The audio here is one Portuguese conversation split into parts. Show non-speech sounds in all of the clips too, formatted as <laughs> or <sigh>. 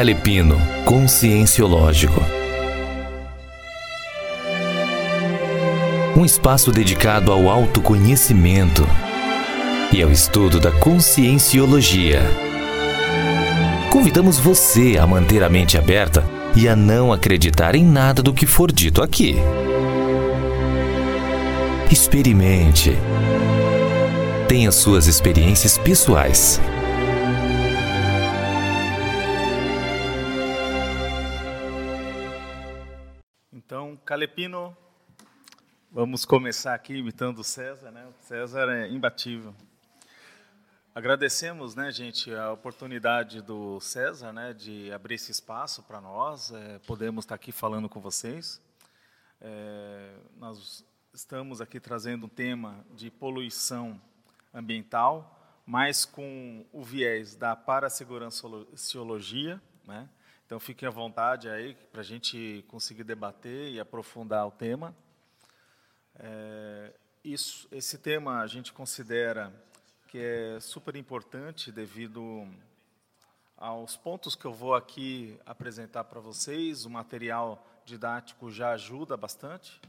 Calepino, Conscienciológico. Um espaço dedicado ao autoconhecimento e ao estudo da conscienciologia. Convidamos você a manter a mente aberta e a não acreditar em nada do que for dito aqui. Experimente. Tenha suas experiências pessoais. Vamos começar aqui imitando César, né? César é imbatível. Agradecemos, né, gente, a oportunidade do César, né, de abrir esse espaço para nós, é, podemos estar aqui falando com vocês. É, nós estamos aqui trazendo um tema de poluição ambiental, mas com o viés da paraseguranciologia, né? Então fiquem à vontade aí para a gente conseguir debater e aprofundar o tema. É, isso, esse tema a gente considera que é super importante devido aos pontos que eu vou aqui apresentar para vocês. O material didático já ajuda bastante.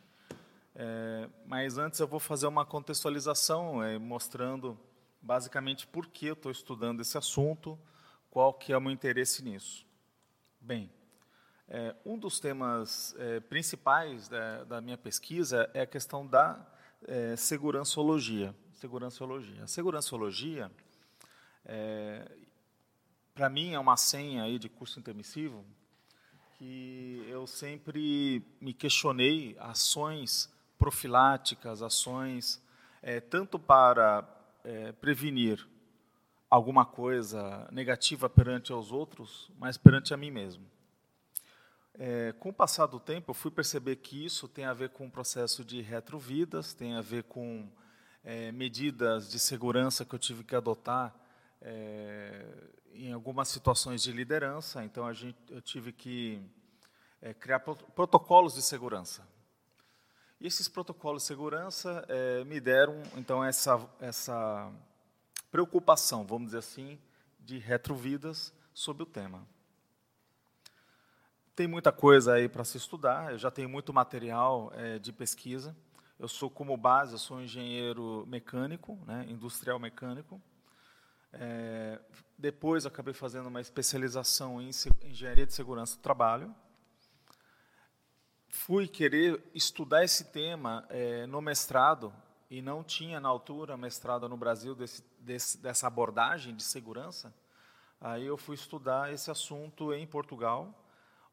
É, mas antes eu vou fazer uma contextualização, é, mostrando basicamente por que eu estou estudando esse assunto, qual que é o meu interesse nisso. Bem, é, um dos temas é, principais da, da, minha pesquisa é a questão da é, segurançologia. Segurançologia. A segurançologia, é, para mim, é uma senha aí de curso intermissivo que eu sempre me questionei ações profiláticas, ações é, tanto para é, prevenir alguma coisa negativa perante aos outros, mas perante a mim mesmo. É, com o passar do tempo, eu fui perceber que isso tem a ver com o processo de retrovidas, tem a ver com é, medidas de segurança que eu tive que adotar é, em algumas situações de liderança. Então, a gente, eu tive que é, criar protocolos de segurança. E esses protocolos de segurança é, me deram, então, essa, essa preocupação, vamos dizer assim, de retrovidas sobre o tema. Tem muita coisa aí para se estudar, eu já tenho muito material é, de pesquisa. Eu sou, como base, eu sou engenheiro mecânico, né, industrial mecânico. É, depois, acabei fazendo uma especialização em engenharia de segurança do trabalho fui querer estudar esse tema é, no mestrado e não tinha na altura mestrado no Brasil desse, desse, dessa abordagem de segurança, aí eu fui estudar esse assunto em Portugal,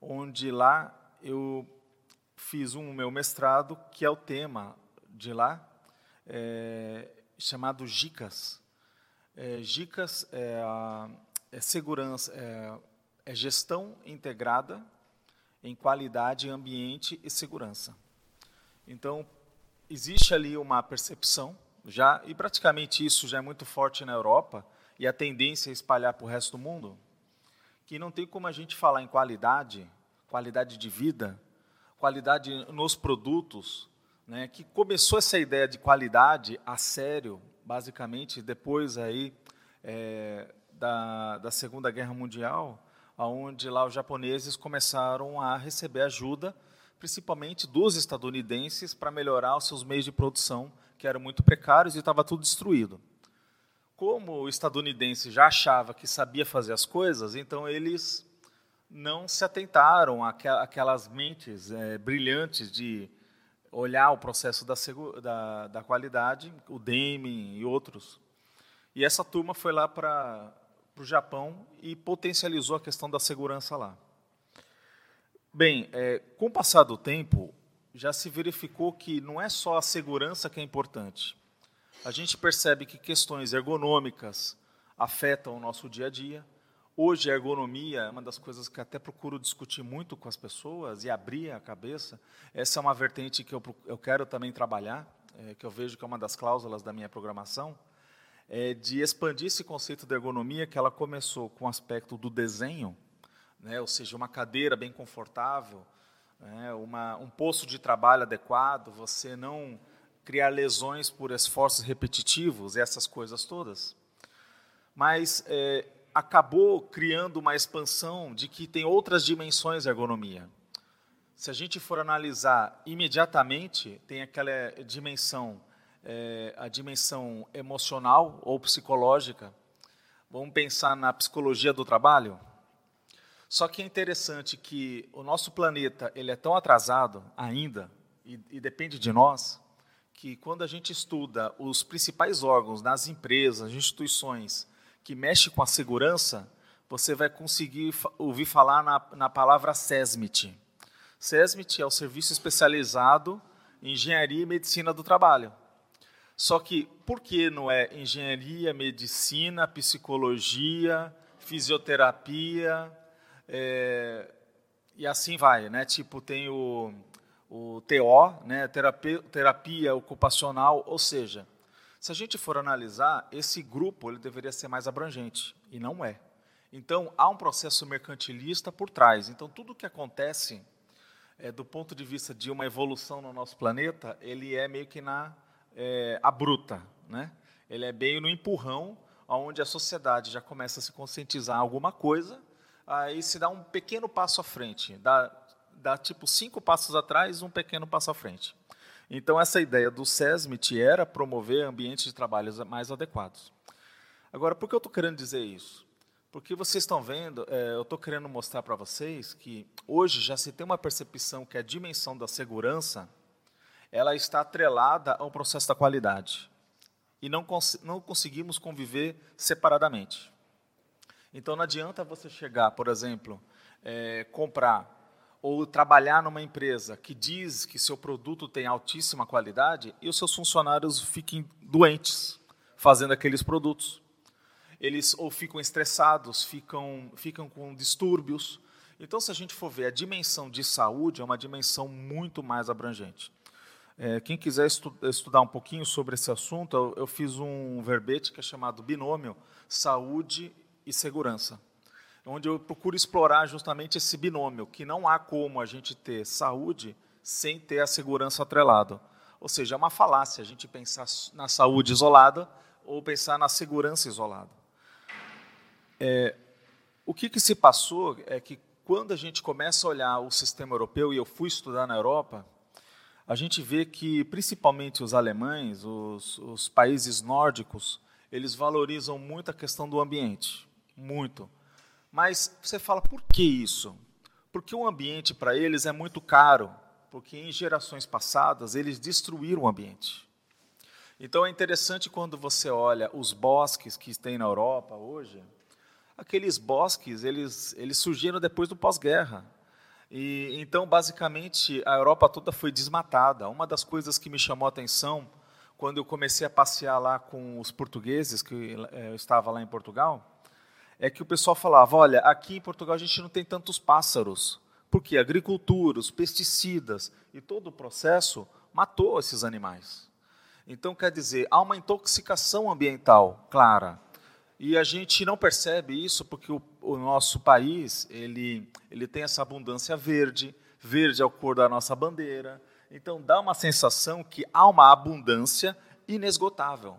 onde lá eu fiz um meu mestrado que é o tema de lá, é, chamado GICAS. É, GICAS é, a, é segurança, é, é gestão integrada em qualidade, ambiente e segurança. Então, existe ali uma percepção, já e praticamente isso já é muito forte na Europa, e a tendência é espalhar para o resto do mundo, que não tem como a gente falar em qualidade, qualidade de vida, qualidade nos produtos, né, que começou essa ideia de qualidade a sério, basicamente, depois aí é, da, da Segunda Guerra Mundial, onde lá os japoneses começaram a receber ajuda, principalmente dos estadunidenses, para melhorar os seus meios de produção, que eram muito precários e estava tudo destruído. Como o estadunidense já achava que sabia fazer as coisas, então eles não se atentaram àquelas mentes é, brilhantes de olhar o processo da, da, da qualidade, o Deming e outros. E essa turma foi lá para o Japão e potencializou a questão da segurança lá. Bem, é, com o passar do tempo, já se verificou que não é só a segurança que é importante. A gente percebe que questões ergonômicas afetam o nosso dia a dia. Hoje, a ergonomia é uma das coisas que até procuro discutir muito com as pessoas e abrir a cabeça. Essa é uma vertente que eu, eu quero também trabalhar, é, que eu vejo que é uma das cláusulas da minha programação é, de expandir esse conceito de ergonomia, que ela começou com o aspecto do desenho, né, ou seja, uma cadeira bem confortável, né, uma, um posto de trabalho adequado, você não criar lesões por esforços repetitivos, essas coisas todas. Mas, é, acabou criando uma expansão de que tem outras dimensões da ergonomia. Se a gente for analisar imediatamente, tem aquela dimensão, é, a dimensão emocional ou psicológica. Vamos pensar na psicologia do trabalho. Só que é interessante que o nosso planeta ele é tão atrasado ainda e, e depende de nós que quando a gente estuda os principais órgãos nas empresas, instituições que mexem com a segurança, você vai conseguir ouvir falar na, na palavra SESMIT. SESMIT é o Serviço Especializado em Engenharia e Medicina do Trabalho. Só que por que não é engenharia, medicina, psicologia, fisioterapia é, e assim vai, né? Tipo tem o o TO, né, terapia, terapia ocupacional, ou seja, se a gente for analisar, esse grupo ele deveria ser mais abrangente, e não é. Então, há um processo mercantilista por trás. Então, tudo que acontece, é, do ponto de vista de uma evolução no nosso planeta, ele é meio que na é, bruta. Né? Ele é bem no empurrão, onde a sociedade já começa a se conscientizar alguma coisa, aí se dá um pequeno passo à frente, dá dá tipo cinco passos atrás, um pequeno passo à frente. Então, essa ideia do SESMIT era promover ambientes de trabalho mais adequados. Agora, por que eu estou querendo dizer isso? Porque vocês estão vendo, é, eu estou querendo mostrar para vocês que hoje já se tem uma percepção que a dimensão da segurança ela está atrelada ao processo da qualidade. E não, cons não conseguimos conviver separadamente. Então, não adianta você chegar, por exemplo, é, comprar ou trabalhar numa empresa que diz que seu produto tem altíssima qualidade e os seus funcionários fiquem doentes fazendo aqueles produtos. Eles ou ficam estressados, ficam, ficam com distúrbios. Então, se a gente for ver, a dimensão de saúde é uma dimensão muito mais abrangente. É, quem quiser estu estudar um pouquinho sobre esse assunto, eu, eu fiz um verbete que é chamado Binômio Saúde e Segurança onde eu procuro explorar justamente esse binômio, que não há como a gente ter saúde sem ter a segurança atrelada. Ou seja, é uma falácia a gente pensar na saúde isolada ou pensar na segurança isolada. É, o que, que se passou é que quando a gente começa a olhar o sistema europeu, e eu fui estudar na Europa, a gente vê que principalmente os alemães, os, os países nórdicos, eles valorizam muito a questão do ambiente, muito. Mas você fala, por que isso? Porque o ambiente para eles é muito caro, porque em gerações passadas eles destruíram o ambiente. Então é interessante quando você olha os bosques que tem na Europa hoje, aqueles bosques eles, eles surgiram depois do pós-guerra. E então basicamente a Europa toda foi desmatada. Uma das coisas que me chamou a atenção quando eu comecei a passear lá com os portugueses que eh, eu estava lá em Portugal, é que o pessoal falava: olha, aqui em Portugal a gente não tem tantos pássaros, porque agricultura, os pesticidas e todo o processo matou esses animais. Então, quer dizer, há uma intoxicação ambiental clara. E a gente não percebe isso porque o, o nosso país ele, ele tem essa abundância verde, verde é a cor da nossa bandeira. Então, dá uma sensação que há uma abundância inesgotável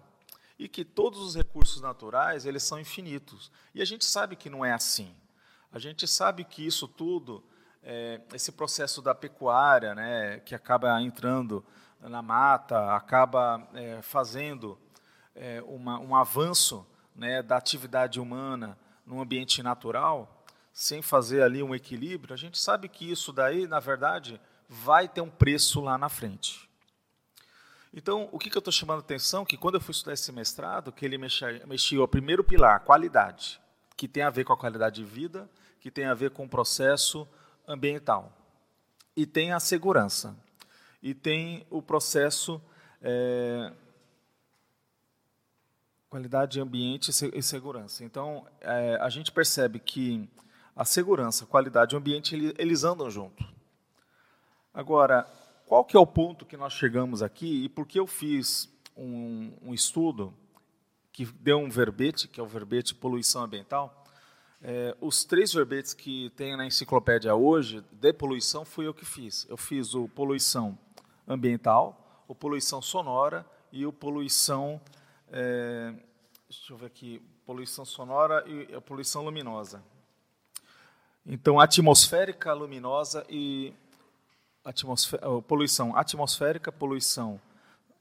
e que todos os recursos naturais eles são infinitos. E a gente sabe que não é assim. A gente sabe que isso tudo, é, esse processo da pecuária, né, que acaba entrando na mata, acaba é, fazendo é, uma, um avanço né, da atividade humana no ambiente natural, sem fazer ali um equilíbrio, a gente sabe que isso daí, na verdade, vai ter um preço lá na frente. Então, o que, que eu estou chamando a atenção? Que quando eu fui estudar esse mestrado, que ele mexia, o primeiro pilar, qualidade, que tem a ver com a qualidade de vida, que tem a ver com o processo ambiental. E tem a segurança. E tem o processo é, qualidade, ambiente e segurança. Então, é, a gente percebe que a segurança, qualidade e ambiente, eles andam junto. Agora, qual que é o ponto que nós chegamos aqui e por que eu fiz um, um estudo que deu um verbete, que é o verbete poluição ambiental? É, os três verbetes que tem na enciclopédia hoje de poluição fui eu que fiz. Eu fiz o poluição ambiental, o poluição sonora e o poluição, é, deixa eu ver aqui, poluição sonora e a poluição luminosa. Então, atmosférica, luminosa e poluição atmosférica, poluição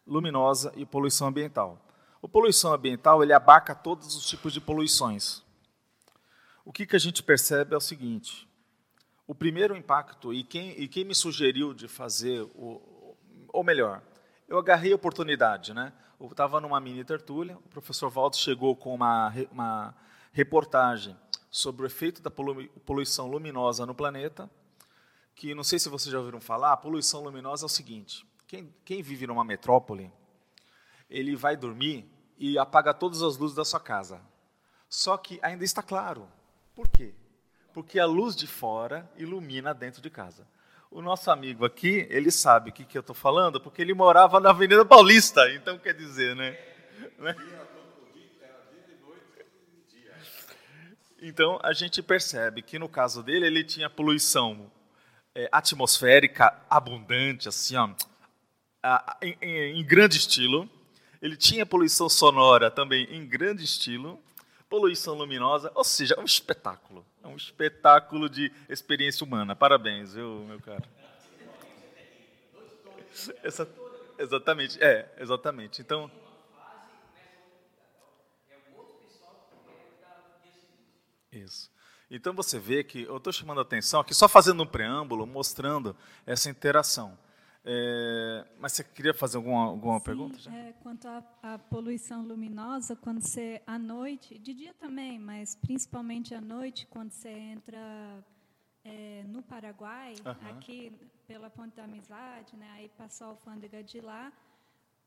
luminosa e poluição ambiental. O poluição ambiental ele abarca todos os tipos de poluições. O que, que a gente percebe é o seguinte: o primeiro impacto, e quem, e quem me sugeriu de fazer, o, ou melhor, eu agarrei a oportunidade. Né? Eu estava numa mini tertúlia, o professor Valdo chegou com uma, uma reportagem sobre o efeito da poluição luminosa no planeta, que não sei se vocês já ouviram falar, a poluição luminosa é o seguinte, quem, quem vive numa metrópole, ele vai dormir e apaga todas as luzes da sua casa. Só que ainda está claro. Por quê? Porque a luz de fora ilumina dentro de casa. O nosso amigo aqui, ele sabe o que, que eu estou falando, porque ele morava na Avenida Paulista, então quer dizer, né? né? Então a gente percebe que no caso dele ele tinha poluição é, atmosférica abundante, assim, ó, em, em, em grande estilo. Ele tinha poluição sonora também em grande estilo, poluição luminosa, ou seja, é um espetáculo. É um espetáculo de experiência humana. Parabéns, viu, meu caro? Essa, exatamente, é, exatamente. Então. Isso. Então você vê que eu estou chamando a atenção aqui, só fazendo um preâmbulo, mostrando essa interação. É, mas você queria fazer alguma, alguma Sim, pergunta? Já? É, quanto à, poluição luminosa, quando você, à noite, de dia também, mas principalmente à noite, quando você entra é, no Paraguai, uhum. aqui pela Ponte da Amizade, né, aí passou a alfândega de lá,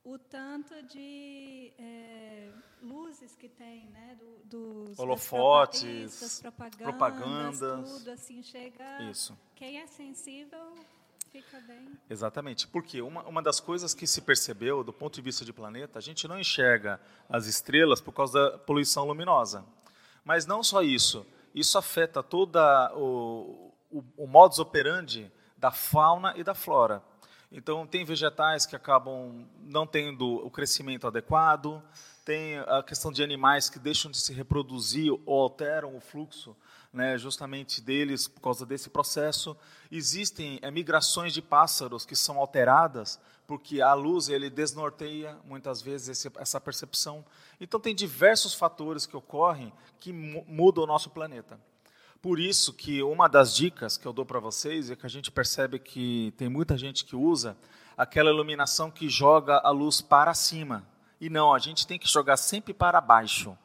o tanto de é, luzes que tem, né, do, dos holofotes, das propagandas, propagandas, tudo assim chega. Isso. Quem é sensível fica bem. Exatamente, porque uma, uma das coisas que se percebeu do ponto de vista de planeta, a gente não enxerga as estrelas por causa da poluição luminosa. Mas não só isso, isso afeta toda o, o, o modus operandi da fauna e da flora. Então, tem vegetais que acabam não tendo o crescimento adequado, tem a questão de animais que deixam de se reproduzir ou alteram o fluxo né, justamente deles por causa desse processo. Existem é, migrações de pássaros que são alteradas porque a luz ele desnorteia muitas vezes esse, essa percepção. Então tem diversos fatores que ocorrem que mudam o nosso planeta. Por isso que uma das dicas que eu dou para vocês é que a gente percebe que tem muita gente que usa aquela iluminação que joga a luz para cima. E não, a gente tem que jogar sempre para baixo.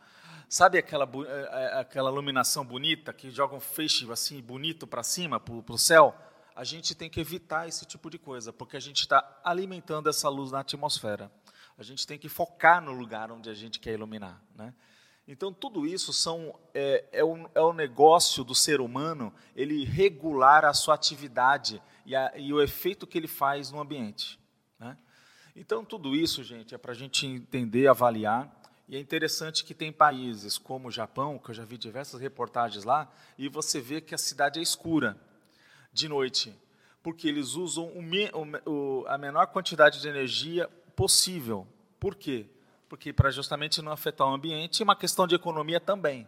Sabe aquela, eh, eh, aquela iluminação bonita que joga um feixe assim bonito para cima, para o céu? A gente tem que evitar esse tipo de coisa, porque a gente está alimentando essa luz na atmosfera. A gente tem que focar no lugar onde a gente quer iluminar. Né? Então, tudo isso são, é, é, o, é o negócio do ser humano, ele regular a sua atividade e, a, e o efeito que ele faz no ambiente. Né? Então, tudo isso, gente, é para a gente entender, avaliar. E é interessante que tem países como o Japão, que eu já vi diversas reportagens lá, e você vê que a cidade é escura de noite, porque eles usam o, o, a menor quantidade de energia possível. Por quê? Porque para justamente não afetar o ambiente e uma questão de economia também.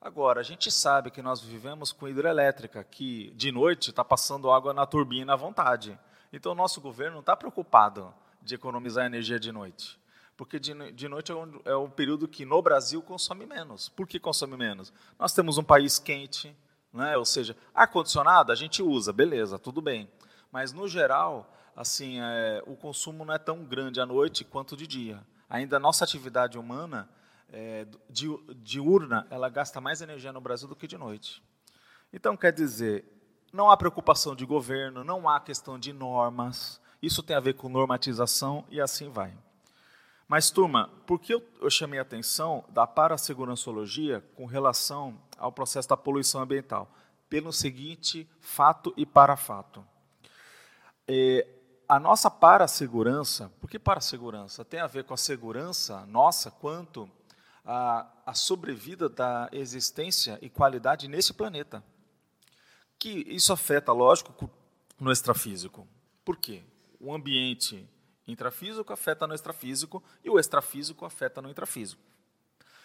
Agora, a gente sabe que nós vivemos com hidrelétrica, que de noite está passando água na turbina à vontade. Então, o nosso governo não está preocupado de economizar energia de noite. Porque de, de noite é um, é um período que no Brasil consome menos. Por que consome menos? Nós temos um país quente, né? ou seja, ar-condicionado a gente usa, beleza, tudo bem. Mas, no geral, assim, é, o consumo não é tão grande à noite quanto de dia ainda a nossa atividade humana é, diurna, ela gasta mais energia no Brasil do que de noite. Então, quer dizer, não há preocupação de governo, não há questão de normas, isso tem a ver com normatização e assim vai. Mas, turma, por que eu, eu chamei a atenção da paraseguranciologia com relação ao processo da poluição ambiental? Pelo seguinte fato e parafato. É, a nossa parasegurança, por que parasegurança? Tem a ver com a segurança nossa quanto a sobrevida da existência e qualidade nesse planeta. Que isso afeta, lógico, no extrafísico. Por quê? O ambiente intrafísico afeta no extrafísico e o extrafísico afeta no intrafísico.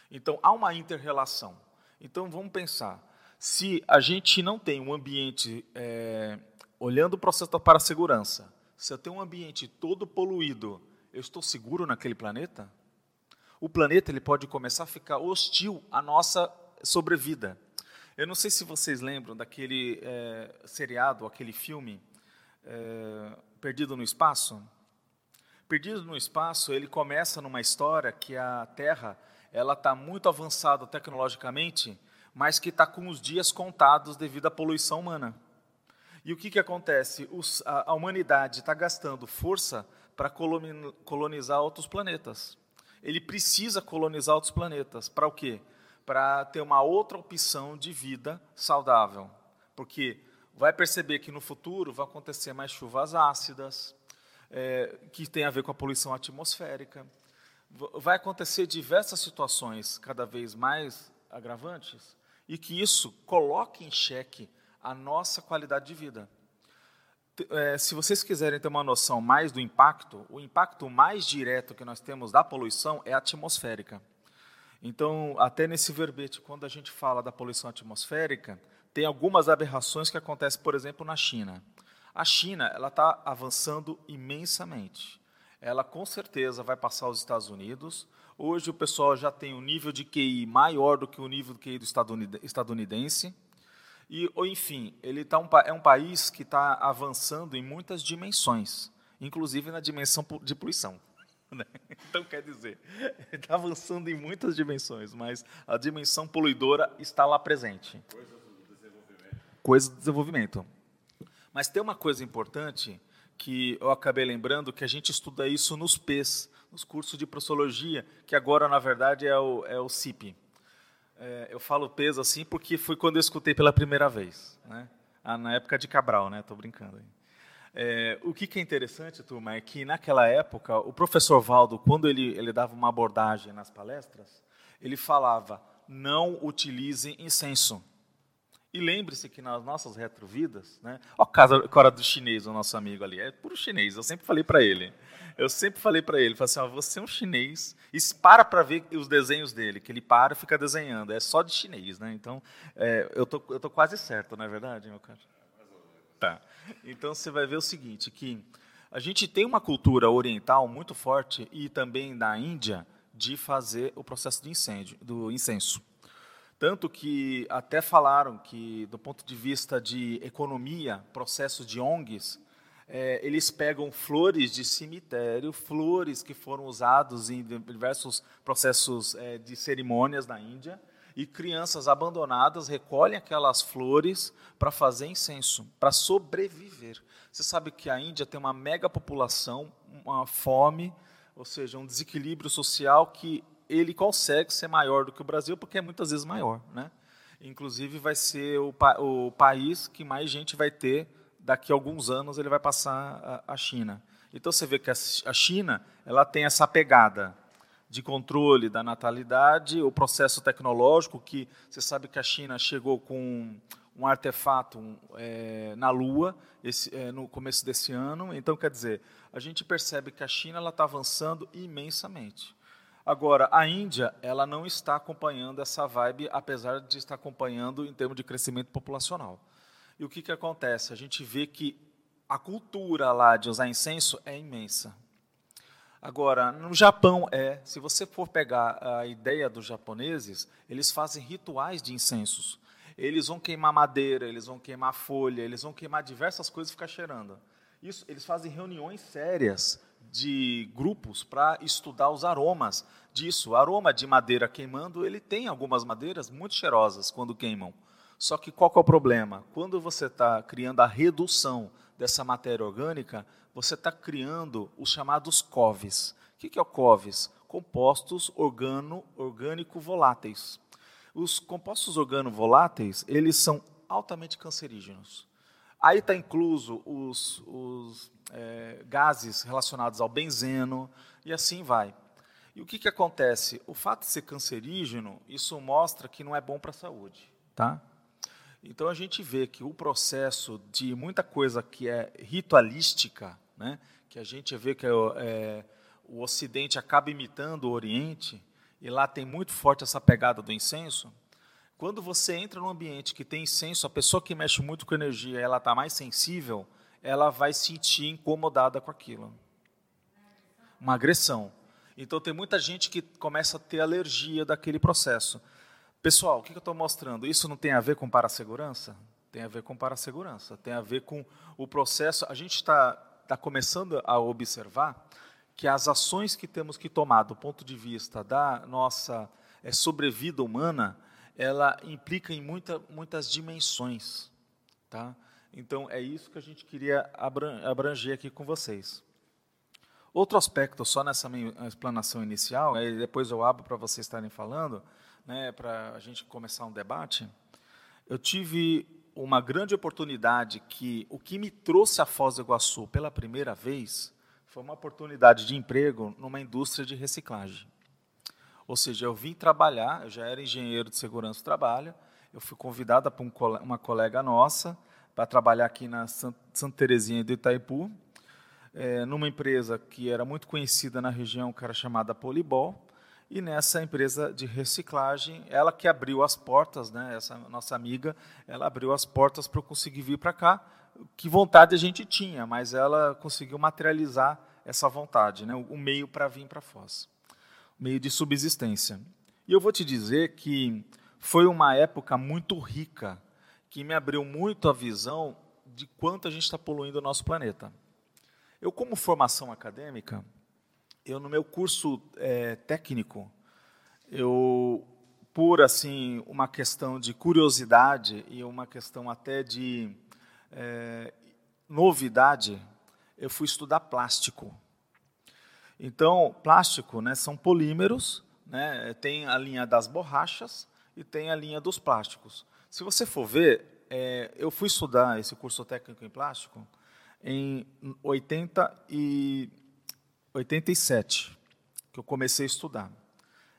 Então, há uma interrelação. Então, vamos pensar. Se a gente não tem um ambiente, é, olhando o processo para a segurança, se eu tenho um ambiente todo poluído, eu estou seguro naquele planeta? O planeta ele pode começar a ficar hostil à nossa sobrevida. Eu não sei se vocês lembram daquele é, seriado, aquele filme é, Perdido no Espaço. Perdido no Espaço, ele começa numa história que a Terra ela está muito avançada tecnologicamente, mas que está com os dias contados devido à poluição humana. E o que, que acontece? Os, a, a humanidade está gastando força para colonizar outros planetas. Ele precisa colonizar outros planetas. Para o quê? Para ter uma outra opção de vida saudável. Porque vai perceber que no futuro vai acontecer mais chuvas ácidas, é, que tem a ver com a poluição atmosférica vai acontecer diversas situações cada vez mais agravantes e que isso coloque em xeque a nossa qualidade de vida. É, se vocês quiserem ter uma noção mais do impacto, o impacto mais direto que nós temos da poluição é atmosférica. Então, até nesse verbete, quando a gente fala da poluição atmosférica, tem algumas aberrações que acontecem, por exemplo, na China. A China ela está avançando imensamente ela com certeza vai passar os Estados Unidos. Hoje o pessoal já tem um nível de QI maior do que o nível de QI do estadunidense. E, ou, enfim, ele tá um, é um país que está avançando em muitas dimensões, inclusive na dimensão de poluição. <laughs> Né? Então, quer dizer, está avançando em muitas dimensões, mas a dimensão poluidora está lá presente. Coisas do desenvolvimento. Coisas do desenvolvimento. Mas tem uma coisa importante que eu acabei lembrando que a gente estuda isso nos PES, nos cursos de Prosologia, que agora, na verdade, é o, é o CIP. É, eu falo PES assim porque foi quando eu escutei pela primeira vez, né? Ah, na época de Cabral, né? Estou brincando. É, o que, que, é interessante, turma, é que naquela época o professor Valdo, quando ele, ele dava uma abordagem nas palestras, ele falava: não utilizem incenso. E lembre-se que nas nossas retrovidas, né? Ó, cara do chinês, o nosso amigo ali, é puro chinês. Eu sempre falei para ele. Eu sempre falei para ele, falei assim, você é um chinês. E para para ver os desenhos dele, que ele para e fica desenhando. É só de chinês, né? Então, é, eu tô, eu tô quase certo, não é verdade, meu cara? Tá. Então você vai ver o seguinte, que a gente tem uma cultura oriental muito forte e também da Índia de fazer o processo de incêndio, do incenso. Tanto que até falaram que, do ponto de vista de economia, processos de ONGs, é, eles pegam flores de cemitério, flores que foram usados em diversos processos é, de cerimônias na Índia, e crianças abandonadas recolhem aquelas flores para fazer incenso, para sobreviver. Você sabe que a Índia tem uma mega população, uma fome, ou seja, um desequilíbrio social que ele consegue ser maior do que o Brasil, porque é muitas vezes maior. Né? Inclusive, vai ser o, pa o país que mais gente vai ter daqui a alguns anos, ele vai passar a, China. Então, você vê que a, a China ela tem essa pegada de controle da natalidade, o processo tecnológico, que você sabe que a China chegou com um artefato um, é, na Lua esse, é, no começo desse ano. Então, quer dizer, a gente percebe que a China está avançando imensamente. Agora, a Índia, ela não está acompanhando essa vibe, apesar de estar acompanhando em termos de crescimento populacional. E o que, que acontece? A gente vê que a cultura lá de usar incenso é imensa. Agora, no Japão é, se você for pegar a ideia dos japoneses, eles fazem rituais de incensos. Eles vão queimar madeira, eles vão queimar folha, eles vão queimar diversas coisas e ficar cheirando. Isso, eles fazem reuniões sérias de grupos para estudar os aromas disso. O aroma de madeira queimando, ele tem algumas madeiras muito cheirosas quando queimam. Só que qual que é o problema? Quando você está criando a redução dessa matéria orgânica, você está criando os chamados COVs. O que é o COVs? Compostos organo, orgânico voláteis. Os compostos organo-voláteis, eles são altamente cancerígenos. Aí está incluso os, os é, gases relacionados ao benzeno e assim vai. E o que, que acontece? O fato de ser cancerígeno, isso mostra que não é bom para a saúde. Tá? Então a gente vê que o processo de muita coisa que é ritualística, né, que a gente vê que é, é, o Ocidente acaba imitando o Oriente, e lá tem muito forte essa pegada do incenso, quando você entra num ambiente que tem incenso, a pessoa que mexe muito com energia, ela está mais sensível, ela vai sentir incomodada com aquilo. Uma agressão. Então tem muita gente que começa a ter alergia daquele processo. Pessoal, o que eu estou mostrando? Isso não tem a ver com parasegurança? Tem a ver com parasegurança. Tem a ver com o processo. A gente está tá começando a observar que as ações que temos que tomar do ponto de vista da nossa é, sobrevida humana, ela implica em muita, muitas dimensões. Tá? Então, é isso que a gente queria abranger aqui com vocês. Outro aspecto, só nessa minha explanação inicial, aí depois eu abro para vocês estarem falando, né, para a gente começar um debate. Eu tive uma grande oportunidade que o que me trouxe a Foz do Iguaçu pela primeira vez foi uma oportunidade de emprego numa indústria de reciclagem. Ou seja, eu vim trabalhar, eu já era engenheiro de segurança do trabalho, eu fui convidada por uma colega nossa para trabalhar aqui na Santa Terezinha do Itaipu, é, numa empresa que era muito conhecida na região, que era chamada Polibol, e nessa empresa de reciclagem, ela que abriu as portas, né, essa nossa amiga, ela abriu as portas para eu conseguir vir para cá. Que vontade a gente tinha, mas ela conseguiu materializar essa vontade, né, o meio para vir para Foz, o meio de subsistência. E eu vou te dizer que foi uma época muito rica, que me abriu muito a visão de quanto a gente está poluindo o nosso planeta. Eu, como formação acadêmica, eu no meu curso é, técnico, eu por assim uma questão de curiosidade e uma questão até de é, novidade, eu fui estudar plástico. Então, plástico, né, são polímeros, né, tem a linha das borrachas e tem a linha dos plásticos. Se você for ver, é, eu fui estudar esse curso técnico em plástico em 80 e 87, que eu comecei a estudar.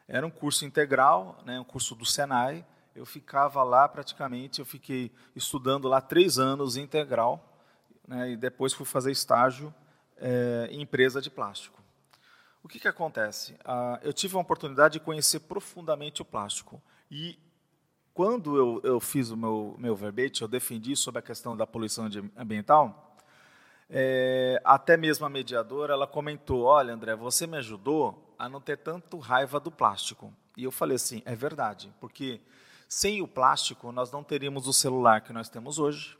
Era um curso integral, né, um curso do Senai. Eu ficava lá praticamente, eu fiquei estudando lá três anos integral, né, e depois fui fazer estágio é, em empresa de plástico. O que, que acontece? Ah, eu tive a oportunidade de conhecer profundamente o plástico. E quando eu, eu fiz o meu, meu verbete, eu defendi sobre a questão da poluição ambiental, é, até mesmo a mediadora, ela comentou, olha André, você me ajudou a não ter tanto raiva do plástico. E eu falei assim, é verdade, porque sem o plástico nós não teríamos o celular que nós temos hoje,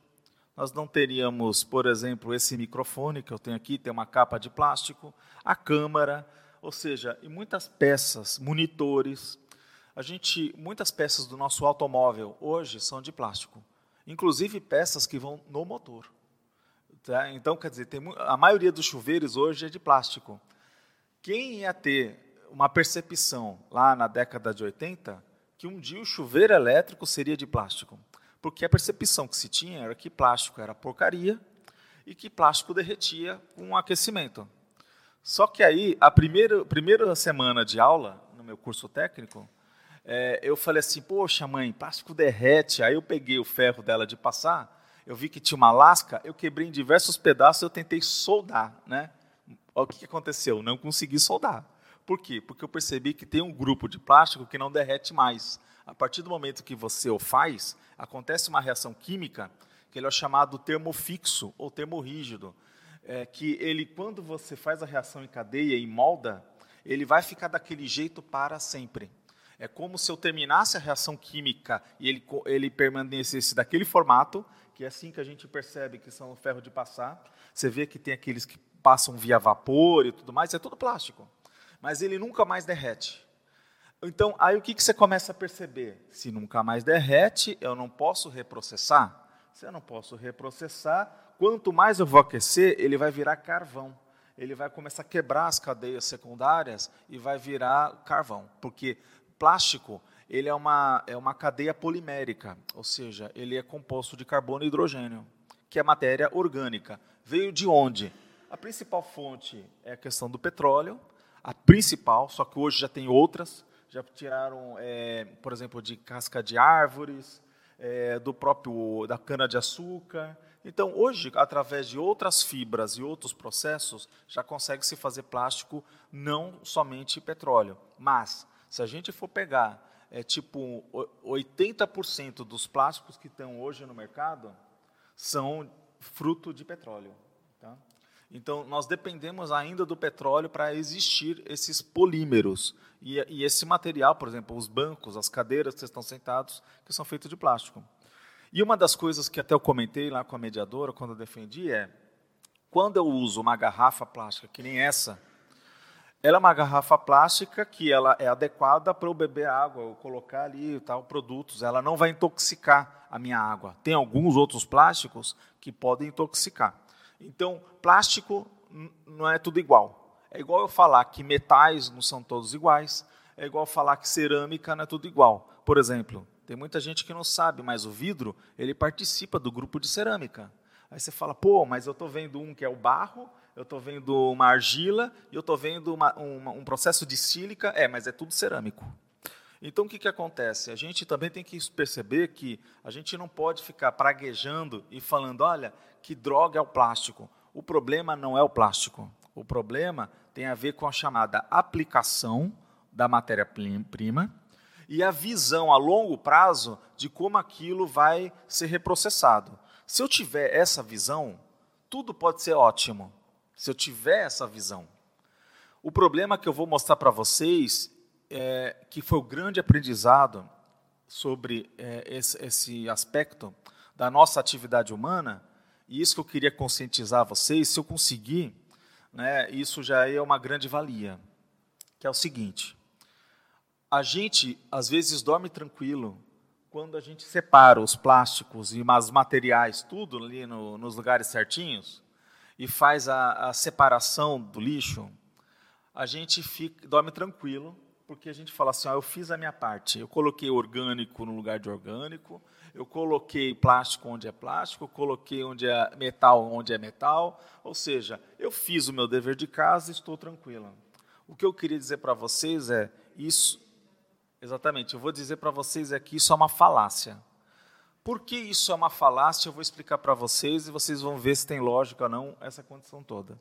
nós não teríamos, por exemplo, esse microfone que eu tenho aqui, tem uma capa de plástico, a câmera, ou seja, e muitas peças, monitores. A gente, muitas peças do nosso automóvel hoje são de plástico, inclusive peças que vão no motor. Tá? Então, quer dizer, tem, a maioria dos chuveiros hoje é de plástico. Quem ia ter uma percepção lá na década de 80 que um dia o chuveiro elétrico seria de plástico? Porque a percepção que se tinha era que plástico era porcaria e que plástico derretia com o aquecimento. Só que aí, a primeira, primeira semana de aula, no meu curso técnico, é, eu falei assim, poxa mãe, plástico derrete. Aí eu peguei o ferro dela de passar eu vi que tinha uma lasca, eu quebrei em diversos pedaços, eu tentei soldar, né? O que aconteceu? Não consegui soldar. Por quê? Porque eu percebi que tem um grupo de plástico que não derrete mais. A partir do momento que você o faz, acontece uma reação química que ele é chamado termofixo ou termorrígido, é que ele, quando você faz a reação em cadeia e molda, ele vai ficar daquele jeito para sempre. É como se eu terminasse a reação química e ele, ele permanecesse daquele formato, que é assim que a gente percebe que são ferro de passar. Você vê que tem aqueles que passam via vapor e tudo mais, é tudo plástico. Mas ele nunca mais derrete. Então, aí o que, que você começa a perceber? Se nunca mais derrete, eu não posso reprocessar. Se eu não posso reprocessar, quanto mais eu vou aquecer, ele vai virar carvão. Ele vai começar a quebrar as cadeias secundárias e vai virar carvão. Porque plástico ele é uma, é uma cadeia polimérica, ou seja, ele é composto de carbono e hidrogênio, que é matéria orgânica. Veio de onde? A principal fonte é a questão do petróleo, a principal, só que hoje já tem outras, já tiraram, é, por exemplo, de casca de árvores, é, do próprio da cana de açúcar. Então, hoje, através de outras fibras e outros processos, já consegue se fazer plástico não somente petróleo, mas Se a gente for pegar é tipo 80% dos plásticos que estão hoje no mercado são fruto de petróleo. Tá? Então, nós dependemos ainda do petróleo para existir esses polímeros. E, e, esse material, por exemplo, os bancos, as cadeiras que vocês estão sentados, que são feitos de plástico. E uma das coisas que até eu comentei lá com a mediadora, quando eu defendi, é quando eu uso uma garrafa plástica que nem essa, ela é uma garrafa plástica que ela é adequada para eu beber água, eu colocar ali tal produtos. Ela não vai intoxicar a minha água. Tem alguns outros plásticos que podem intoxicar. Então, plástico não é tudo igual. É igual eu falar que metais não são todos iguais. É igual falar que cerâmica não é tudo igual. Por exemplo, tem muita gente que não sabe, mas o vidro ele participa do grupo de cerâmica. Aí você fala, pô, mas eu estou vendo um que é o barro eu estou vendo uma argila eu estou vendo uma, uma, um processo de sílica. É, mas é tudo cerâmico. Então, o que, que acontece? A gente também tem que perceber que a gente não pode ficar praguejando e falando, olha, que droga é o plástico. O problema não é o plástico. O problema tem a ver com a chamada aplicação da matéria-prima e a visão a longo prazo de como aquilo vai ser reprocessado. Se eu tiver essa visão, tudo pode ser ótimo se eu tiver essa visão. O problema que eu vou mostrar para vocês é que foi o grande aprendizado sobre é, esse, esse aspecto da nossa atividade humana, e isso que eu queria conscientizar vocês, se eu conseguir, né, isso já é uma grande valia, que é o seguinte, a gente às vezes dorme tranquilo quando a gente separa os plásticos e os materiais, tudo ali no, nos lugares certinhos, e faz a, a separação do lixo, a gente fica, dorme tranquilo, porque a gente fala assim, ó, eu fiz a minha parte, eu coloquei orgânico no lugar de orgânico, eu coloquei plástico onde é plástico, eu coloquei onde é metal onde é metal, ou seja, eu fiz o meu dever de casa e estou tranquila. O que eu queria dizer para vocês é isso, exatamente, eu vou dizer para vocês que isso é uma falácia. Por que isso é uma falácia? Eu vou explicar para vocês e vocês vão ver se tem lógica ou não essa condição toda.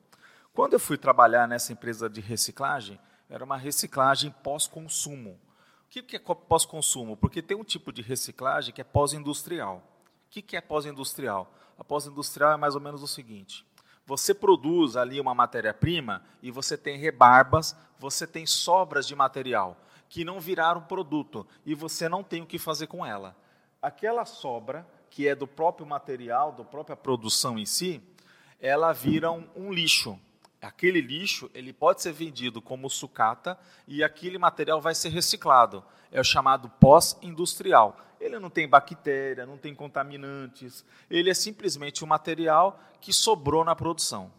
Quando eu fui trabalhar nessa empresa de reciclagem, era uma reciclagem pós-consumo. O que é pós-consumo? Porque tem um tipo de reciclagem que é pós-industrial. O que é pós-industrial? A pós-industrial é mais ou menos o seguinte: você produz ali uma matéria-prima e você tem rebarbas, você tem sobras de material que não viraram produto e você não tem o que fazer com ela aquela sobra, que é do próprio material, da própria produção em si, ela vira um, um lixo. Aquele lixo ele pode ser vendido como sucata e aquele material vai ser reciclado. É o chamado pós-industrial. Ele não tem bactéria, não tem contaminantes, ele é simplesmente um material que sobrou na produção.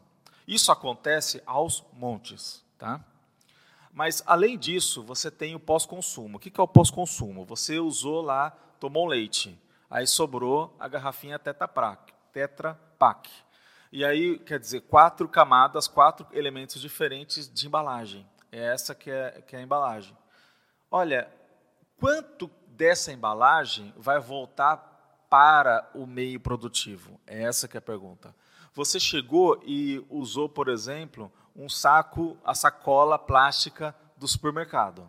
Isso acontece aos montes. Tá? Mas, além disso, você tem o pós-consumo. O que é o pós-consumo? Você usou lá tomou leite. Aí sobrou a garrafinha Tetra Pak. Tetra Pak. E aí, quer dizer, quatro camadas, quatro elementos diferentes de embalagem. É essa que é, que é a embalagem. Olha, quanto dessa embalagem vai voltar para o meio produtivo? É essa que é a pergunta. Você chegou e usou, por exemplo, um saco, a sacola plástica do supermercado.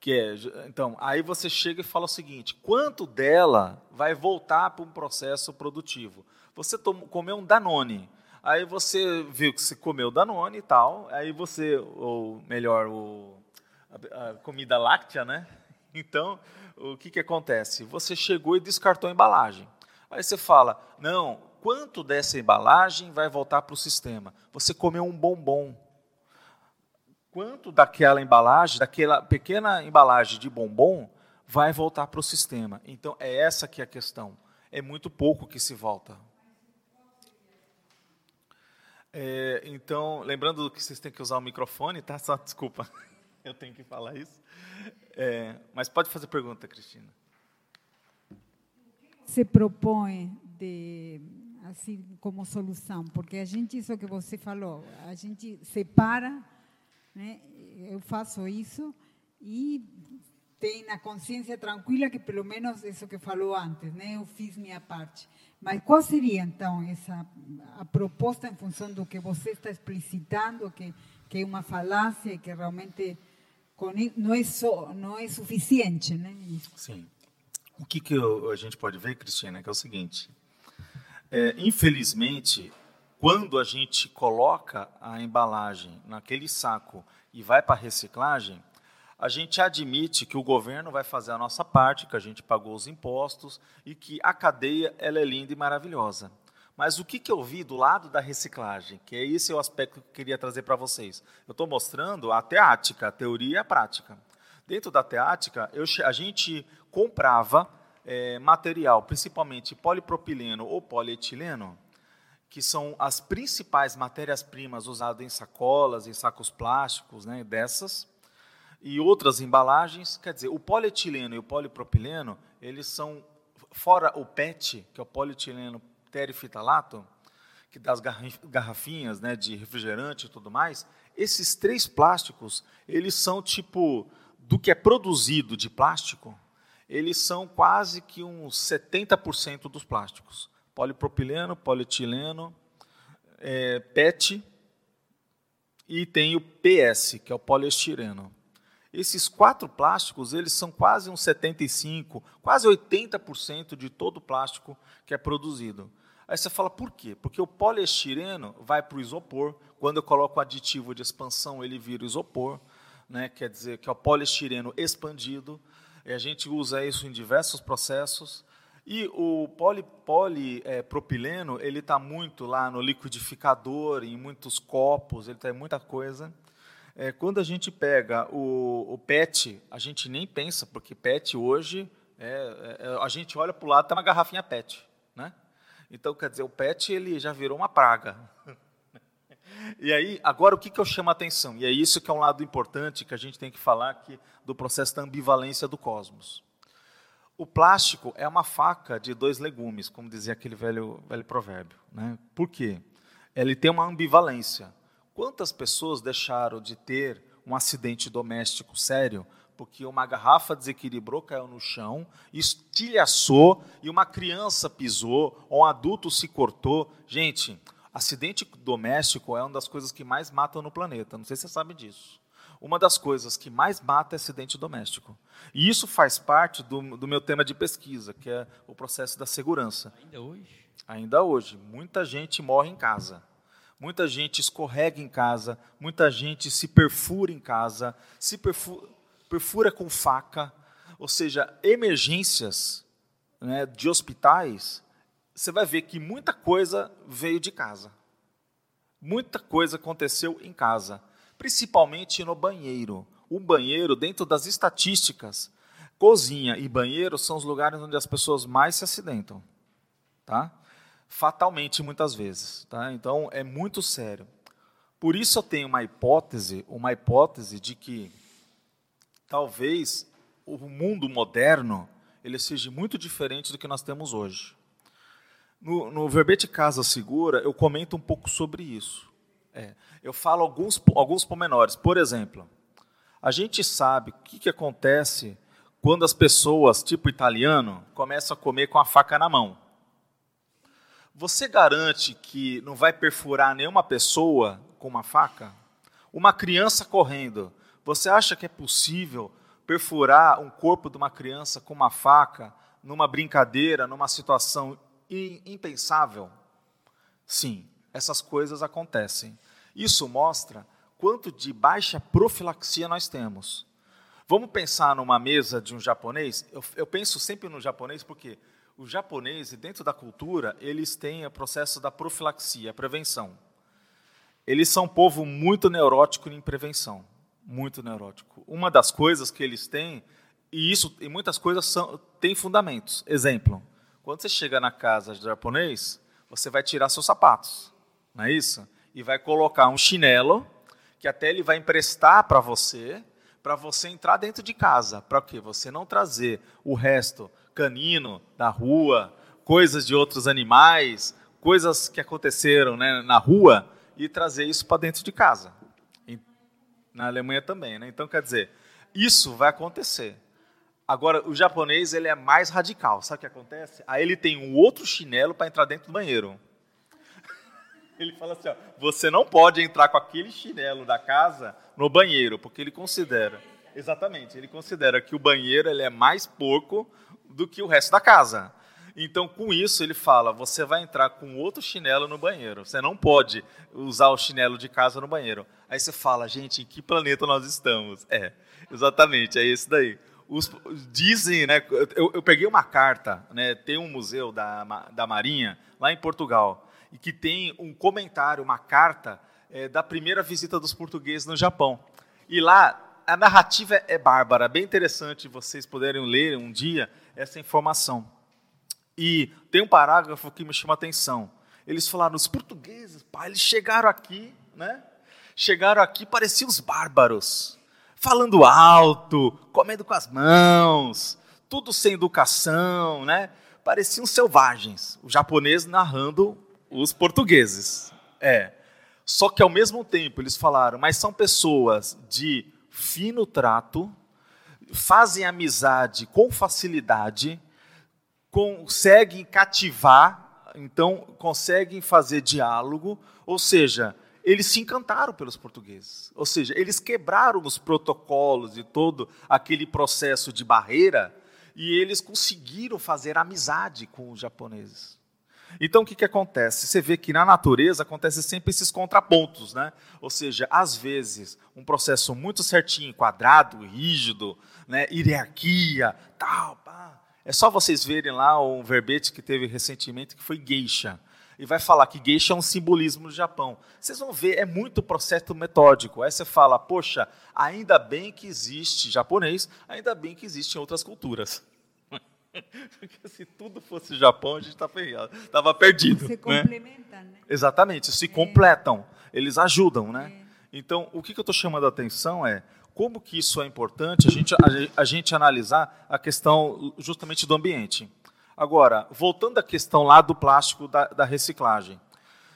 Que é, então, aí você chega e fala o seguinte: quanto dela vai voltar para um processo produtivo? Você tomou, comeu um Danone, aí você viu que você comeu Danone e tal, aí você, ou melhor, o, a, a comida láctea, né? <laughs> Então, o que, que acontece? Você chegou e descartou a embalagem. Aí você fala: não, quanto dessa embalagem vai voltar para o sistema? Você comeu um bombom quanto daquela embalagem, daquela pequena embalagem de bombom, vai voltar para o sistema. Então, é essa que é a questão. É muito pouco que se volta. É, então, lembrando que vocês têm que usar o microfone, tá? Só desculpa, <laughs> eu tenho que falar isso. É, mas pode fazer pergunta, Cristina. Se propõe de assim como solução, porque a gente isso que você falou, a gente separa né? Eu faço isso e tem na consciência tranquila que pelo menos isso que falou antes, né? Eu fiz minha parte. Mas qual seria então essa a proposta em função do que você está explicitando, que que é uma falácia e que realmente não é só, não é suficiente, né? Sim. O que, que eu, a gente pode ver, Cristina, que é o seguinte: é, infelizmente, quando a gente coloca a embalagem naquele saco e vai para a reciclagem, a gente admite que o governo vai fazer a nossa parte, que a gente pagou os impostos e que a cadeia ela é linda e maravilhosa. Mas o que, que eu vi do lado da reciclagem, que é esse o aspecto que eu queria trazer para vocês. Eu estou mostrando a teática, a teoria e a prática. Dentro da teática, eu, a gente comprava é, material, principalmente polipropileno ou polietileno, que são as principais matérias-primas usadas em sacolas, em sacos plásticos, né, dessas, e outras embalagens. Quer dizer, o polietileno e o polipropileno, eles são, fora o PET, que é o polietileno terifitalato, que das garrafinhas né, de refrigerante e tudo mais, esses três plásticos, eles são tipo, do que é produzido de plástico, eles são quase que uns 70% dos plásticos. Polipropileno, polietileno, é, PET e tem o PS, que é o poliestireno. Esses quatro plásticos, eles são quase uns 75, quase 80% de todo o plástico que é produzido. Aí você fala, por quê? Porque o poliestireno vai para o isopor. Quando eu coloco o aditivo de expansão, ele vira isopor. Né? Quer dizer que é o poliestireno expandido. E a gente usa isso em diversos processos. E o polipropileno, poli, é, ele está muito lá no liquidificador, em muitos copos, ele está em muita coisa. É, quando a gente pega o, o, PET, a gente nem pensa, porque PET hoje, é, é, a gente olha para o lado, tem uma garrafinha PET. Né? Então, quer dizer, o pet ele já virou uma praga. <laughs> E aí, agora o que, que eu chamo a atenção? E é isso que é um lado importante que a gente tem que falar aqui do processo da ambivalência do cosmos. O plástico é uma faca de dois legumes, como dizia aquele velho, velho provérbio. Né? Por quê? Ele tem uma ambivalência. Quantas pessoas deixaram de ter um acidente doméstico sério porque uma garrafa desequilibrou, caiu no chão, estilhaçou e uma criança pisou, ou um adulto se cortou. Gente, acidente doméstico é uma das coisas que mais matam no planeta. Não sei se você sabe disso. Uma das coisas que mais mata é acidente doméstico. E isso faz parte do, do meu tema de pesquisa, que é o processo da segurança. Ainda hoje? Ainda hoje. Muita gente morre em casa. Muita gente escorrega em casa, muita gente se perfura em casa, se perfura, perfura com faca, ou seja, emergências né, de hospitais, você vai ver que muita coisa veio de casa. Muita coisa aconteceu em casa, principalmente no banheiro. O banheiro, dentro das estatísticas, cozinha e banheiro são os lugares onde as pessoas mais se acidentam, tá? Fatalmente muitas vezes, tá? Então é muito sério. Por isso eu tenho uma hipótese, uma hipótese de que talvez o mundo moderno ele seja muito diferente do que nós temos hoje. No, no verbete Casa Segura, eu comento um pouco sobre isso. É, eu falo alguns, alguns pormenores. Por exemplo, a gente sabe o que, que acontece quando as pessoas, tipo italiano, começam a comer com a faca na mão. Você garante que não vai perfurar nenhuma pessoa com uma faca? Uma criança correndo, você acha que é possível perfurar um corpo de uma criança com uma faca numa brincadeira, numa situação impensável? Sim, essas coisas acontecem. Isso mostra quanto de baixa profilaxia nós temos. Vamos pensar numa mesa de um japonês? Eu, eu penso sempre no japonês porque o japonês, dentro da cultura, eles têm o processo da profilaxia, a prevenção. Eles são um povo muito neurótico em prevenção muito neurótico. Uma das coisas que eles têm, e isso e muitas coisas são, têm fundamentos. Exemplo, quando você chega na casa de japonês, você vai tirar seus sapatos, não é isso? E vai colocar um chinelo que até ele vai emprestar para você, para você entrar dentro de casa. Para quê? Você não trazer o resto canino da rua, coisas de outros animais, coisas que aconteceram né, na rua e trazer isso para dentro de casa. Na Alemanha também, né? Então, quer dizer, isso vai acontecer. Agora, o japonês ele é mais radical. Sabe o que acontece? Aí ele tem um outro chinelo para entrar dentro do banheiro. <laughs> Ele fala assim: ó, você não pode entrar com aquele chinelo da casa no banheiro, porque ele considera. exatamente. Ele considera que o banheiro ele é mais porco do que o resto da casa. Então, com isso, ele fala: você vai entrar com outro chinelo no banheiro. Você não pode usar o chinelo de casa no banheiro. Aí você fala, gente, em que planeta nós estamos? É, exatamente, é esse daí. Os, dizem, né? Eu, eu, peguei uma carta, né? Tem um museu da, da Marinha lá em Portugal e que tem um comentário, uma carta é, da primeira visita dos portugueses no Japão. E lá a narrativa é, bárbara, bem interessante vocês poderem ler um dia essa informação. E tem um parágrafo que me chama a atenção. Eles falaram, os portugueses, pá, eles chegaram aqui, né? Chegaram aqui, pareciam os bárbaros, falando alto, comendo com as mãos, tudo sem educação, né? Pareciam selvagens. O japonês narrando os portugueses. É. Só que ao mesmo tempo eles falaram, mas são pessoas de fino trato, fazem amizade com facilidade, conseguem cativar, então conseguem fazer diálogo, ou seja, eles se encantaram pelos portugueses. Ou seja, eles quebraram os protocolos e todo aquele processo de barreira e eles conseguiram fazer amizade com os japoneses. Então, o que, que acontece? Você vê que na natureza acontece sempre esses contrapontos, né? Ou seja, às vezes, um processo muito certinho, quadrado, rígido, né? hierarquia, tal, pá. É só vocês verem lá um verbete que teve recentemente que foi geisha. E vai falar que geisha é um simbolismo do Japão. Vocês vão ver, é muito processo metódico. Aí você fala, poxa, ainda bem que existe japonês, ainda bem que existem outras culturas. <laughs> Porque se tudo fosse Japão, a gente tá estava perdido. Se né? complementam, né? Exatamente, se é. completam, eles ajudam, né? É. Então, o que, que eu estou chamando a atenção é como que isso é importante a gente, a, a gente analisar a questão justamente do ambiente. Agora, voltando à questão lá do plástico da, da reciclagem,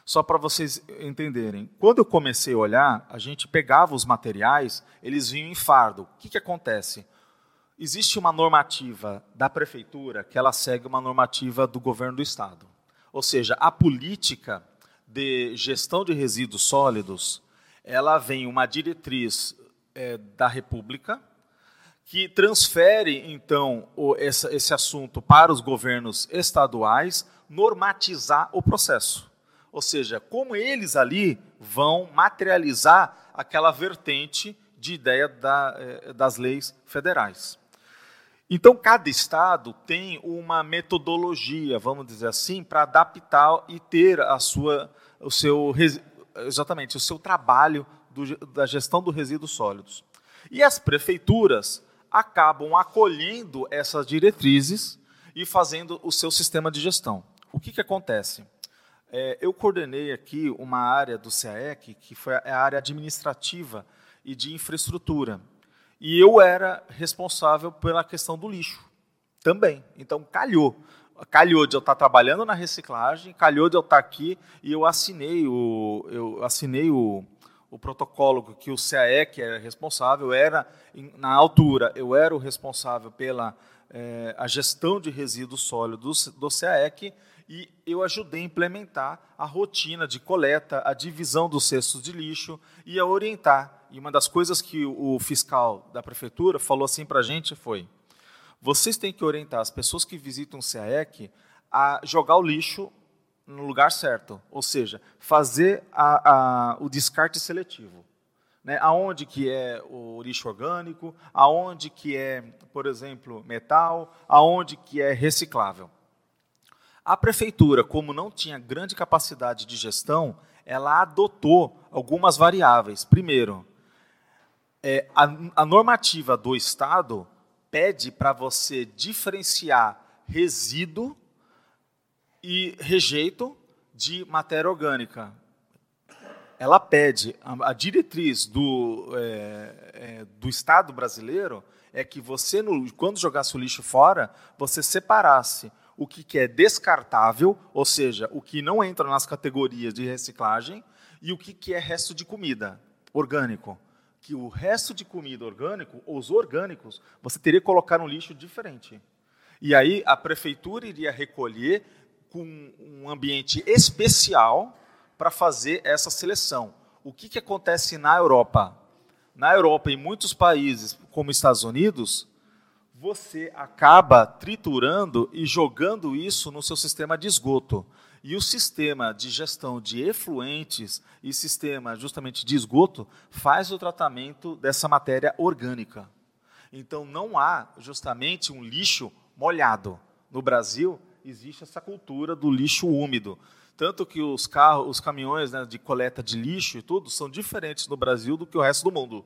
só para vocês entenderem, quando eu comecei a olhar, a gente pegava os materiais, eles vinham em fardo. O que, que acontece? existe uma normativa da prefeitura que ela segue uma normativa do governo do estado. Ou seja, a política de gestão de resíduos sólidos, ela vem uma diretriz é, da República que transfere então o, essa, esse assunto para os governos estaduais normatizar o processo. Ou seja, como eles ali vão materializar aquela vertente de ideia da, é, das leis federais. Então, cada estado tem uma metodologia, vamos dizer assim, para adaptar e ter a sua, o seu, exatamente, o seu trabalho do, da gestão dos resíduos sólidos. E as prefeituras acabam acolhendo essas diretrizes e fazendo o seu sistema de gestão. O que, que acontece? É, eu coordenei aqui uma área do CAEC, que foi a área administrativa e de infraestrutura. E eu era responsável pela questão do lixo também. Então, calhou. Calhou de eu estar trabalhando na reciclagem, calhou de eu estar aqui e eu assinei o, eu assinei o, o protocolo que o CAE, que era responsável, era, na altura, eu era o responsável pela é, a gestão de resíduos sólidos do, do CAEC e eu ajudei a implementar a rotina de coleta, a divisão dos cestos de lixo e a orientar. E uma das coisas que o fiscal da prefeitura falou assim para a gente foi: vocês têm que orientar as pessoas que visitam o CAEC a jogar o lixo no lugar certo, ou seja, fazer a, a, o descarte seletivo. Né? Aonde que é o lixo orgânico, aonde que é, por exemplo, metal, aonde que é reciclável. A prefeitura, como não tinha grande capacidade de gestão, ela adotou algumas variáveis. Primeiro, é, a, a normativa do Estado pede para você diferenciar resíduo e rejeito de matéria orgânica. Ela pede, a, diretriz do, é, é, do Estado brasileiro é que você, no, quando jogasse o lixo fora, você separasse o que, que é descartável, ou seja, o que não entra nas categorias de reciclagem, e o que, que é resto de comida, orgânico que o resto de comida orgânico, os orgânicos, você teria que colocar um lixo diferente. E aí a prefeitura iria recolher com um ambiente especial para fazer essa seleção. O que, que acontece na Europa? na Europa em muitos países, como Estados Unidos, você acaba triturando e jogando isso no seu sistema de esgoto. E o sistema de gestão de efluentes e sistema justamente de esgoto faz o tratamento dessa matéria orgânica. Então não há justamente um lixo molhado. No Brasil existe essa cultura do lixo úmido. Tanto que os carros, os caminhões né, de coleta de lixo e tudo são diferentes no Brasil do que o resto do mundo.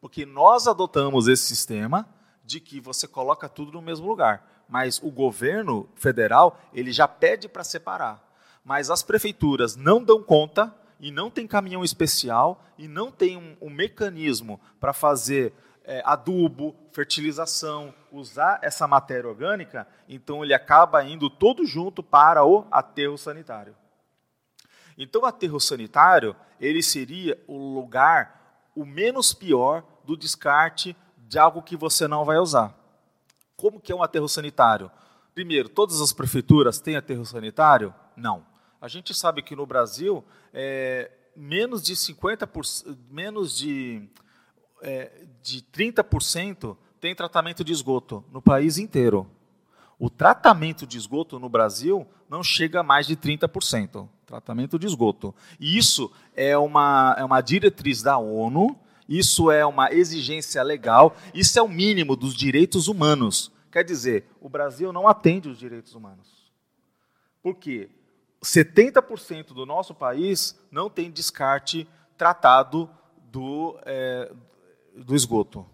Porque nós adotamos esse sistema de que você coloca tudo no mesmo lugar. Mas o governo federal, ele já pede para separar mas as prefeituras não dão conta e não tem caminhão especial e não tem um, um mecanismo para fazer é, adubo, fertilização, usar essa matéria orgânica, então ele acaba indo todo junto para o aterro sanitário. Então, o aterro sanitário ele seria o lugar o menos pior do descarte de algo que você não vai usar. Como que é um aterro sanitário? Primeiro, todas as prefeituras têm aterro sanitário? Não. A gente sabe que no Brasil, é, menos de 50%, menos de, é, de 30% tem tratamento de esgoto no país inteiro. O tratamento de esgoto no Brasil não chega a mais de 30%. Tratamento de esgoto. E isso é uma, é uma diretriz da ONU, isso é uma exigência legal, isso é o mínimo dos direitos humanos. Quer dizer, o Brasil não atende os direitos humanos. Por quê? 70% do nosso país não tem descarte tratado do, é, do esgoto.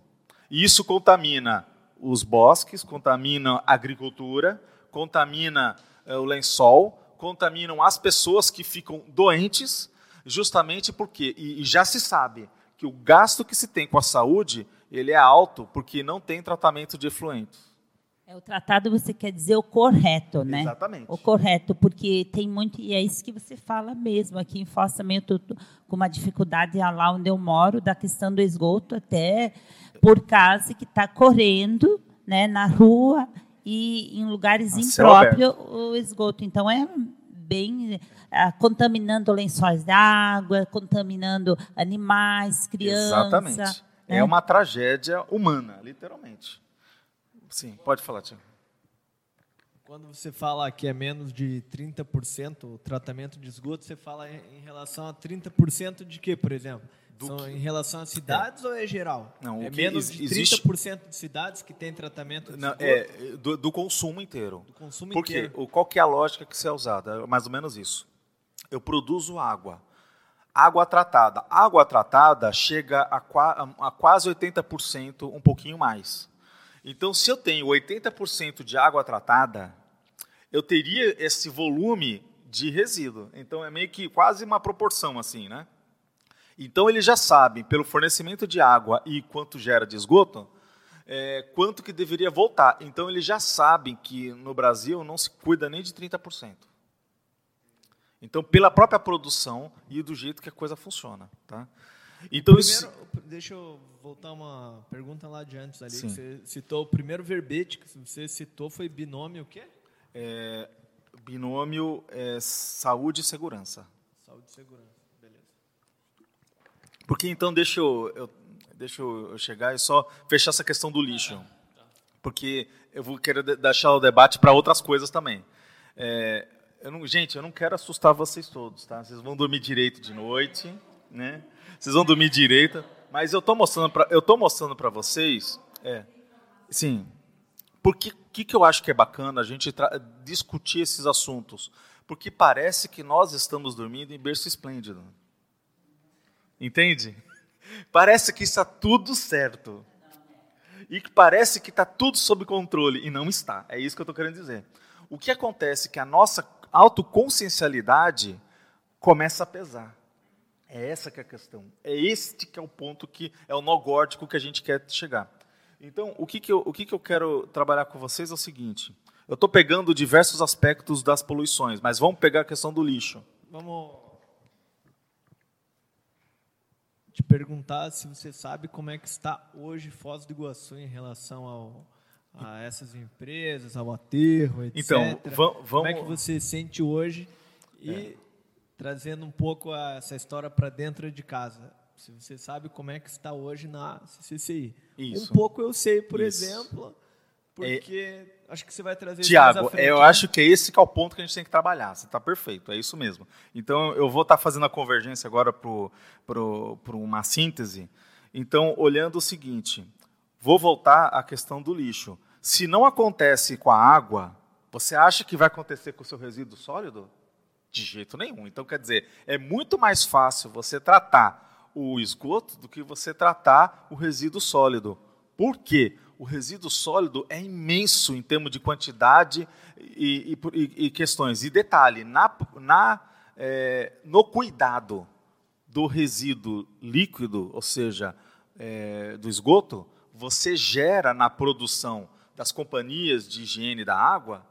E isso contamina os bosques, contamina a agricultura, contamina é, o lençol, contaminam as pessoas que ficam doentes, justamente porque, e, e já se sabe, que o gasto que se tem com a saúde ele é alto porque não tem tratamento de efluentes. É, o tratado você quer dizer o correto, né? Exatamente. O correto, porque tem muito, e é isso que você fala mesmo. Aqui em Foz também eu estou com uma dificuldade lá onde eu moro, da questão do esgoto, até por causa que está correndo né, na rua e em lugares impróprios o esgoto. Então é bem ah, contaminando lençóis de água, contaminando animais, crianças. Exatamente. Né? É uma tragédia humana, literalmente. Sim, pode falar, Tiago. Quando você fala que é menos de 30% o tratamento de esgoto, você fala em relação a 30% de quê, por exemplo? Do São que... em relação a cidades é. ou é geral? Não, é menos de 30% existe... de cidades que tem tratamento de Não, É do, do, consumo inteiro. Do consumo Porque inteiro. qual que é a lógica que se é usada? É mais ou menos isso. Eu produzo água. Água tratada. Água tratada chega a, a quase 80%, um pouquinho mais. Então, se eu tenho 80% de água tratada, eu teria esse volume de resíduo. Então, é meio que quase uma proporção assim, né? Então, eles já sabem, pelo fornecimento de água e quanto gera de esgoto, é, quanto que deveria voltar. Então, eles já sabem que no Brasil não se cuida nem de 30%. Então, pela própria produção e do jeito que a coisa funciona. Tá? Então, Primeiro, isso... Deixa eu voltar uma pergunta lá de antes ali. Sim. Você citou o primeiro verbete que você citou foi binômio o quê? É, binômio é, saúde e segurança. Saúde e segurança, beleza. Porque então deixa eu, eu deixa eu chegar e só fechar essa questão do lixo. Ah, tá. Porque eu vou querer deixar o debate para outras coisas também. É, eu não, gente, eu não quero assustar vocês todos, tá? Vocês vão dormir direito de noite, né? Vocês vão dormir direito. Mas eu estou mostrando para eu tô mostrando para vocês, é, sim, porque que que eu acho que é bacana a gente discutir esses assuntos, porque parece que nós estamos dormindo em berço esplêndido, entende? <laughs> Parece que está tudo certo e que parece que está tudo sob controle e não está. É isso que eu estou querendo dizer. O que acontece é que a nossa autoconsciencialidade começa a pesar. É essa que é a questão. É este que é o ponto que é o nó górdico que a gente quer chegar. Então, o que, que, eu, o que, que eu quero trabalhar com vocês é o seguinte. Eu estou pegando diversos aspectos das poluições, mas vamos pegar a questão do lixo. Vamos te perguntar se você sabe como é que está hoje Foz do Iguaçu em relação ao, a essas empresas, ao aterro, etc. Então, vamos... Como é que você sente hoje e... É trazendo um pouco essa história para dentro de casa. Se você sabe como é que está hoje na CCI. Isso. Um pouco eu sei, por Isso. exemplo, porque acho que você vai trazer Tiago, mais à frente, eu né? acho que esse que é o ponto que a gente tem que trabalhar. Você está perfeito, é isso mesmo. Então, eu vou estar fazendo a convergência agora para uma síntese. Então, olhando o seguinte, vou voltar à questão do lixo. Se não acontece com a água, você acha que vai acontecer com o seu resíduo sólido? De jeito nenhum. Então, quer dizer, é muito mais fácil você tratar o esgoto do que você tratar o resíduo sólido. Por quê? O resíduo sólido é imenso em termos de quantidade e, e, e questões. E detalhe, na, na, é, no cuidado do resíduo líquido, ou seja, é, do esgoto, você gera na produção das companhias de higiene da água,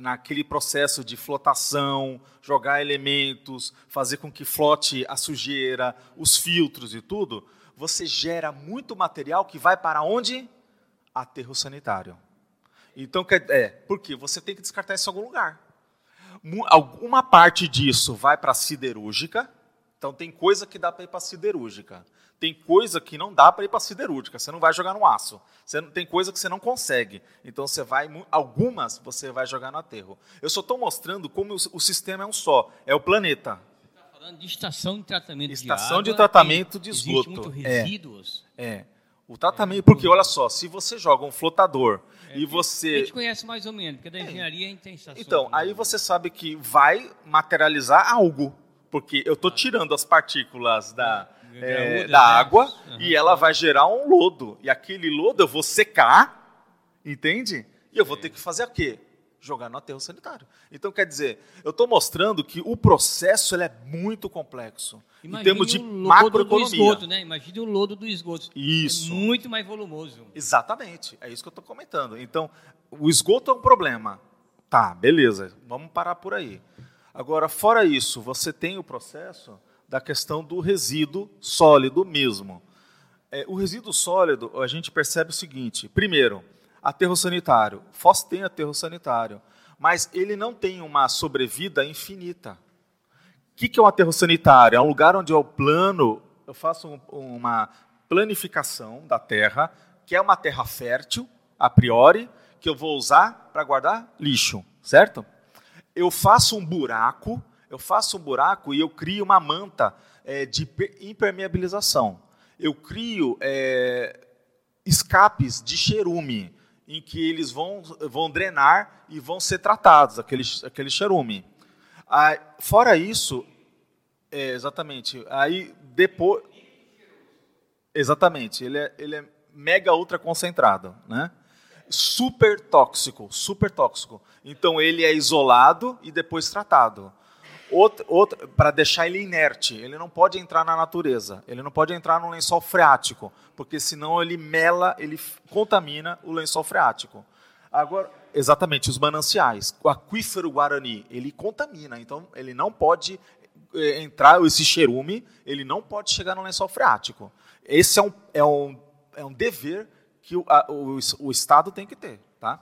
naquele processo de flotação, jogar elementos, fazer com que flote a sujeira, os filtros e tudo, você gera muito material que vai para onde? Aterro sanitário. Então, é, porque você tem que descartar isso em algum lugar. Alguma parte disso vai para a siderúrgica, então tem coisa que dá para ir para a siderúrgica. Tem coisa que não dá para ir para a siderúrgica, você não vai jogar no aço. Você não, tem coisa que você não consegue. Então você vai, algumas você vai jogar no aterro. Eu só estou mostrando como o, o, sistema é um só, é o planeta. Você está falando de estação de tratamento estação de água. de tratamento de esgoto. Existe muito resíduos. É. é. O tratamento, porque olha só, se você joga um flotador é, e você. A gente conhece mais ou menos, porque da engenharia a gente tem estação. Então, aí você sabe que vai materializar algo. Porque eu estou tirando as partículas da, é, da água uhum. e ela vai gerar um lodo. E aquele lodo eu vou secar, entende? E eu vou ter que fazer o quê? Jogar no aterro sanitário. Então, quer dizer, eu estou mostrando que o processo é muito complexo. Imagine em termos de o macroeconomia. Do esgoto, né? Imagine o lodo do esgoto. Isso. É muito mais volumoso. Exatamente. É isso que eu estou comentando. Então, o esgoto é um problema. Tá, beleza. Vamos parar por aí. Agora, fora isso, você tem o processo da questão do resíduo sólido mesmo. É, o resíduo sólido, a gente percebe o seguinte: primeiro, aterro sanitário. FOS tem aterro sanitário, mas ele não tem uma sobrevida infinita. O que, que é um aterro sanitário? É um lugar onde eu plano, eu faço um, uma planificação da terra, que é uma terra fértil, a priori, que eu vou usar para guardar lixo, certo? eu faço um buraco, eu faço um buraco e eu crio uma manta é, de impermeabilização. Eu crio é, escapes de cherume, em que eles vão, vão drenar e vão ser tratados, aquele, aquele cherume. Ah, fora isso, é, exatamente, aí depois... Exatamente, ele é, ele é mega ultra concentrado, né? super tóxico, super tóxico. Então ele é isolado e depois tratado. Para deixar ele inerte, ele não pode entrar na natureza, ele não pode entrar no lençol freático, porque senão ele mela, ele contamina o lençol freático. Agora, exatamente, os mananciais, o aquífero guarani, ele contamina, então ele não pode eh, entrar esse cherume, ele não pode chegar no lençol freático. Esse é um, é um, é um dever que o, a, o, o Estado tem que ter. Tá?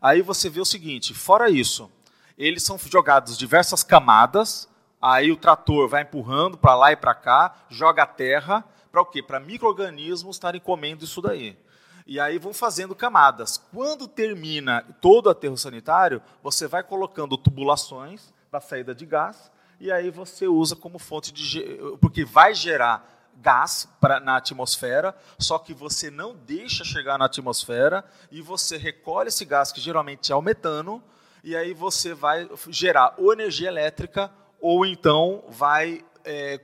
Aí você vê o seguinte: fora isso, eles são jogados diversas camadas, aí o trator vai empurrando para lá e para cá, joga a terra, para o quê? Para micro-organismos estarem comendo isso daí. E aí vão fazendo camadas. Quando termina todo o aterro sanitário, você vai colocando tubulações para saída de gás, e aí você usa como fonte de. porque vai gerar gás pra, na atmosfera, só que você não deixa chegar na atmosfera e você recolhe esse gás, que geralmente é o metano, e aí você vai gerar ou energia elétrica ou então vai é,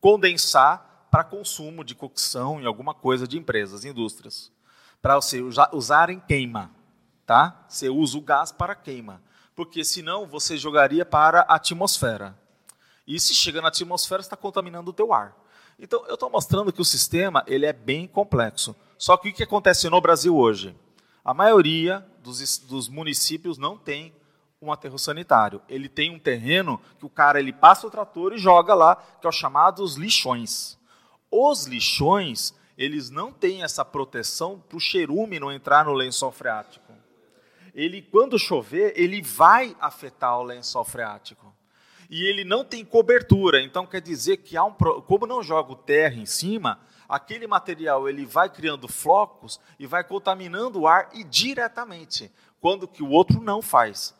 condensar para consumo de cocção em alguma coisa de empresas, indústrias, para você usar em queima. Tá? Você usa o gás para queima, porque senão você jogaria para a atmosfera. E se chega na atmosfera, está contaminando o teu ar. Então, eu estou mostrando que o sistema ele é bem complexo. Só que o que acontece no Brasil hoje? A maioria dos, dos municípios não tem um aterro sanitário. Ele tem um terreno que o cara ele passa o trator e joga lá, que é o chamados lixões. Os lixões, eles não têm essa proteção para o cherume não entrar no lençol freático. Ele, quando chover, ele vai afetar o lençol freático. e ele não tem cobertura. Então quer dizer que há um como não jogo terra em cima, aquele material ele vai criando flocos e vai contaminando o ar e diretamente, quando que o outro não faz.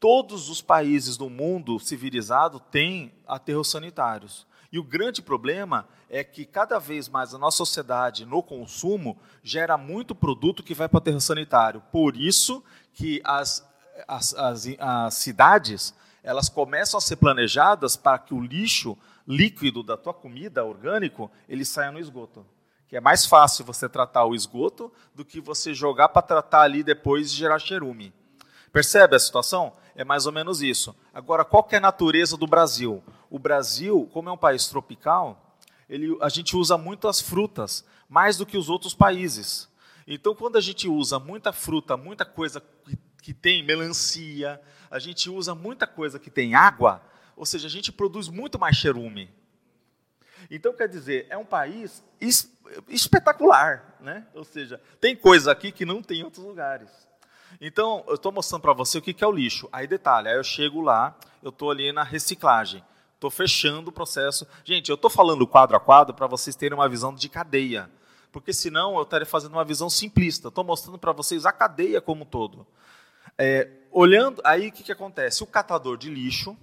Todos os países do mundo civilizado têm aterros sanitários. E o grande problema é que cada vez mais a nossa sociedade no consumo gera muito produto que vai para o aterro sanitário. Por isso que as, as, as, as cidades elas começam a ser planejadas para que o lixo líquido da tua comida orgânico ele saia no esgoto. Que é mais fácil você tratar o esgoto do que você jogar para tratar ali depois e gerar cherume. Percebe a situação? É mais ou menos isso. Agora, qual é a natureza do Brasil? O Brasil, como é um país tropical, ele, a gente usa muitas frutas, mais do que os outros países. Então, quando a gente usa muita fruta, muita coisa que, que tem melancia, a gente usa muita coisa que tem água, ou seja, a gente produz muito mais cherume. Então, quer dizer, é um país es espetacular, né? Ou seja, tem coisa aqui que não tem em outros lugares. Então, eu estou mostrando para você o que é o lixo. Aí, detalhe, aí eu chego lá, eu estou ali na reciclagem. Estou fechando o processo. Gente, eu estou falando quadro a quadro para vocês terem uma visão de cadeia. Porque senão eu estaria fazendo uma visão simplista. Estou mostrando para vocês a cadeia como um todo. É, olhando, aí o que, que acontece? O catador de lixo,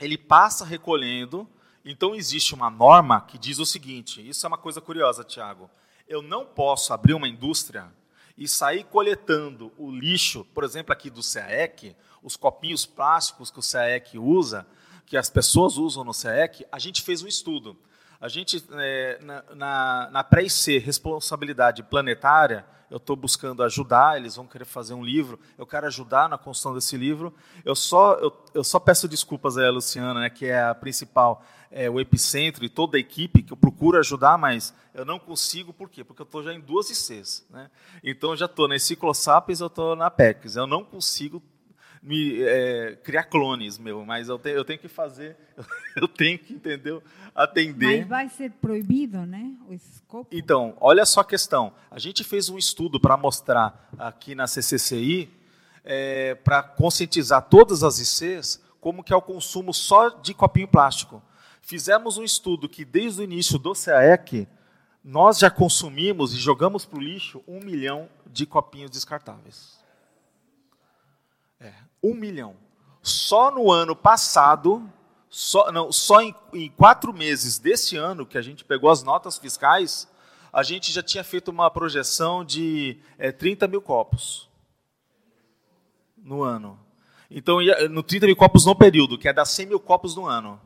ele passa recolhendo. Então existe uma norma que diz o seguinte: isso é uma coisa curiosa, Tiago. Eu não posso abrir uma indústria e sair coletando o lixo, por exemplo, aqui do CAEC, os copinhos plásticos que o CAEC usa, que as pessoas usam no CAEC, a gente fez um estudo. A gente, é, na, na, na pré-IC, responsabilidade planetária, eu estou buscando ajudar, eles vão querer fazer um livro, eu quero ajudar na construção desse livro. Eu só, eu, eu só peço desculpas a Luciana, né, que é a principal, é, o epicentro e toda a equipe, que eu procuro ajudar, mas eu não consigo, por quê? Porque eu estou já em duas ICs. Né? Então, eu já estou na Enciclosapiens, eu estou na PECs. Eu não consigo me é, criar clones, meu, mas eu, te, eu tenho que fazer, <laughs> eu tenho que, entendeu? Atender. Mas vai ser proibido, né? O escopo. Então, olha só a questão. A gente fez um estudo para mostrar aqui na CCCI, é, para conscientizar todas as ICs, como que é o consumo só de copinho plástico. Fizemos um estudo que, desde o início do CAEC, nós já consumimos e jogamos para o lixo um milhão de copinhos descartáveis. É, um milhão. Só no ano passado, só, não, só em, em quatro meses desse ano, que a gente pegou as notas fiscais, a gente já tinha feito uma projeção de é, 30 mil copos no ano. Então, no 30 mil copos no período, que é dar 100 mil copos no ano.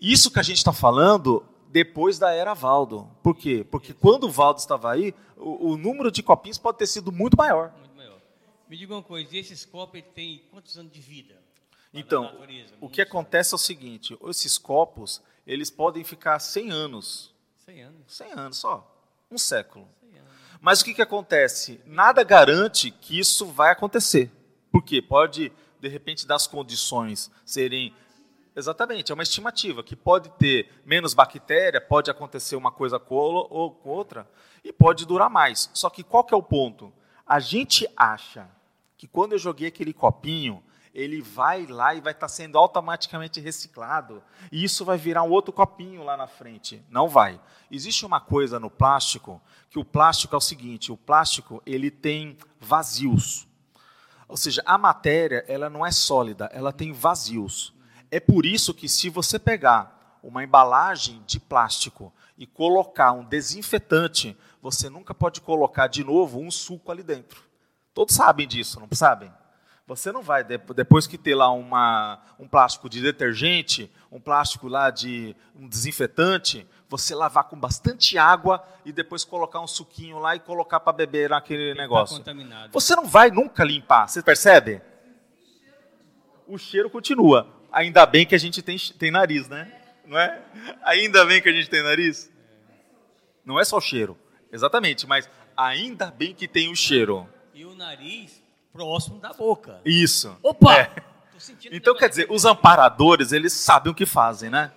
Isso que a gente está falando depois da era Valdo. Por quê? Porque quando o Valdo estava aí, o, o número de copinhos pode ter sido muito maior. Me diga uma coisa, esses copos têm quantos anos de vida? Então, o que acontece é o seguinte, esses copos, eles podem ficar 100 anos. 100 anos? 100 anos só, um século. Mas o que, que acontece? Nada garante que isso vai acontecer. Por quê? Pode, de repente, das condições serem Exatamente, é uma estimativa que pode ter menos bactéria, pode acontecer uma coisa com ou com outra e pode durar mais. Só que qual que é o ponto? A gente acha que quando eu joguei aquele copinho, ele vai lá e vai estar tá sendo automaticamente reciclado. E isso vai virar um outro copinho lá na frente. Não vai. Existe uma coisa no plástico, que o plástico é o seguinte, o plástico ele tem vazios. Ou seja, a matéria ela não é sólida, ela tem vazios. É por isso que se você pegar uma embalagem de plástico e colocar um desinfetante, você nunca pode colocar de novo um suco ali dentro. Todos sabem disso, não sabem? Você não vai, depois que ter lá uma, um plástico de detergente, um plástico lá de um desinfetante, você lavar com bastante água e depois colocar um suquinho lá e colocar para beber naquele tá negócio. Você não vai nunca limpar, você percebe? O cheiro continua. Ainda bem que a gente tem, tem nariz, né? Não é? Ainda bem que a gente tem nariz. Não é só o cheiro, exatamente, mas ainda bem que tem o cheiro e o nariz próximo da boca. Isso. Opa! É. Então, quer dizer, os amparadores, eles sabem o que fazem, né?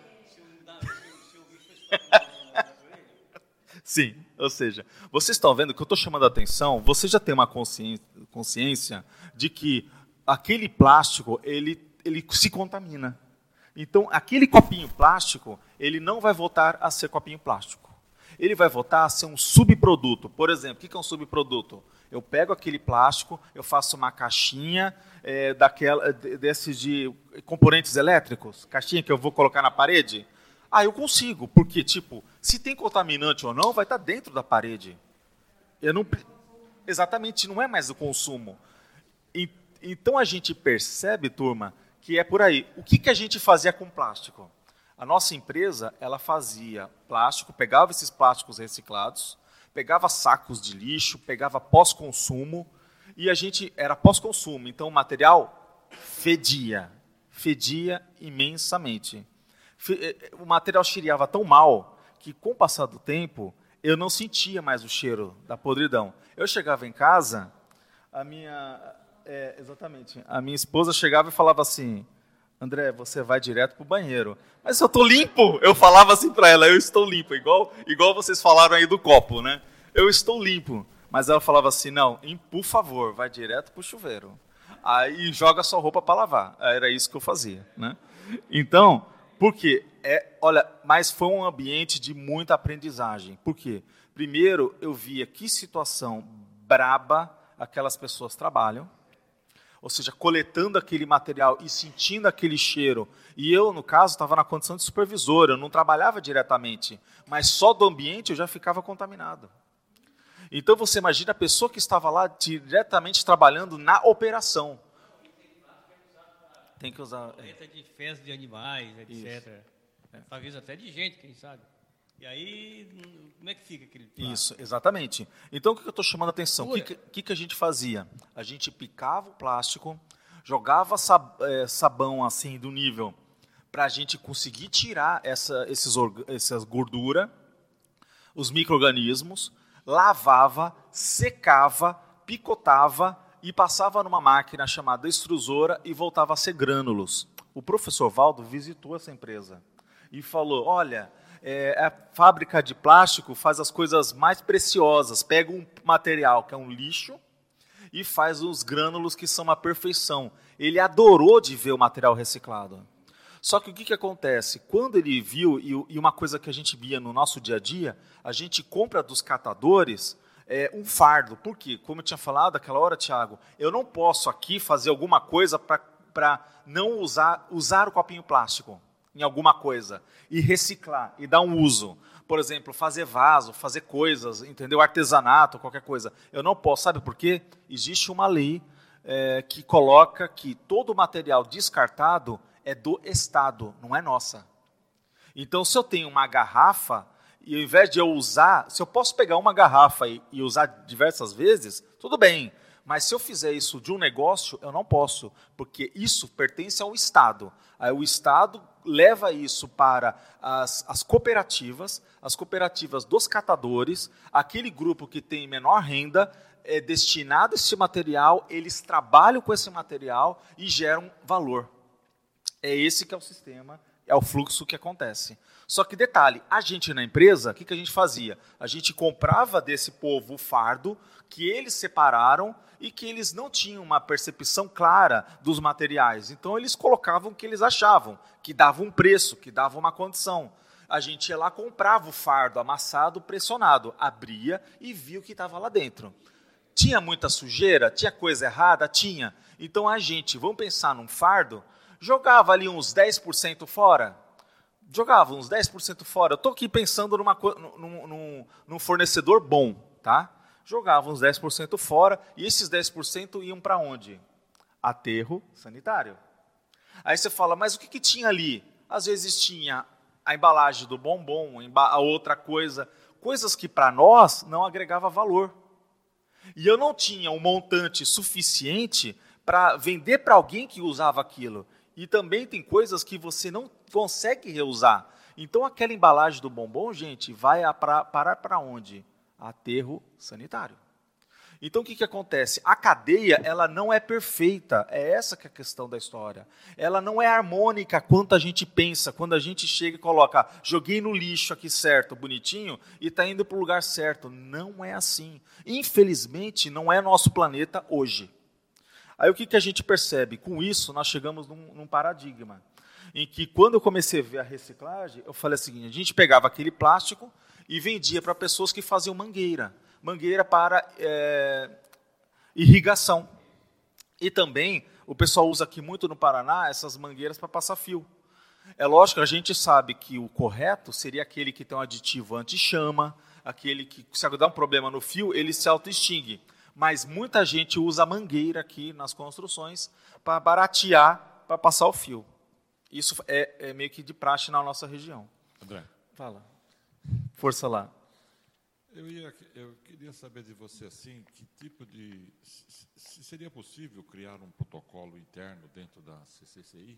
Sim, ou seja, vocês estão vendo que eu estou chamando a atenção, você já tem uma consciência, consciência de que aquele plástico, ele ele se contamina. Então, aquele copinho plástico, ele não vai voltar a ser copinho plástico. Ele vai voltar a ser um subproduto. Por exemplo, o que é um subproduto? Eu pego aquele plástico, eu faço uma caixinha é, daquela, desses de componentes elétricos, caixinha que eu vou colocar na parede. Ah, eu consigo, porque, tipo, se tem contaminante ou não, vai estar dentro da parede. Eu não, exatamente, não é mais o consumo. E, então a gente percebe, turma, que é por aí. O que, que a gente fazia com plástico? A nossa empresa, ela fazia plástico, pegava esses plásticos reciclados, pegava sacos de lixo, pegava pós-consumo, e a gente era pós-consumo, então o material fedia, fedia imensamente. Eh, eh, o material cheirava tão mal que, com o passar do tempo, eu não sentia mais o cheiro da podridão. Eu chegava em casa, a minha, é, exatamente, a minha esposa chegava e falava assim: André, você vai direto pro banheiro. Mas eu tô limpo. Eu falava assim para ela, eu estou limpo, igual, igual vocês falaram aí do copo, né? Eu estou limpo. Mas ela falava assim, não, por favor, vai direto pro chuveiro. Aí joga sua roupa para lavar. Era isso que eu fazia, né? Então, por quê? É, olha, mas foi um ambiente de muita aprendizagem. Por quê? Primeiro, eu via que situação braba aquelas pessoas trabalham ou seja, coletando aquele material e sentindo aquele cheiro. E eu, no caso, estava na condição de supervisor, eu não trabalhava diretamente, mas só do ambiente eu já ficava contaminado. Então você imagina a pessoa que estava lá diretamente trabalhando na operação. Tem que usar. É. de fezes de animais, etc. É. Talvez até de gente, quem sabe. E aí, como é que fica aquele plástico? Isso, exatamente. Então, o que eu estou chamando a atenção? O que, que, que, a gente fazia? A gente picava o plástico, jogava é, sabão assim do nível para a gente conseguir tirar essa, esses, essas gorduras, os micro-organismos, lavava, secava, picotava e passava numa máquina chamada extrusora e voltava a ser grânulos. O professor Valdo visitou essa empresa e falou: Olha, é, a fábrica de plástico faz as coisas mais preciosas. Pega um material que é um lixo e faz os grânulos que são uma perfeição. Ele adorou de ver o material reciclado. Só que o que, que acontece? Quando ele viu, e, uma coisa que a gente via no nosso dia a dia, a gente compra dos catadores é, um fardo. Por quê? Como eu tinha falado aquela hora, Tiago, eu não posso aqui fazer alguma coisa para não usar, usar o copinho plástico em alguma coisa e reciclar e dar um uso. Por exemplo, fazer vaso, fazer coisas, entendeu? Artesanato, qualquer coisa. Eu não posso, sabe por quê? Existe uma lei é, que coloca que todo material descartado é do Estado, não é nossa. Então, se eu tenho uma garrafa, e ao invés de eu usar, se eu posso pegar uma garrafa e, e usar diversas vezes, tudo bem. Mas se eu fizer isso de um negócio, eu não posso, porque isso pertence ao Estado. Aí o Estado leva isso para as, as cooperativas, as cooperativas dos catadores, aquele grupo que tem menor renda, é destinado esse material, eles trabalham com esse material e geram valor. É esse que é o sistema, é o fluxo que acontece. Só que detalhe, a gente na empresa, o que, que a gente fazia? A gente comprava desse povo o fardo que eles separaram e que eles não tinham uma percepção clara dos materiais. Então eles colocavam o que eles achavam, que dava um preço, que dava uma condição. A gente ia lá, comprava o fardo amassado, pressionado, abria e via o que estava lá dentro. Tinha muita sujeira? Tinha coisa errada? Tinha. Então a gente, vamos pensar num fardo, jogava ali uns 10% fora. Jogava uns 10% fora. Eu estou aqui pensando numa, num, num, num fornecedor bom, tá? Jogavam uns 10% fora, e esses 10% iam para onde? Aterro sanitário. Aí você fala, mas o que, que tinha ali? Às vezes tinha a embalagem do bombom, a outra coisa, coisas que para nós não agregava valor. E eu não tinha um montante suficiente para vender para alguém que usava aquilo. E também tem coisas que você não consegue reusar. Então aquela embalagem do bombom, gente, vai parar para onde? Aterro sanitário. Então o que, que acontece? A cadeia ela não é perfeita, é essa que é a questão da história. Ela não é harmônica quanto a gente pensa, quando a gente chega e coloca, joguei no lixo aqui certo, bonitinho, e está indo para o lugar certo. Não é assim. Infelizmente, não é nosso planeta hoje. Aí o que, que a gente percebe? Com isso, nós chegamos num, num paradigma em que quando eu comecei a ver a reciclagem, eu falei assim, a gente pegava aquele plástico e vendia para pessoas que faziam mangueira, mangueira para é, irrigação. E também o pessoal usa aqui muito no Paraná essas mangueiras para passar fio. É lógico, a gente sabe que o correto seria aquele que tem um aditivo anti-chama, aquele que, se dá um problema no fio, ele se auto-extingue. Mas muita gente usa mangueira aqui nas construções para baratear, para passar o fio. Isso é, é, meio que de praxe na nossa região. André. Fala. Força lá. Eu, ia, eu queria saber de você assim, que tipo de. Se seria possível criar um protocolo interno dentro da CCCI?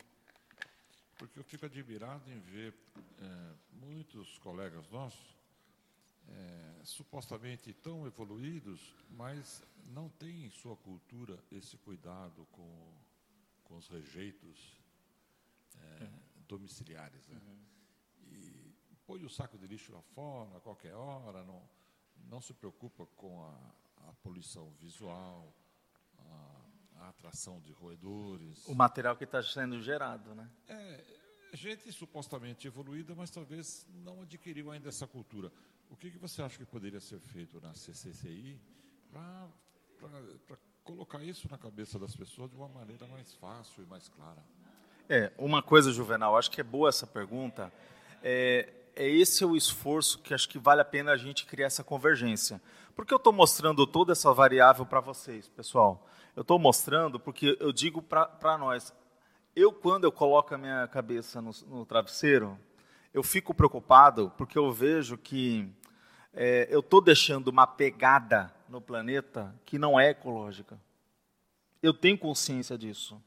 Porque eu fico admirado em ver é, muitos colegas nossos é, supostamente tão evoluídos, mas não têm em sua cultura esse cuidado com, com os rejeitos é, domiciliares. Né? Uhum. Põe o saco de lixo lá fora a qualquer hora, não, não se preocupa com a, a poluição visual, a, a, atração de roedores. O material que está sendo gerado, né? É, gente supostamente evoluída, mas talvez não adquiriu ainda essa cultura. O que, que você acha que poderia ser feito na CCCI para colocar isso na cabeça das pessoas de uma maneira mais fácil e mais clara? É, uma coisa, Juvenal, acho que é boa essa pergunta. É, é esse o esforço que acho que vale a pena a gente criar essa convergência. Por que eu estou mostrando toda essa variável para vocês, pessoal? Eu estou mostrando porque eu digo para nós, eu quando eu coloco a minha cabeça no, no, travesseiro, eu fico preocupado porque eu vejo que é, eu estou deixando uma pegada no planeta que não é ecológica. Eu tenho consciência disso.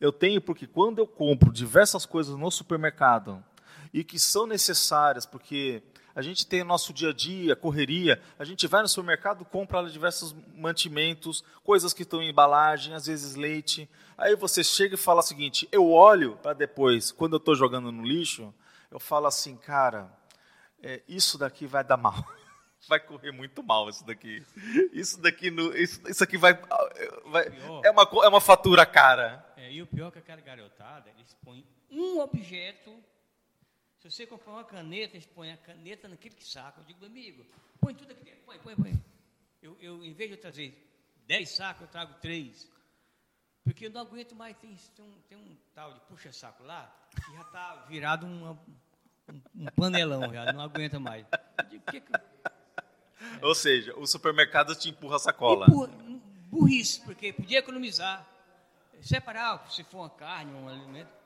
Eu tenho porque quando eu compro diversas coisas no supermercado e que são necessárias, porque a gente tem nosso dia a dia, correria, a gente vai no supermercado, compra diversos mantimentos, coisas que estão em embalagem, às vezes leite. Aí você chega e fala o seguinte: eu olho para depois, quando eu estou jogando no lixo, eu falo assim, cara, é, isso daqui vai dar mal. <laughs> vai correr muito mal isso daqui. Isso daqui, no, isso, isso aqui vai, vai é, uma, é uma fatura cara. É, e o pior é que aquela garotada, eles põem um objeto. Se você comprar uma caneta, eles põem a caneta naquele saco. Eu digo, amigo, põe tudo aqui dentro, põe, põe, põe. Eu, eu, em vez de eu trazer dez sacos, eu trago três. Porque eu não aguento mais, tem, tem, um, tem um tal de puxa-saco lá, que já está virado uma, um, um, panelão, já não aguenta mais. Eu digo, que que... É. Ou seja, o supermercado te empurra a sacola. Empurra, burrice, porque podia economizar separar, se for uma carne, um alimento.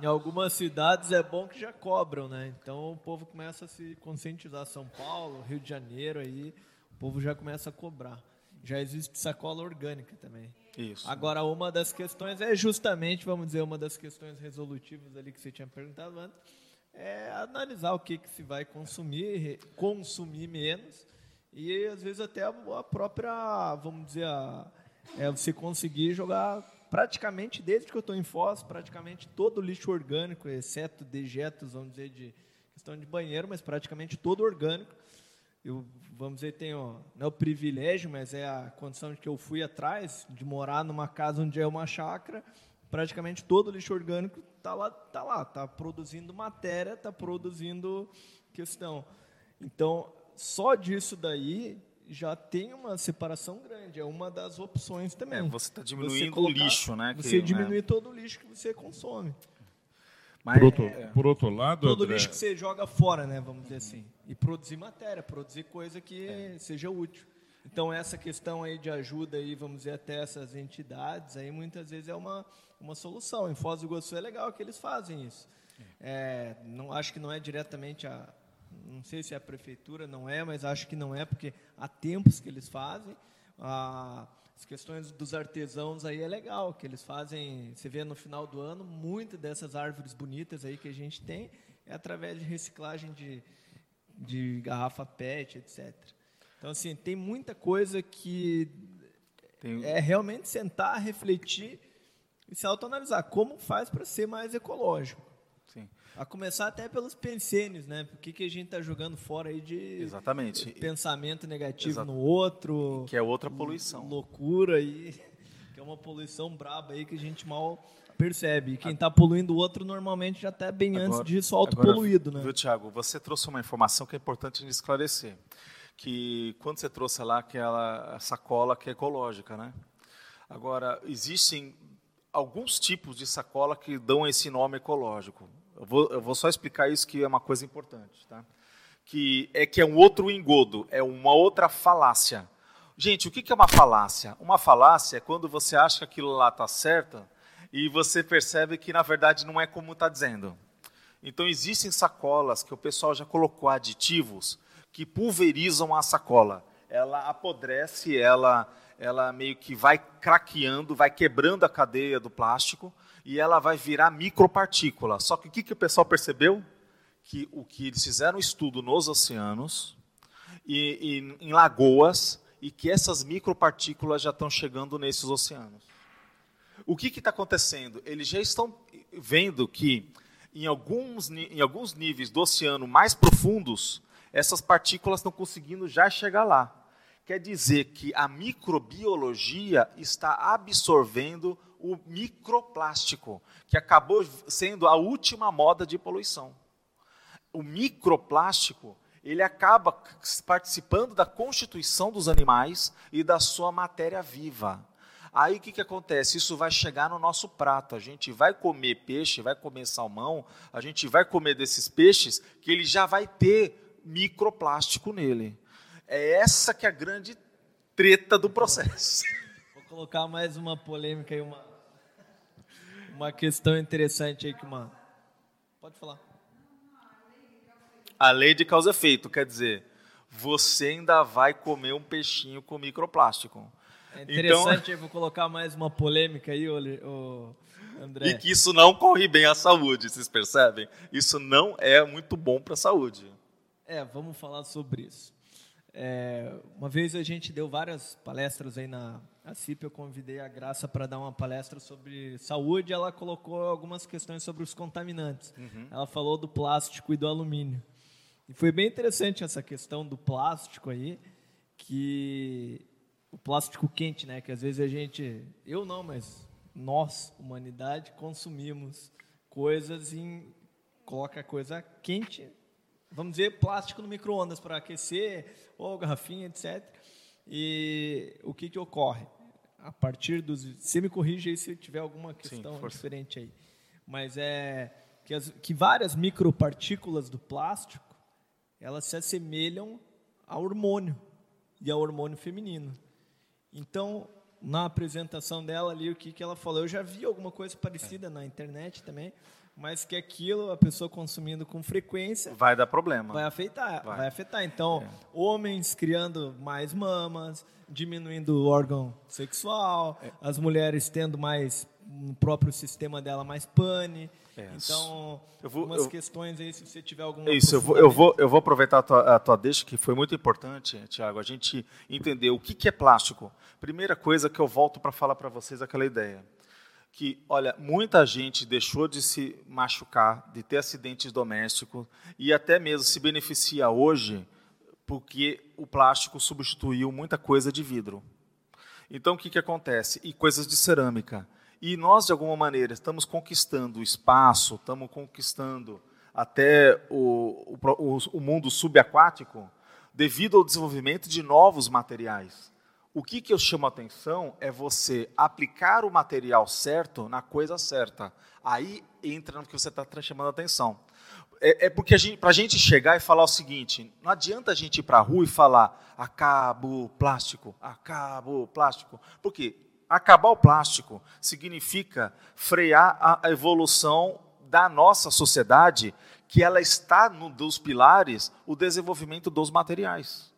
Em algumas cidades é bom que já cobram, né? Então o povo começa a se conscientizar. São Paulo, Rio de Janeiro, aí o povo já começa a cobrar. Já existe sacola orgânica também. Isso. Agora, uma das questões é justamente, vamos dizer, uma das questões resolutivas ali que você tinha perguntado antes, é analisar o que, que se vai consumir, consumir menos e às vezes até a própria, vamos dizer, a, é você conseguir jogar praticamente desde que eu estou em Foz, praticamente todo lixo orgânico, exceto dejetos, vamos dizer, de questão de banheiro, mas praticamente todo orgânico. Eu, vamos dizer, tenho, não é o privilégio, mas é a condição de que eu fui atrás, de morar numa casa onde é uma chácara, praticamente todo lixo orgânico está lá, está lá, está produzindo matéria, está produzindo questão. Então, só disso daí já tem uma separação grande, é uma das opções também. É, você está diminuindo colocar, o lixo, né? Você que, diminui né? todo o lixo que você consome. Mas, por, outro, é, por outro lado, todo André... lixo que você joga fora, né? Vamos dizer assim, e produzir matéria, produzir coisa que é. seja útil. Então essa questão aí de ajuda aí, vamos dizer até essas entidades aí muitas vezes é uma uma solução. Em Foz do Iguaçu é legal que eles fazem isso. É, não acho que não é diretamente a não sei se é a prefeitura, não é, mas acho que não é, porque há tempos que eles fazem. Ah, as questões dos artesãos aí é legal, que eles fazem, você vê no final do ano, muitas dessas árvores bonitas aí que a gente tem é através de reciclagem de, de garrafa PET, etc. Então, assim, tem muita coisa que tem... é realmente sentar, refletir e se autoanalisar. Como faz para ser mais ecológico? A começar até pelos pensênios, né? Por que, que a gente está jogando fora aí de Exatamente. pensamento negativo Exato. no outro? Que é outra poluição. Loucura aí. <laughs> Que é uma poluição braba aí que a gente mal percebe. E quem está poluindo o outro normalmente já está bem antes Agora- disso autopoluído, né? Viu, Tiago, você trouxe uma informação que é importante esclarecer. Que quando você trouxe lá aquela sacola que é ecológica, né? Agora, existem alguns tipos de sacola que dão esse nome ecológico. Eu vou, eu vou só explicar isso que é uma coisa importante, tá? Que é que é um outro engodo, é uma outra falácia. Gente, o que é uma falácia? Uma falácia é quando você acha que aquilo lá está certo e você percebe que na verdade não é como está dizendo. Então existem sacolas que o pessoal já colocou aditivos que pulverizam a sacola. Ela apodrece, ela, ela meio que vai craqueando, vai quebrando a cadeia do plástico e ela vai virar micropartícula. Só que o que, que o pessoal percebeu? Que o que eles fizeram estudo nos oceanos e, e em lagoas e que essas micropartículas já estão chegando nesses oceanos. O que está acontecendo? Eles já estão vendo que em alguns, em alguns níveis do oceano mais profundos, essas partículas estão conseguindo já chegar lá. Quer dizer que a microbiologia está absorvendo o microplástico, que acabou sendo a última moda de poluição. O microplástico, ele acaba participando da constituição dos animais e da sua matéria viva. Aí o que, que acontece? Isso vai chegar no nosso prato. A gente vai comer peixe, vai comer salmão, a gente vai comer desses peixes que ele já vai ter microplástico nele. É essa que é a grande treta do processo. Vou colocar mais uma polêmica aí, uma, uma questão interessante aí que uma. Pode falar. A lei de causa efeito, quer dizer, você ainda vai comer um peixinho com microplástico. É Então- interessante, eu vou colocar mais uma polêmica aí, ô, André. E que isso não corre bem à saúde, vocês percebem? Isso não é muito bom para a saúde. É, vamos falar sobre isso. É, uma vez a gente deu várias palestras aí na a CIP, eu convidei a Graça para dar uma palestra sobre saúde, ela colocou algumas questões sobre os contaminantes. Ela falou do plástico e do alumínio. E foi bem interessante essa questão do plástico aí, que o plástico quente, né, que às vezes a gente, eu não, mas nós, humanidade, consumimos coisas e coloca coisa quente vamos dizer, plástico no micro-ondas para aquecer, ou garrafinha, etc. E o que, que ocorre? A partir dos. Você me corrige aí se tiver alguma questão força. diferente aí. Mas é que, as, que várias micropartículas do plástico elas se assemelham ao hormônio e ao hormônio feminino. Então, na apresentação dela ali, o que, que ela falou? Eu já vi alguma coisa parecida na internet também, mas que aquilo, a pessoa consumindo com frequência, Vai dar problema. vai afetar. Vai, Vai. afetar. Então, homens criando mais mamas, diminuindo o órgão sexual, as mulheres tendo mais no próprio sistema dela mais pane. É, Então, eu vou- algumas eu- questões aí, se você tiver alguma É Isso, eu vou, eu, vou, eu vou aproveitar a tua, a tua deixa, que foi muito importante, Tiago, a gente entender o que, que é plástico. Primeira coisa que eu volto para falar para vocês é aquela ideia. Que, olha, muita gente deixou de se machucar, de ter acidentes domésticos e até mesmo se beneficia hoje porque o plástico substituiu muita coisa de vidro. Então, o que, que acontece? E coisas de cerâmica. E nós, de alguma maneira, estamos conquistando o espaço, estamos conquistando até o, o o mundo subaquático devido ao desenvolvimento de novos materiais. O que, que eu chamo a atenção é você aplicar o material certo na coisa certa. Aí entra no que você está chamando a atenção. É, é porque para a gente chegar e falar o seguinte: não adianta a gente ir para a rua e falar acabo plástico, acabo plástico. Por quê? Acabar o plástico significa frear a evolução da nossa sociedade, que ela está no dos pilares o desenvolvimento dos materiais.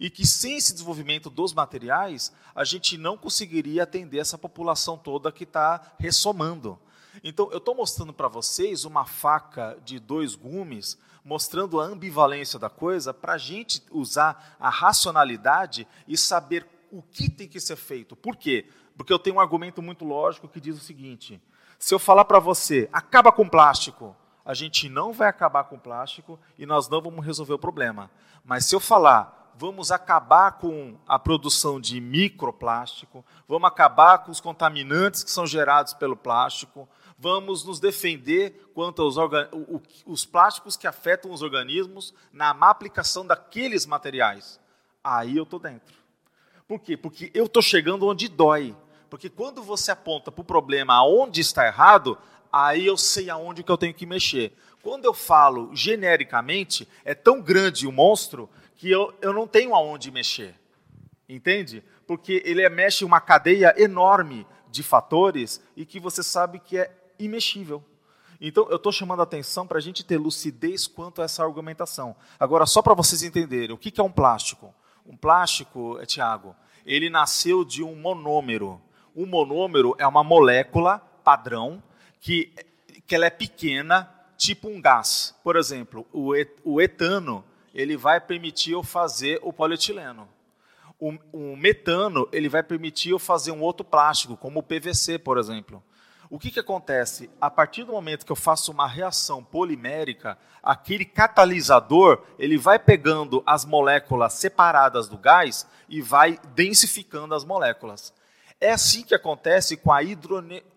E que sem esse desenvolvimento dos materiais, a gente não conseguiria atender essa população toda que está ressomando. Então, eu estou mostrando para vocês uma faca de dois gumes, mostrando a ambivalência da coisa, para a gente usar a racionalidade e saber o que tem que ser feito. Por quê? Porque eu tenho um argumento muito lógico que diz o seguinte: se eu falar para você, acaba com plástico, a gente não vai acabar com plástico e nós não vamos resolver o problema. Mas se eu falar, vamos acabar com a produção de microplástico, vamos acabar com os contaminantes que são gerados pelo plástico, vamos nos defender quanto aos os plásticos que afetam os organismos na má aplicação daqueles materiais. Aí eu estou dentro. Por quê? Porque eu estou chegando onde dói. Porque quando você aponta para o problema aonde está errado, aí eu sei aonde que eu tenho que mexer. Quando eu falo genericamente, é tão grande o monstro que eu, eu não tenho aonde mexer. Entende? Porque ele é, mexe uma cadeia enorme de fatores e que você sabe que é imexível. Então, eu estou chamando a atenção para a gente ter lucidez quanto a essa argumentação. Agora, só para vocês entenderem, o que é um plástico? Um plástico, Tiago, ele nasceu de um monômero. Um monômero é uma molécula padrão que, que ela é pequena, tipo um gás. Por exemplo, o, o etano ele vai permitir eu fazer o polietileno. O, o, metano ele vai permitir eu fazer um outro plástico, como o PVC, por exemplo. O que, que acontece? A partir do momento que eu faço uma reação polimérica, aquele catalisador ele vai pegando as moléculas separadas do gás e vai densificando as moléculas. É assim que acontece com a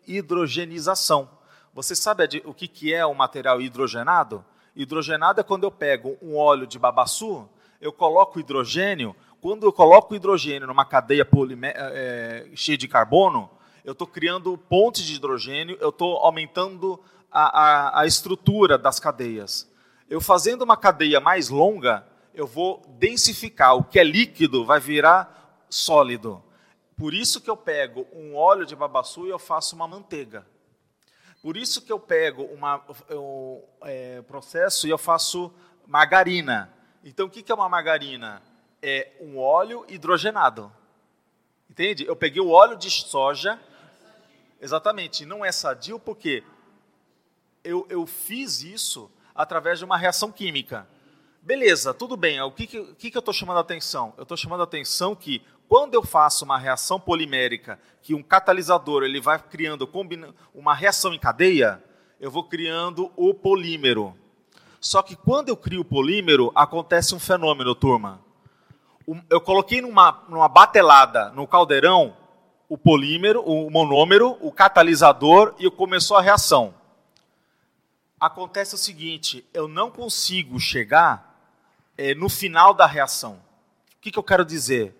hidrogenização. Você sabe o que é o material hidrogenado? Hidrogenado é quando eu pego um óleo de babaçu, eu coloco hidrogênio. Quando eu coloco hidrogênio numa cadeia é, cheia de carbono, eu estou criando pontes de hidrogênio, eu estou aumentando a, a, a estrutura das cadeias. Eu fazendo uma cadeia mais longa, eu vou densificar. O que é líquido vai virar sólido. Por isso que eu pego um óleo de babaçu e eu faço uma manteiga. Por isso que eu pego uma, eu, é, processo e eu faço margarina. Então, o que é uma margarina? É um óleo hidrogenado. Entende? Eu peguei o óleo de soja. Exatamente. Não é sadio porque eu, eu fiz isso através de uma reação química. Beleza, tudo bem. O que, que, que, que eu estou chamando a atenção? Eu estou chamando a atenção que quando eu faço uma reação polimérica, que um catalisador ele vai criando uma reação em cadeia, eu vou criando o polímero. Só que quando eu crio o polímero, acontece um fenômeno, turma. Eu coloquei numa, numa batelada no caldeirão o polímero, o monômero, o catalisador e começou a reação. Acontece o seguinte: eu não consigo chegar é, no final da reação. O que, que eu quero dizer?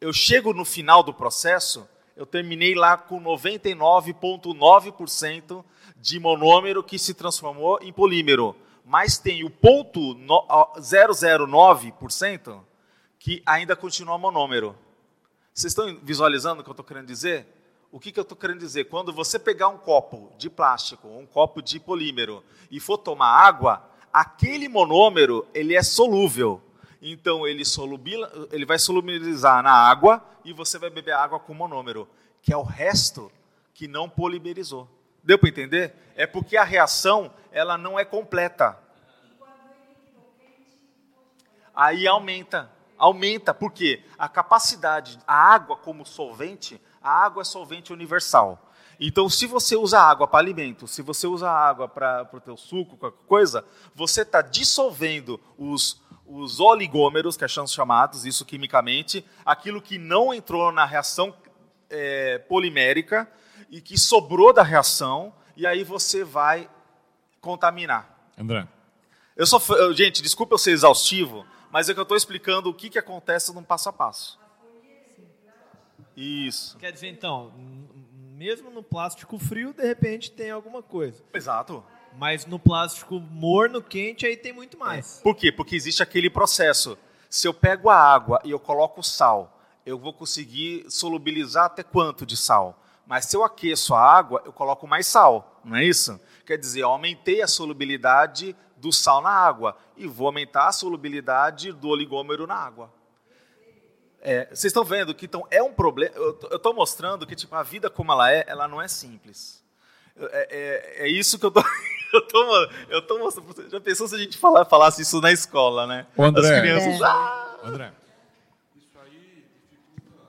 Eu chego no final do processo, eu terminei lá com 99,9% de monômero que se transformou em polímero. Mas tem o ponto 009% que ainda continua monômero. Vocês estão visualizando o que eu estou querendo dizer? O que, que eu estou querendo dizer? Quando você pegar um copo de plástico, um copo de polímero, e for tomar água, aquele monômero ele é solúvel então ele, solubila, ele vai solubilizar na água e você vai beber água com monômero, que é o resto que não polimerizou. Deu para entender? É porque a reação ela não é completa. Aí aumenta, aumenta, porque a capacidade, a água como solvente, a água é solvente universal. Então, se você usa água para alimento, se você usa água para o teu suco, qualquer coisa, você está dissolvendo os os oligômeros, que são chamados, isso quimicamente, aquilo que não entrou na reação é, polimérica e que sobrou da reação, e aí você vai contaminar. André. Eu sou, gente, desculpa eu ser exaustivo, mas é que eu estou explicando o que, que acontece no passo a passo. Isso. Quer dizer, então, mesmo no plástico frio, de repente tem alguma coisa. Exato. Mas no plástico morno, quente, aí tem muito mais. É. Por quê? Porque existe aquele processo. Se eu pego a água e eu coloco sal, eu vou conseguir solubilizar até quanto de sal? Mas se eu aqueço a água, eu coloco mais sal, não é isso? Quer dizer, eu aumentei a solubilidade do sal na água e vou aumentar a solubilidade do oligômero na água. É, vocês estão vendo que então é um problema. Eu estou mostrando que tipo a vida como ela é, ela não é simples. É, é, é isso que eu tô, <laughs> eu tô, eu tô mostrando. Já pensou se a gente falar, falasse isso na escola, né? O André. As crianças. É. Ah! André. Isso aí dificulta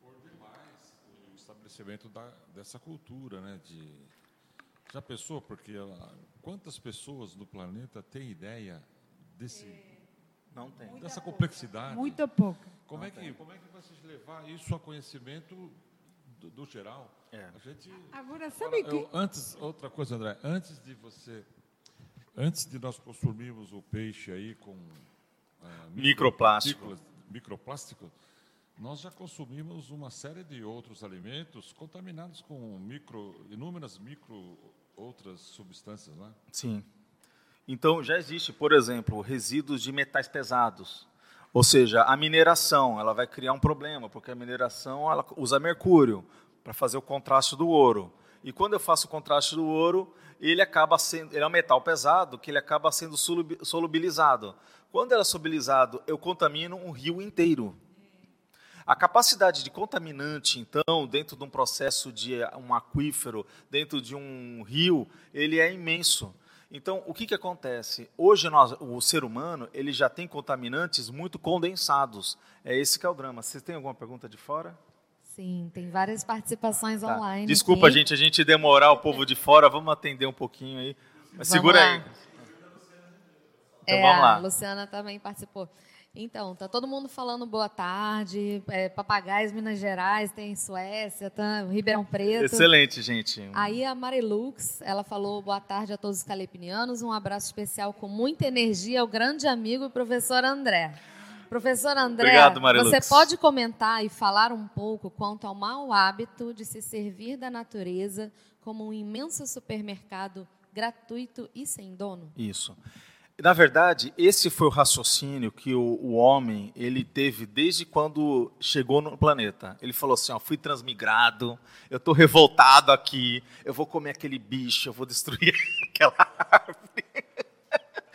por demais o estabelecimento da, dessa cultura, né? De, já pensou? Porque ela, quantas pessoas no planeta têm ideia desse, Não tem. dessa complexidade? Muito pouco. Como é, que, como é que vocês levar isso a conhecimento do, do geral? É. A gente, Agora, sabe eu, que... antes, outra coisa, André, antes de você, antes de nós consumirmos o peixe aí com ah, Microplástico. microplástico, nós já consumimos uma série de outros alimentos contaminados com micro, inúmeras micro outras substâncias, né? Sim. Então, já existe, por exemplo, resíduos de metais pesados. Ou seja, a mineração, ela vai criar um problema, porque a mineração ela usa mercúrio para fazer o contraste do ouro. E quando eu faço o contraste do ouro, ele acaba sendo, ele é um metal pesado que ele acaba sendo solubi- solubilizado. Quando ele é solubilizado, eu contamino um rio inteiro. A capacidade de contaminante, então, dentro de um processo de um aquífero, dentro de um rio, ele é imenso. Então, o que, que acontece? Hoje, nós, o ser humano ele já tem contaminantes muito condensados. É esse que é o drama. Vocês têm alguma pergunta de fora? Sim, tem várias participações Tá. online. Desculpa, aqui. gente, a gente demorar o povo de fora. Vamos atender um pouquinho aí. Mas Vamos segura lá. aí. Então, é, vamos lá. A Luciana também participou. Então, tá todo mundo falando boa tarde. É, Papagaios, Minas Gerais, tem Suécia, tá, Ribeirão Preto. Excelente, gente. Aí a Marilux, ela falou boa tarde a todos os calipnianos, um abraço especial com muita energia ao grande amigo professor André. Professor André, Obrigado, você pode comentar e falar um pouco quanto ao mau hábito de se servir da natureza como um imenso supermercado gratuito e sem dono? Isso. Na verdade, esse foi o raciocínio que o, o homem ele teve desde quando chegou no planeta. Ele falou assim: ó, fui transmigrado, eu estou revoltado aqui, eu vou comer aquele bicho, eu vou destruir <laughs> aquela árvore.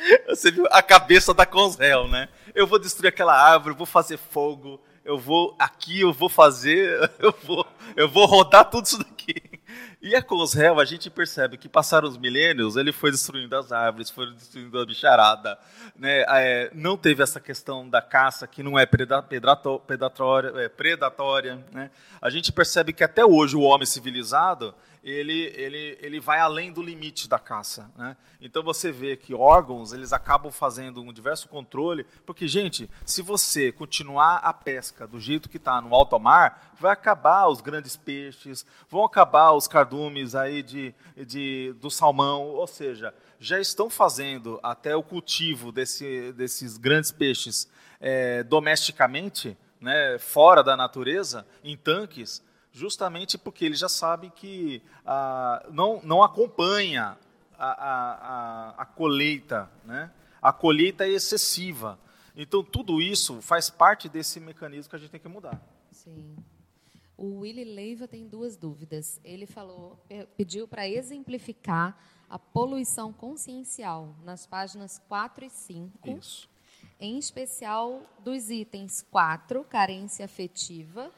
<laughs> Você viu a cabeça da Consrel, né? Eu vou destruir aquela árvore, vou fazer fogo, eu vou aqui, eu vou fazer, <laughs> eu vou, eu vou rodar tudo isso daqui. E a Consrel, a gente percebe que passaram os milênios, ele foi destruindo as árvores, foi destruindo a bicharada, né? É, não teve essa questão da caça que não é predatória, é, predatória, né? A gente percebe que até hoje o homem civilizado ele, ele, ele vai além do limite da caça. Né? Então você vê que órgãos eles acabam fazendo um diverso controle, porque, gente, se você continuar a pesca do jeito que está no alto mar, vai acabar os grandes peixes, vão acabar os cardumes aí de, de, do salmão, ou seja, já estão fazendo até o cultivo desse, desses grandes peixes eh, domesticamente, né, fora da natureza, em tanques, justamente porque ele já sabe que ah, não, não acompanha a, a, a, a colheita, né? a colheita é excessiva. Então, tudo isso faz parte desse mecanismo que a gente tem que mudar. Sim. O Willy Leiva tem duas dúvidas. Ele falou, pe- pediu para exemplificar a poluição consciencial nas páginas 4 e 5, Isso. em especial dos itens 4, carência afetiva,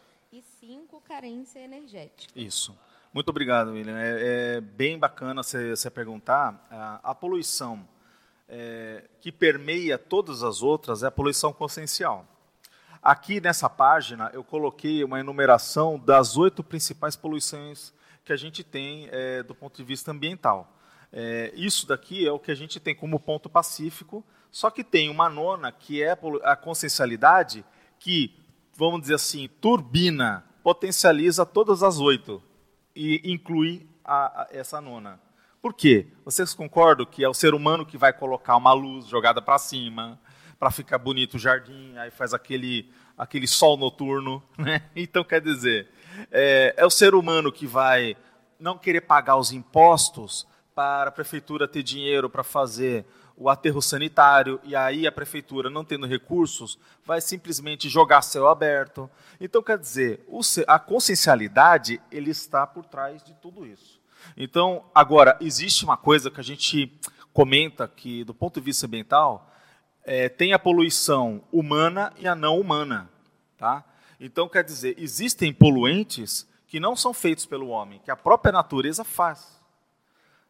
5, carência energética. Isso. Muito obrigado, William. É, é bem bacana você, perguntar. A, a poluição é, que permeia todas as outras é a poluição consciencial. Aqui nessa página eu coloquei uma enumeração das oito principais poluições que a gente tem é, do ponto de vista ambiental. É, isso daqui é o que a gente tem como ponto pacífico, só que tem uma nona que é a consciencialidade que, vamos dizer assim, turbina, potencializa todas as oito e inclui a- a- essa nona. Por quê? Vocês concordam que é o ser humano que vai colocar uma luz jogada para cima, para ficar bonito o jardim, aí faz aquele, aquele sol noturno. <laughs> Né? Então, quer dizer, é, é o ser humano que vai não querer pagar os impostos para a prefeitura ter dinheiro para fazer o aterro sanitário, e aí a prefeitura, não tendo recursos, vai simplesmente jogar céu aberto. Então, quer dizer, a consciencialidade ele está por trás de tudo isso. Então, agora, existe uma coisa que a gente comenta que, do ponto de vista ambiental, é, tem a poluição humana e a não humana. Tá? Então, quer dizer, existem poluentes que não são feitos pelo homem, que a própria natureza faz.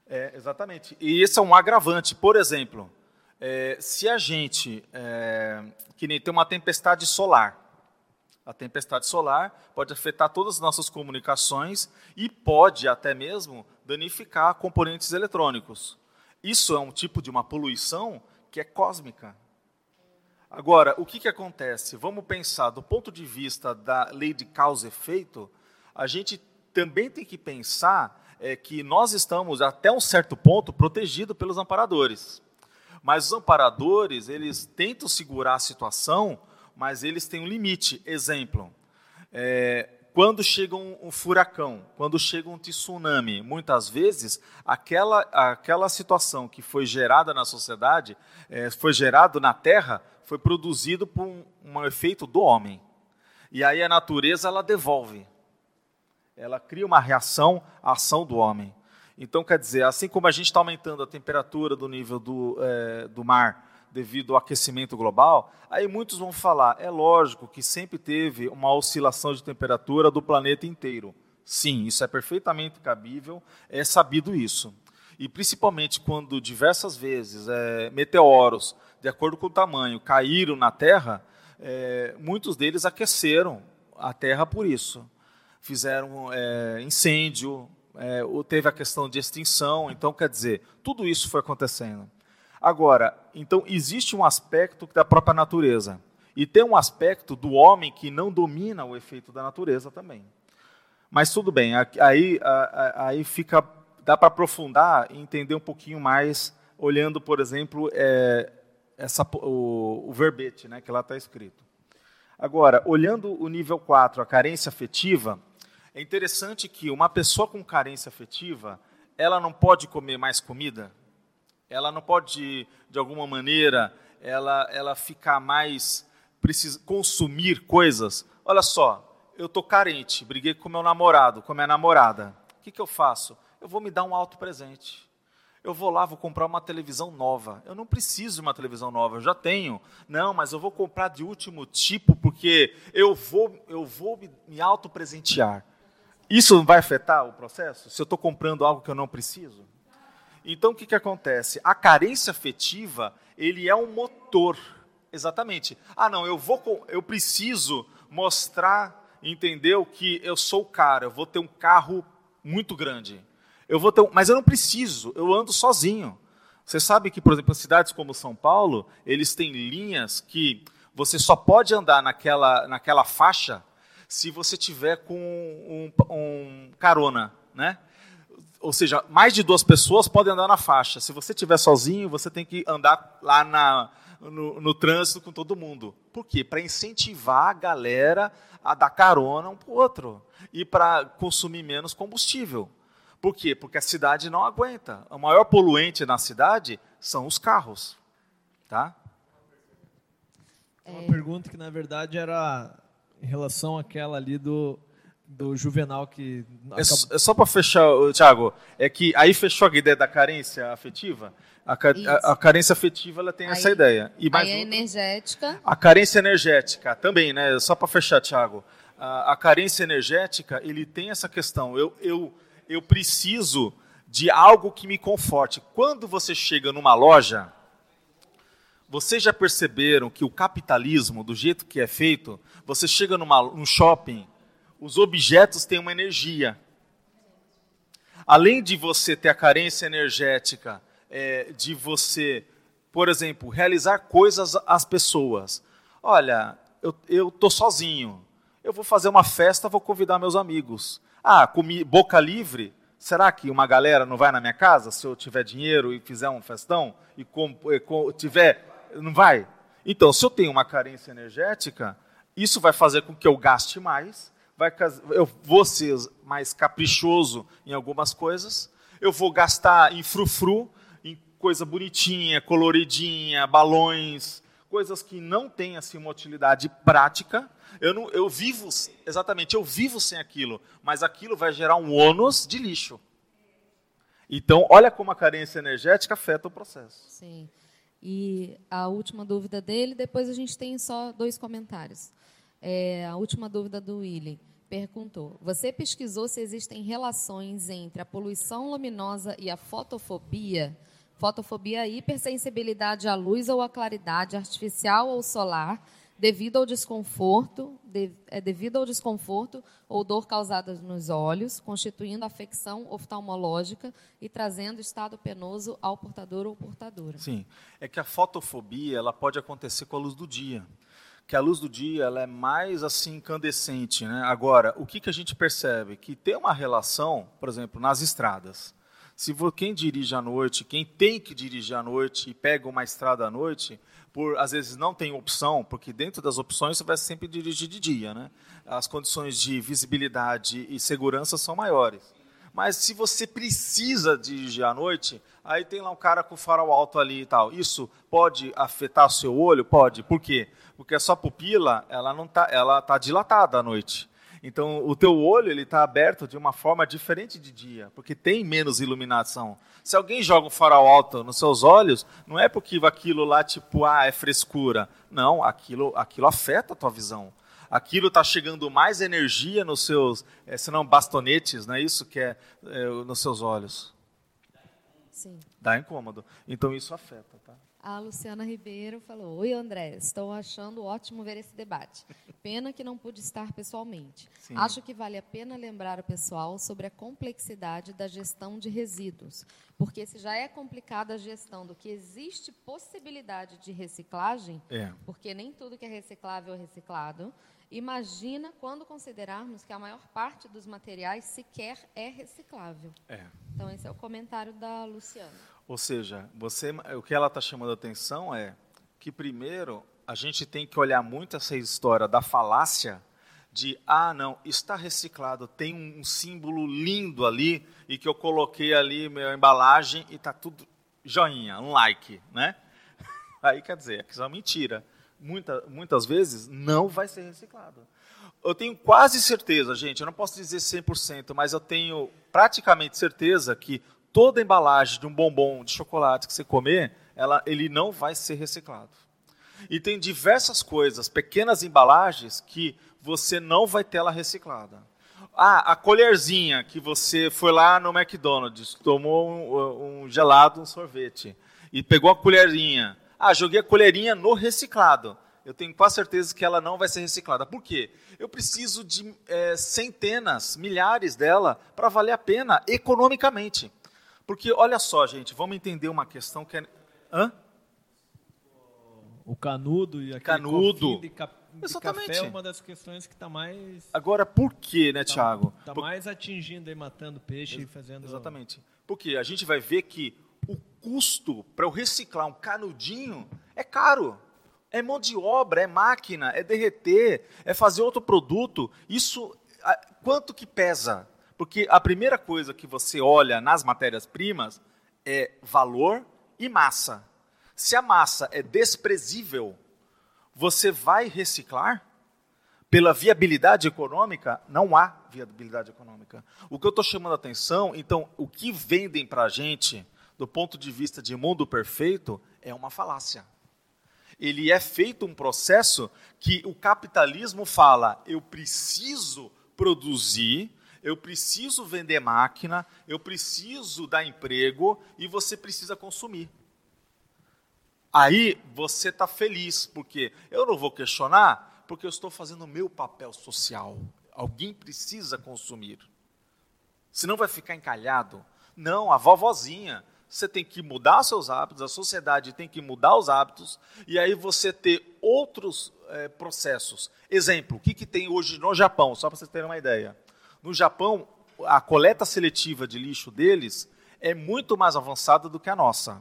É, exatamente. E esse é um agravante. Por exemplo, é, se a gente, é, que nem tem uma tempestade solar, a tempestade solar pode afetar todas as nossas comunicações e pode até mesmo danificar componentes eletrônicos. Isso é um tipo de uma poluição que é cósmica. Agora, o que, que acontece? Vamos pensar, do ponto de vista da lei de causa e efeito, a gente também tem que pensar é, que nós estamos, até um certo ponto, protegidos pelos amparadores. Mas os amparadores, eles tentam segurar a situação, mas eles têm um limite. Exemplo, é, quando chega um, um, furacão, quando chega um tsunami, muitas vezes aquela, aquela situação que foi gerada na sociedade, é, foi gerado na Terra, foi produzido por um, um efeito do homem. E aí a natureza ela devolve. Ela cria uma reação à ação do homem. Então, quer dizer, assim como a gente está aumentando a temperatura do nível do, é, do mar devido ao aquecimento global, aí muitos vão falar, é lógico que sempre teve uma oscilação de temperatura do planeta inteiro. Sim, isso é perfeitamente cabível, é sabido isso. E principalmente quando diversas vezes é, meteoros, de acordo com o tamanho, caíram na Terra, é, muitos deles aqueceram a Terra por isso. Fizeram é, incêndio, é, teve a questão de extinção, então quer dizer, tudo isso foi acontecendo. Agora, então existe um aspecto da própria natureza e tem um aspecto do homem que não domina o efeito da natureza também. Mas tudo bem, aí, aí fica dá para aprofundar e entender um pouquinho mais olhando, por exemplo, é, essa, o, o, verbete né, que lá está escrito. Agora, olhando o nível 4, a carência afetiva, é interessante que uma pessoa com carência afetiva, ela não pode comer mais comida, ela não pode, de alguma maneira, ela, ela ficar mais, precisa consumir coisas. Olha só, eu estou carente, briguei com meu namorado, com minha namorada. O que, que eu faço? Eu vou me dar um alto presente. Eu vou lá, vou comprar uma televisão nova. Eu não preciso de uma televisão nova, eu já tenho. Não, mas eu vou comprar de último tipo porque eu vou, eu vou me, me auto-presentear. Isso vai afetar o processo? Se eu estou comprando algo que eu não preciso? Então, o que, que acontece? A carência afetiva, ele é um motor. Exatamente. Ah, não, eu vou, eu preciso mostrar, entendeu, que eu sou o cara, eu vou ter um carro muito grande. Eu vou ter, um, mas eu não preciso, eu ando sozinho. Você sabe que, por exemplo, em cidades como São Paulo, eles têm linhas que você só pode andar naquela, naquela faixa se você tiver com um, um carona, né? ou seja, mais de duas pessoas podem andar na faixa. Se você estiver sozinho, você tem que andar lá na, no, no trânsito com todo mundo. Por quê? Para incentivar a galera a dar carona um para o outro e para consumir menos combustível. Por quê? Porque a cidade não aguenta. O maior poluente na cidade são os carros. Tá? Uma pergunta que, na verdade, era em relação àquela ali do do Juvenal que. É, é só para fechar, Thiago, é que aí fechou a ideia da carência afetiva. A, a, a carência afetiva ela tem aí, essa ideia. E mais aí a energética. A carência energética também, né? Só para fechar, Thiago. A, a, carência energética ele tem essa questão. Eu, eu, eu preciso de algo que me conforte. Quando você chega numa loja, vocês já perceberam que o capitalismo, do jeito que é feito, você chega numa, num shopping os objetos têm uma energia. Além de você ter a carência energética, é, de você, por exemplo, realizar coisas às pessoas. Olha, eu estou sozinho. Eu vou fazer uma festa, vou convidar meus amigos. Ah, comi boca livre. Será que uma galera não vai na minha casa se eu tiver dinheiro e fizer um festão e com, e com, tiver, não vai? Então, se eu tenho uma carência energética, isso vai fazer com que eu gaste mais vai, eu vou ser mais caprichoso em algumas coisas, eu vou gastar em frufru, em coisa bonitinha, coloridinha, balões, coisas que não têm assim uma utilidade prática. Eu não, eu vivo exatamente, eu vivo sem aquilo, mas aquilo vai gerar um ônus de lixo. Então, olha como a carência energética afeta o processo. Sim. E a última dúvida dele, depois a gente tem só dois comentários. É, a última dúvida do Willy perguntou: Você pesquisou se existem relações entre a poluição luminosa e a fotofobia? Fotofobia é hipersensibilidade à luz ou à claridade artificial ou solar, devido ao desconforto, de, é devido ao desconforto ou dor causada nos olhos, constituindo afecção oftalmológica e trazendo estado penoso ao portador ou portadora. Sim, é que a fotofobia ela pode acontecer com a luz do dia, que a luz do dia ela é mais assim incandescente, né? Agora, o que que a gente percebe que tem uma relação, por exemplo, nas estradas. Se quem dirige à noite, quem tem que dirigir à noite e pega uma estrada à noite, por às vezes não tem opção, porque dentro das opções você vai sempre dirigir de dia, né? As condições de visibilidade e segurança são maiores. Mas se você precisa dirigir à noite, aí tem lá um cara com farol alto ali e tal. Isso pode afetar o seu olho? Pode. Por quê? Porque a sua pupila, ela não tá, ela tá dilatada à noite. Então, o teu olho ele está aberto de uma forma diferente de dia, porque tem menos iluminação. Se alguém joga um farol alto nos seus olhos, não é porque aquilo lá tipo ah é frescura. Não, aquilo aquilo afeta a tua visão. Aquilo está chegando mais energia nos seus, é, senão bastonetes, não é isso que é, é nos seus olhos. Sim. Dá incômodo. Então isso afeta, tá? A Luciana Ribeiro falou: Oi, André, estou achando ótimo ver esse debate. Pena que não pude estar pessoalmente. Sim. Acho que vale a pena lembrar o pessoal sobre a complexidade da gestão de resíduos, porque se já é complicada a gestão do que existe possibilidade de reciclagem, é. porque nem tudo que é reciclável é reciclado. Imagina quando considerarmos que a maior parte dos materiais sequer é reciclável. É. Então, esse é o comentário da Luciana. Ou seja, você, o que ela está chamando a atenção é que, primeiro, a gente tem que olhar muito essa história da falácia de, ah, não, está reciclado, tem um símbolo lindo ali e que eu coloquei ali minha embalagem e está tudo joinha, um like, né? <laughs> Aí quer dizer, isso é uma mentira. Muita, muitas vezes não vai ser reciclado. Eu tenho quase certeza, gente, eu não posso dizer 100%, mas eu tenho praticamente certeza que toda embalagem de um bombom de chocolate que você comer, ela, ele não vai ser reciclado. E tem diversas coisas, pequenas embalagens, que você não vai ter ela reciclada. Ah, a colherzinha que você foi lá no McDonald's, tomou um, um gelado, um sorvete, e pegou a colherinha. Ah, joguei a colherinha no reciclado. Eu tenho quase certeza que ela não vai ser reciclada. Por quê? Eu preciso de é, centenas, milhares dela para valer a pena economicamente. Porque, olha só, gente, vamos entender uma questão que é. Hã? O canudo e aquele canudo. De, cap... de Exatamente. café é uma das questões que está mais. Agora, por quê, né, tá, Tiago? Está por... mais atingindo e matando peixe Ex e fazendo. Exatamente. Porque a gente vai ver que o custo para eu reciclar um canudinho é caro. É mão de obra, é máquina, é derreter, é fazer outro produto. Isso, quanto que pesa? Porque a primeira coisa que você olha nas matérias-primas é valor e massa. Se a massa é desprezível, você vai reciclar? Pela viabilidade econômica, não há viabilidade econômica. O que eu estou chamando a atenção, então, o que vendem para a gente, do ponto de vista de mundo perfeito, é uma falácia. Ele é feito um processo que o capitalismo fala: eu preciso produzir eu preciso vender máquina, eu preciso dar emprego e você precisa consumir. Aí você está feliz, porque eu não vou questionar, porque eu estou fazendo o meu papel social. Alguém precisa consumir. Senão vai ficar encalhado. Não, a vovozinha. Você tem que mudar seus hábitos, a sociedade tem que mudar os hábitos, e aí você ter outros é, processos. Exemplo, o que, que tem hoje no Japão, só para vocês terem uma ideia. No Japão, a coleta seletiva de lixo deles é muito mais avançada do que a nossa.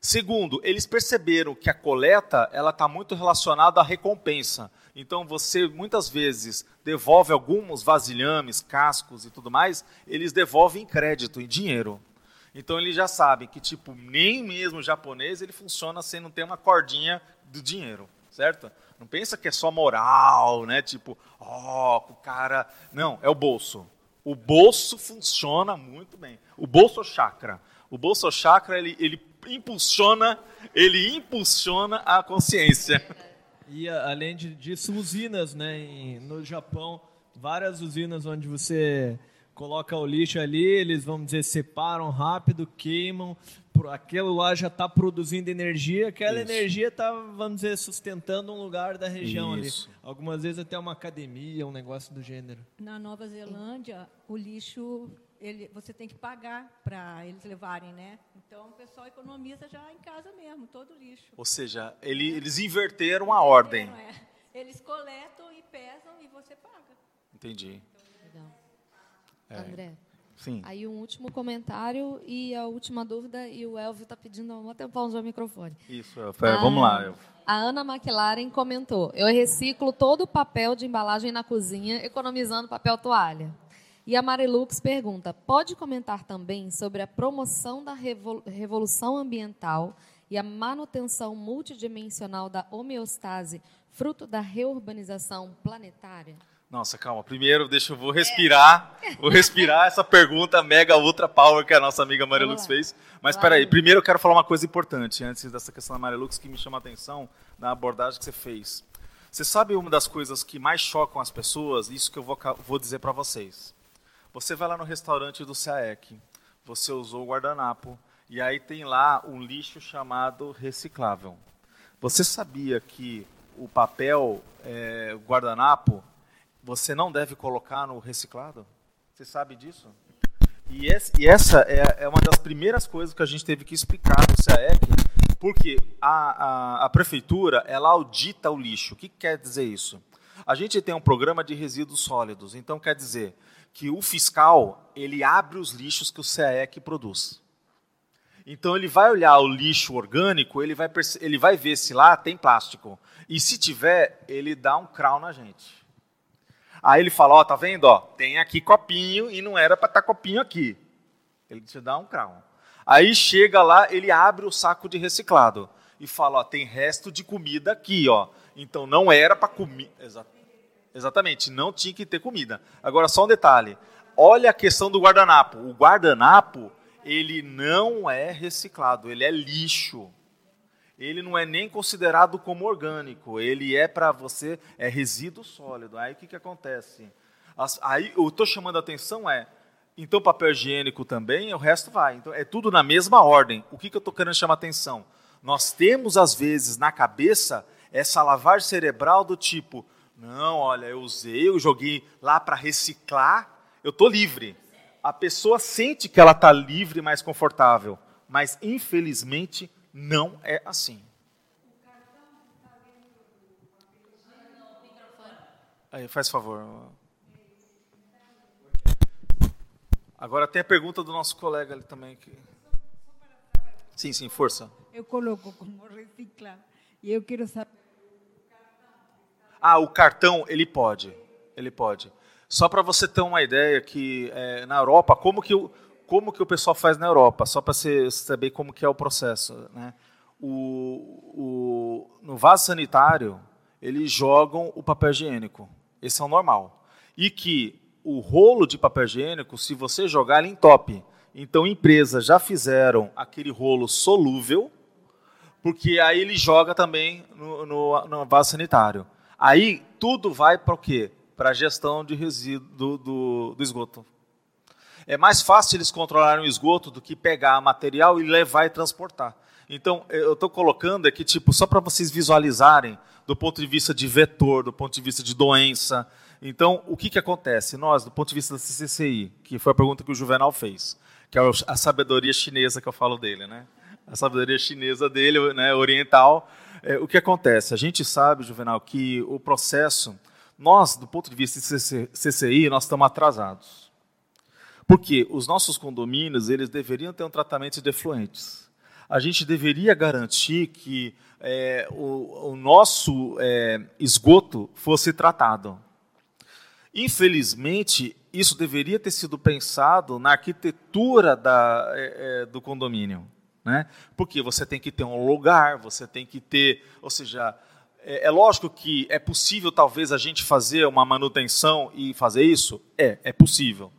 Segundo, eles perceberam que a coleta ela está muito relacionada à recompensa. Então você muitas vezes devolve alguns vasilhames, cascos e tudo mais, eles devolvem em crédito, em dinheiro. Então eles já sabem que tipo nem mesmo o japonês ele funciona sem não ter uma cordinha do dinheiro, certo? Não pensa que é só moral, né? Tipo, ó, oh, o cara. Não, é o bolso. O bolso funciona muito bem. O bolso chakra. O bolso chakra ele, ele impulsiona, ele impulsiona a consciência. E além disso, usinas, né? No Japão, várias usinas onde você coloca o lixo ali, eles vamos dizer separam rápido, queimam, aquilo lá já está produzindo energia, aquela Isso. energia está, vamos dizer, sustentando um lugar da região Isso. ali. Algumas vezes até uma academia, um negócio do gênero. Na Nova Zelândia, o lixo ele, você tem que pagar para eles levarem, né? Então o pessoal economiza já em casa mesmo, todo o lixo. Ou seja, ele- eles inverteram a ordem. Não é? Eles coletam e pesam e você paga. Entendi. Legal. É. André. Sim. Aí um último comentário e a última dúvida, e o Elvio está pedindo há um tempão já o microfone. Isso, Elfo. É, vamos lá. Elfo. A Ana McLaren comentou: Eu reciclo todo o papel de embalagem na cozinha, economizando papel toalha. E a Marilux pergunta: pode comentar também sobre a promoção da revol- revolução ambiental e a manutenção multidimensional da homeostase, fruto da reurbanização planetária? Nossa, calma. Primeiro, deixa eu vou respirar. Vou respirar essa pergunta mega ultra power que a nossa amiga Maria Lux fez. Mas peraí, primeiro eu quero falar uma coisa importante antes dessa questão da Maria Lux que me chama a atenção na abordagem que você fez. Você sabe uma das coisas que mais chocam as pessoas? Isso que eu vou, vou dizer para vocês. Você vai lá no restaurante do SEAEC, você usou o guardanapo, e aí tem lá um lixo chamado reciclável. Você sabia que o papel é, guardanapo você não deve colocar no reciclado? Você sabe disso? E, esse- e essa é, é uma das primeiras coisas que a gente teve que explicar no SEAEC, porque a, a, a prefeitura ela audita o lixo. O que quer dizer isso? A gente tem um programa de resíduos sólidos, então quer dizer que o fiscal ele abre os lixos que o SEAEC produz. Então ele vai olhar o lixo orgânico, ele vai, ele vai ver se lá tem plástico. E se tiver, ele dá um crau na gente. Aí ele fala, ó, tá vendo, ó, tem aqui copinho e não era para estar copinho aqui. Ele te dá um crau. Aí chega lá, ele abre o saco de reciclado e fala, ó, tem resto de comida aqui, ó. Então não era para comer. Exatamente, não tinha que ter comida. Agora só um detalhe. Olha a questão do guardanapo. O guardanapo, ele não é reciclado, ele é lixo. Ele não é nem considerado como orgânico, ele é para você é resíduo sólido. Aí o que, que acontece? As- aí eu estou chamando a atenção é, então papel higiênico também, o resto vai. Então é tudo na mesma ordem. O que, que eu estou querendo chamar a atenção? Nós temos às vezes na cabeça essa lavagem cerebral do tipo, não, olha, eu usei, eu joguei lá para reciclar, eu estou livre. A pessoa sente que ela está livre e mais confortável, mas infelizmente não é assim. Aí, faz favor. Agora tem a pergunta do nosso colega ali também. Que... Sim, sim, força. Eu coloco como reciclar. E eu quero saber. Ah, o cartão, ele pode. Ele pode. Só para você ter uma ideia que é, na Europa, como que, o, como que o pessoal faz na Europa? Só para você saber como que é o processo. Né? O, o, no vaso sanitário, eles jogam o papel higiênico. Esse é o normal. E que o rolo de papel higiênico, se você jogar, ele entope. Então, empresas já fizeram aquele rolo solúvel, porque aí ele joga também no, no, no vaso sanitário. Aí tudo vai para o quê? Para a gestão de resíduo do, do, do esgoto. É mais fácil eles controlarem o esgoto do que pegar material e levar e transportar. Então, eu estou colocando aqui, tipo, só para vocês visualizarem do ponto de vista de vetor, do ponto de vista de doença. Então, o que, que acontece? Nós, do ponto de vista da CCCI, que foi a pergunta que o Juvenal fez, que é a sabedoria chinesa que eu falo dele, né? A sabedoria chinesa dele, né, oriental. É, o que acontece? A gente sabe, Juvenal, que o processo, nós, do ponto de vista de CCI, nós estamos atrasados. Porque os nossos condomínios, eles deveriam ter um tratamento de efluentes. A gente deveria garantir que é, o, o, nosso é, esgoto fosse tratado. Infelizmente, isso deveria ter sido pensado na arquitetura da, é, do condomínio. Né? Porque você tem que ter um lugar, você tem que ter. Ou seja, é, é, lógico que é possível, talvez, a gente fazer uma manutenção e fazer isso? É, é possível.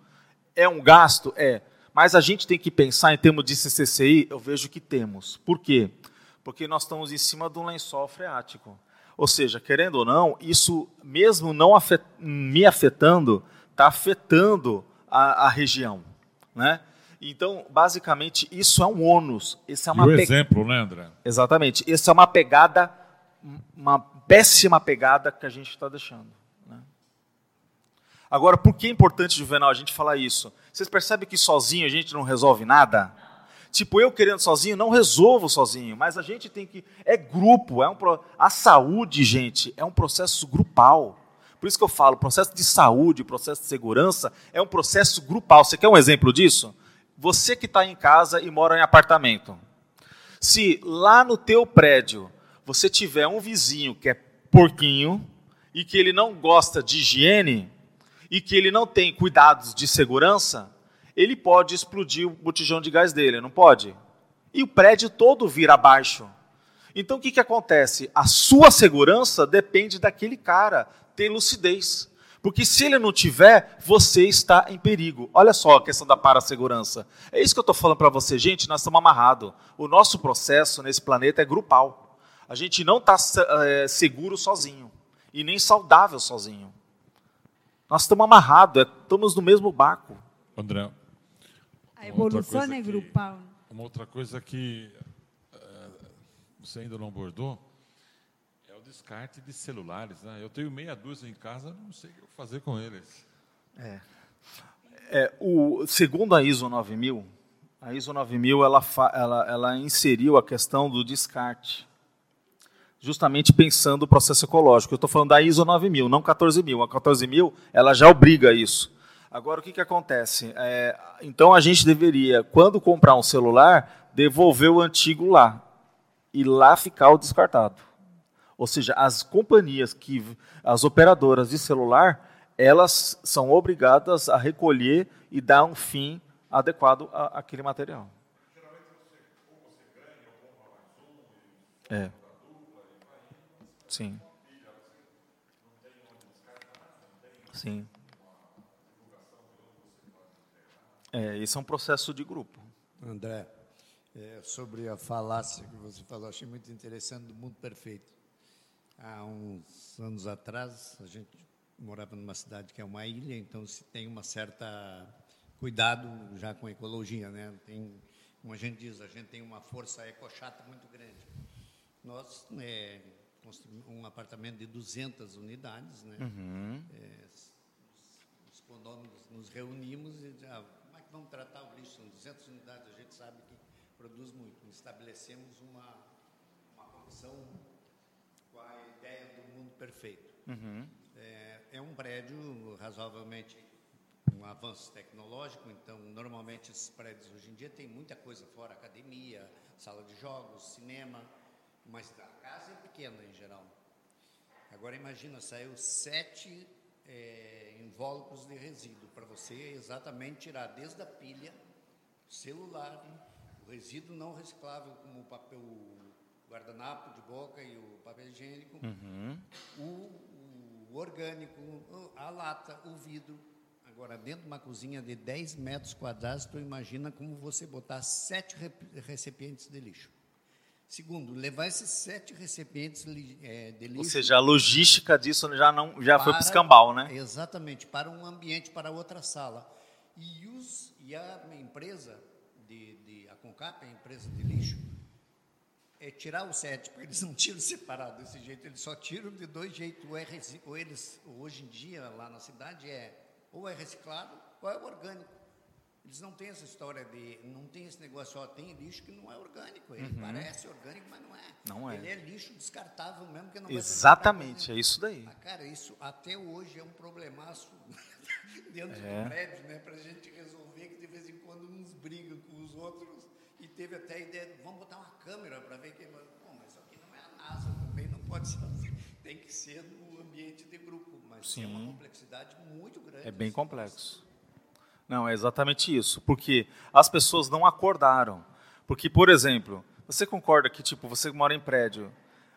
É um gasto? É. Mas a gente tem que pensar em termos de CCCI, eu vejo que temos. Por quê? Porque nós estamos em cima de um lençol freático. Ou seja, querendo ou não, isso, mesmo não afet me afetando, está afetando a, a região. Né? Então, basicamente, isso é um ônus. Esse é uma e o pe... exemplo, né, André? Exatamente. Essa é uma pegada, uma péssima pegada que a gente está deixando. Agora, por que é importante, Juvenal, a gente falar isso? Vocês percebem que sozinho a gente não resolve nada? Tipo, eu querendo sozinho, não resolvo sozinho, mas a gente tem que. É grupo, é um a saúde, gente, é um processo grupal. Por isso que eu falo, processo de saúde, processo de segurança, é um processo grupal. Você quer um exemplo disso? Você que está em casa e mora em apartamento. Se lá no teu prédio você tiver um vizinho que é porquinho e que ele não gosta de higiene e que ele não tem cuidados de segurança, ele pode explodir o botijão de gás dele, não pode? E o prédio todo vira abaixo. Então o que, que acontece? A sua segurança depende daquele cara ter lucidez. Porque se ele não tiver, você está em perigo. Olha só a questão da parasegurança. É isso que eu estou falando para você, gente. Nós estamos amarrados. O nosso processo nesse planeta é grupal. A gente não está é, seguro sozinho e nem saudável sozinho. Nós estamos amarrados, é, estamos no mesmo barco. André. A evolução é grupal. Uma outra coisa que uh, você ainda não abordou é o descarte de celulares. Né? Eu tenho meia dúzia em casa, não sei o que fazer com eles. É. é o, segundo a ISO 9000, a ISO 9000 ela, ela, ela inseriu a questão do descarte justamente pensando o processo ecológico. Eu estou falando da ISO 9000, não 14000. A 14000 ela já obriga isso. Agora, o que, que acontece? É, então, a gente deveria, quando comprar um celular, devolver o antigo lá. E lá ficar o descartado. Ou seja, as companhias, que, as operadoras de celular, elas são obrigadas a recolher e dar um fim adequado àquele material. É. Sim. Sim. É, isso é um processo de grupo. André, é, sobre a falácia que você falou, achei muito interessante do mundo perfeito. Há uns anos atrás, a gente morava numa cidade que é uma ilha, então se tem uma certa cuidado já com a ecologia, né? Tem, como a gente diz, a gente tem uma força ecochata muito grande. Nós é, construímos um apartamento de 200 unidades, né? Uhum. É, os condôminos nos reunimos e já vamos tratar o lixo, são 200 unidades, a gente sabe que produz muito. Estabelecemos uma, uma condição com a ideia do mundo perfeito. Uhum. É, é, um prédio razoavelmente um avanço tecnológico, então normalmente esses prédios hoje em dia tem muita coisa fora, academia, sala de jogos, cinema, mas a casa é pequena em geral. Agora imagina, saiu sete é, invólucros de resíduo, para você exatamente tirar desde a pilha, celular, o resíduo não reciclável, como o papel guardanapo de boca e o papel higiênico, uhum. o, o, orgânico, a lata, o vidro. Agora, dentro de uma cozinha de 10 metros quadrados, tu imagina como você botar sete recipientes de lixo. Segundo, levar esses sete recipientes é, de lixo. Ou seja, a logística disso já não já para, foi para escambau, né? Exatamente, para um ambiente, para outra sala. E, os, e a empresa de, de a Concap, a empresa de lixo, é tirar os sete, porque eles não tiram separado desse jeito, eles só tiram de dois jeitos. Ou, é, ou eles, hoje em dia, lá na cidade, é ou é reciclado ou é orgânico. Eles não têm essa história de. Não tem esse negócio, ó, tem lixo que não é orgânico. Ele uhum. parece orgânico, mas não é. Não é. Ele é lixo descartável mesmo, que não Exatamente, é isso daí. Ah, cara, isso até hoje é um problemaço <laughs> dentro é. do prédio, né? Para a gente resolver que de vez em quando uns brigam com os outros. E teve até a ideia de vamos botar uma câmera para ver quem. Bom, mas isso aqui não é a NASA também, não pode ser assim. Tem que ser no ambiente de grupo. Mas Sim. é uma complexidade muito grande. É bem complexo. Não, é exatamente isso. Porque as pessoas não acordaram. Porque, por exemplo, você concorda que, tipo, você mora em prédio,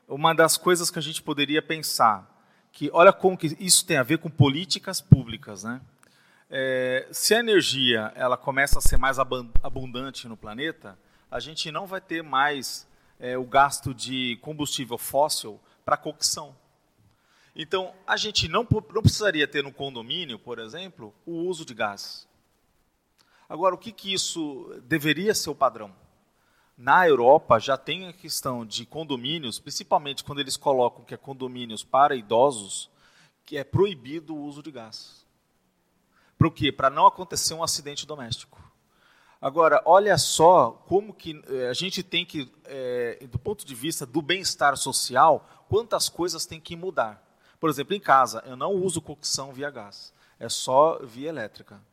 uma das coisas que a gente poderia pensar, que olha como que isso tem a ver com políticas públicas, né? É, se a energia ela começa a ser mais abundante no planeta, a gente não vai ter mais é, o gasto de combustível fóssil para cocção. Então, a gente não, não precisaria ter no condomínio, por exemplo, o uso de gás. Agora, o que, que isso deveria ser o padrão? Na Europa já tem a questão de condomínios, principalmente quando eles colocam que é condomínios para idosos, que é proibido o uso de gás. Para o quê? Para não acontecer um acidente doméstico. Agora, olha só como que eh, a gente tem que, é, do ponto de vista do bem-estar social, quantas coisas tem que mudar. Por exemplo, em casa, eu não uso cocção via gás, é só via elétrica.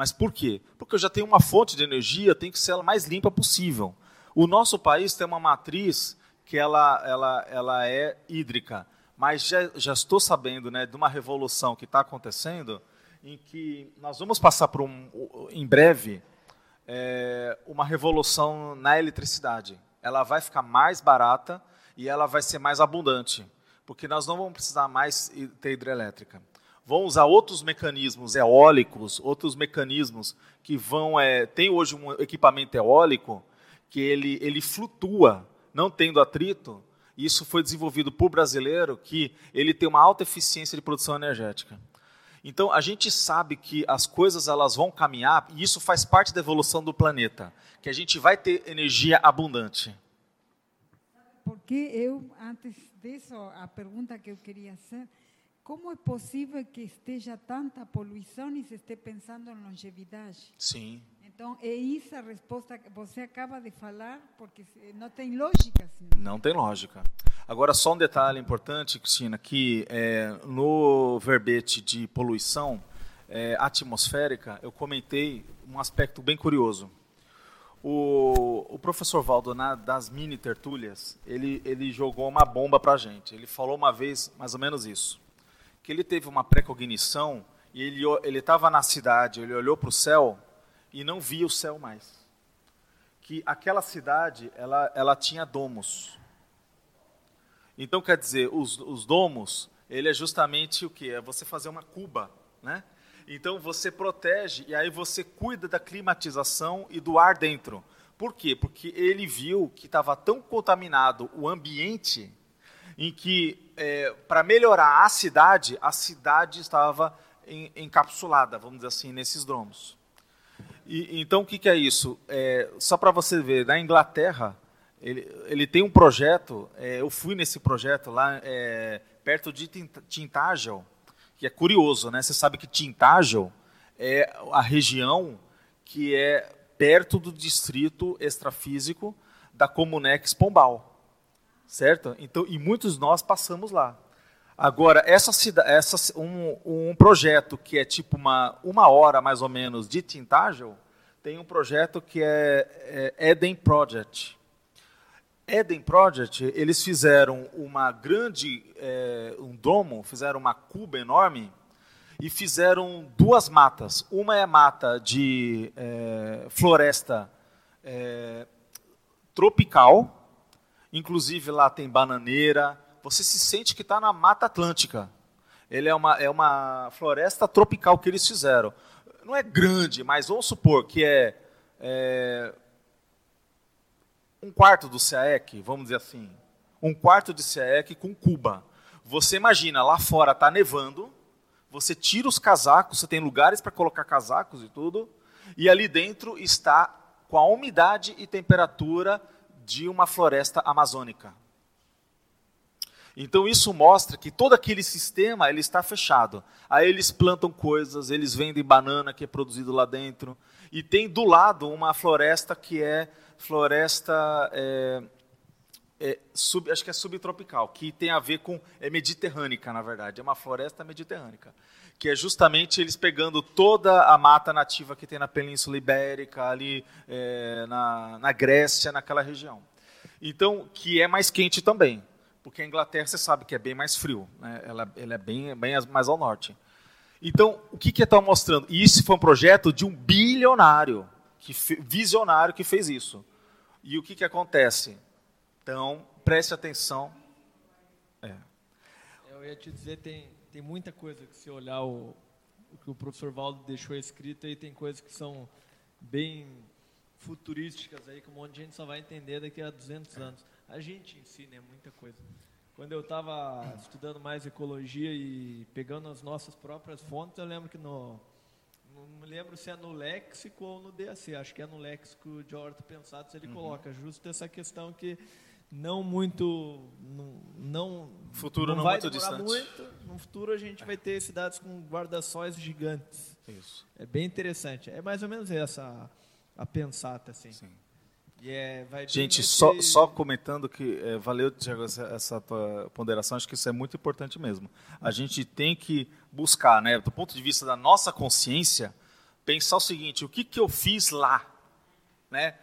Mas por quê? Porque eu já tenho uma fonte de energia, tem que ser a mais limpa possível. O nosso país tem uma matriz que ela, ela, ela é hídrica, mas já, já estou sabendo né, de uma revolução que está acontecendo, em que nós vamos passar por um, em breve é, uma revolução na eletricidade. Ela vai ficar mais barata e ela vai ser mais abundante, porque nós não vamos precisar mais ter hidrelétrica. Vão usar outros mecanismos eólicos, outros mecanismos que vão. É, tem hoje um equipamento eólico que ele, ele flutua, não tendo atrito. Isso foi desenvolvido por brasileiro, que ele tem uma alta eficiência de produção energética. Então, a gente sabe que as coisas elas vão caminhar, e isso faz parte da evolução do planeta, que a gente vai ter energia abundante. Porque eu, antes disso, a pergunta que eu queria fazer, como é possível que esteja tanta poluição e se esteja pensando em longevidade? Sim. Então, é isso a resposta que você acaba de falar, porque não tem lógica. Senão. Não tem lógica. Agora, só um detalhe importante, Cristina, que é, no verbete de poluição é, atmosférica, eu comentei um aspecto bem curioso. O, o professor Valdo, na, das mini tertúlias, ele, ele jogou uma bomba para a gente. Ele falou uma vez mais ou menos isso, que ele teve uma precognição e ele estava na cidade, ele olhou para o céu e não via o céu mais. Que aquela cidade, ela, ela tinha domos. Então, quer dizer, os, os domos, ele é justamente o que? É você fazer uma cuba, né? Então, você protege e aí você cuida da climatização e do ar dentro. Por quê? Porque ele viu que estava tão contaminado o ambiente em que, é, para melhorar a cidade, a cidade estava encapsulada, vamos dizer assim, nesses domos. E, então, o que, que é isso? É, só para você ver, na Inglaterra, ele, ele tem um projeto, é, eu fui nesse projeto lá, é, perto de Tintagel, que é curioso, né? Você sabe que Tintagel é a região que é perto do distrito extrafísico da Comunex Pombal, certo? Então, e muitos nós passamos lá. Agora, essa, essa, um, um projeto que é tipo uma, uma hora mais ou menos de Tintagel, tem um projeto que é, é Eden Project. Eden Project, eles fizeram uma grande, é, um domo, fizeram uma cuba enorme e fizeram duas matas. Uma é mata de é, floresta é, tropical, inclusive lá tem bananeira, você se sente que está na Mata Atlântica. Ele é uma, é uma floresta tropical que eles fizeram. Não é grande, mas vamos supor que é, é um quarto do CAEC, vamos dizer assim. Um quarto de CAEC com Cuba. Você imagina, lá fora está nevando, você tira os casacos, você tem lugares para colocar casacos e tudo, e ali dentro está com a umidade e temperatura de uma floresta amazônica. Então isso mostra que todo aquele sistema ele está fechado. Aí eles plantam coisas, eles vendem banana que é produzido lá dentro, e tem do lado uma floresta que é floresta é, é, sub, acho que é subtropical, que tem a ver com é mediterrânica na verdade, é uma floresta mediterrânica, que é justamente eles pegando toda a mata nativa que tem na Península Ibérica, ali é, na, na Grécia, naquela região. Então, que é mais quente também porque a Inglaterra você sabe que é bem mais frio, né? ela, ela é bem, bem mais ao norte. Então, o que que está mostrando? Isso foi um projeto de um bilionário, que visionário que fez isso. E o que que acontece? Então, preste atenção. É. Eu ia te dizer, tem, tem muita coisa que se olhar o, o que o professor Valdo deixou escrito aí, tem coisas que são bem futurísticas aí, que um monte de gente só vai entender daqui a 200 anos. A gente ensina é muita coisa. Quando eu estava estudando mais ecologia e pegando as nossas próprias fontes, eu lembro que no, não me lembro se é no léxico ou no DAC, acho que é no léxico de orto pensados, ele uhum. coloca justo essa questão que não muito não, futuro não, não vai muito distante. muito no futuro a gente vai ter cidades com guarda-sóis gigantes isso é bem interessante é mais ou menos essa a pensata assim Sim. É, Gente, só, só comentando que é, valeu, Tiago, essa, essa tua ponderação, acho que isso é muito importante mesmo. A gente tem que buscar, né, do ponto de vista da nossa consciência, pensar o seguinte: o que, que eu fiz lá? Né?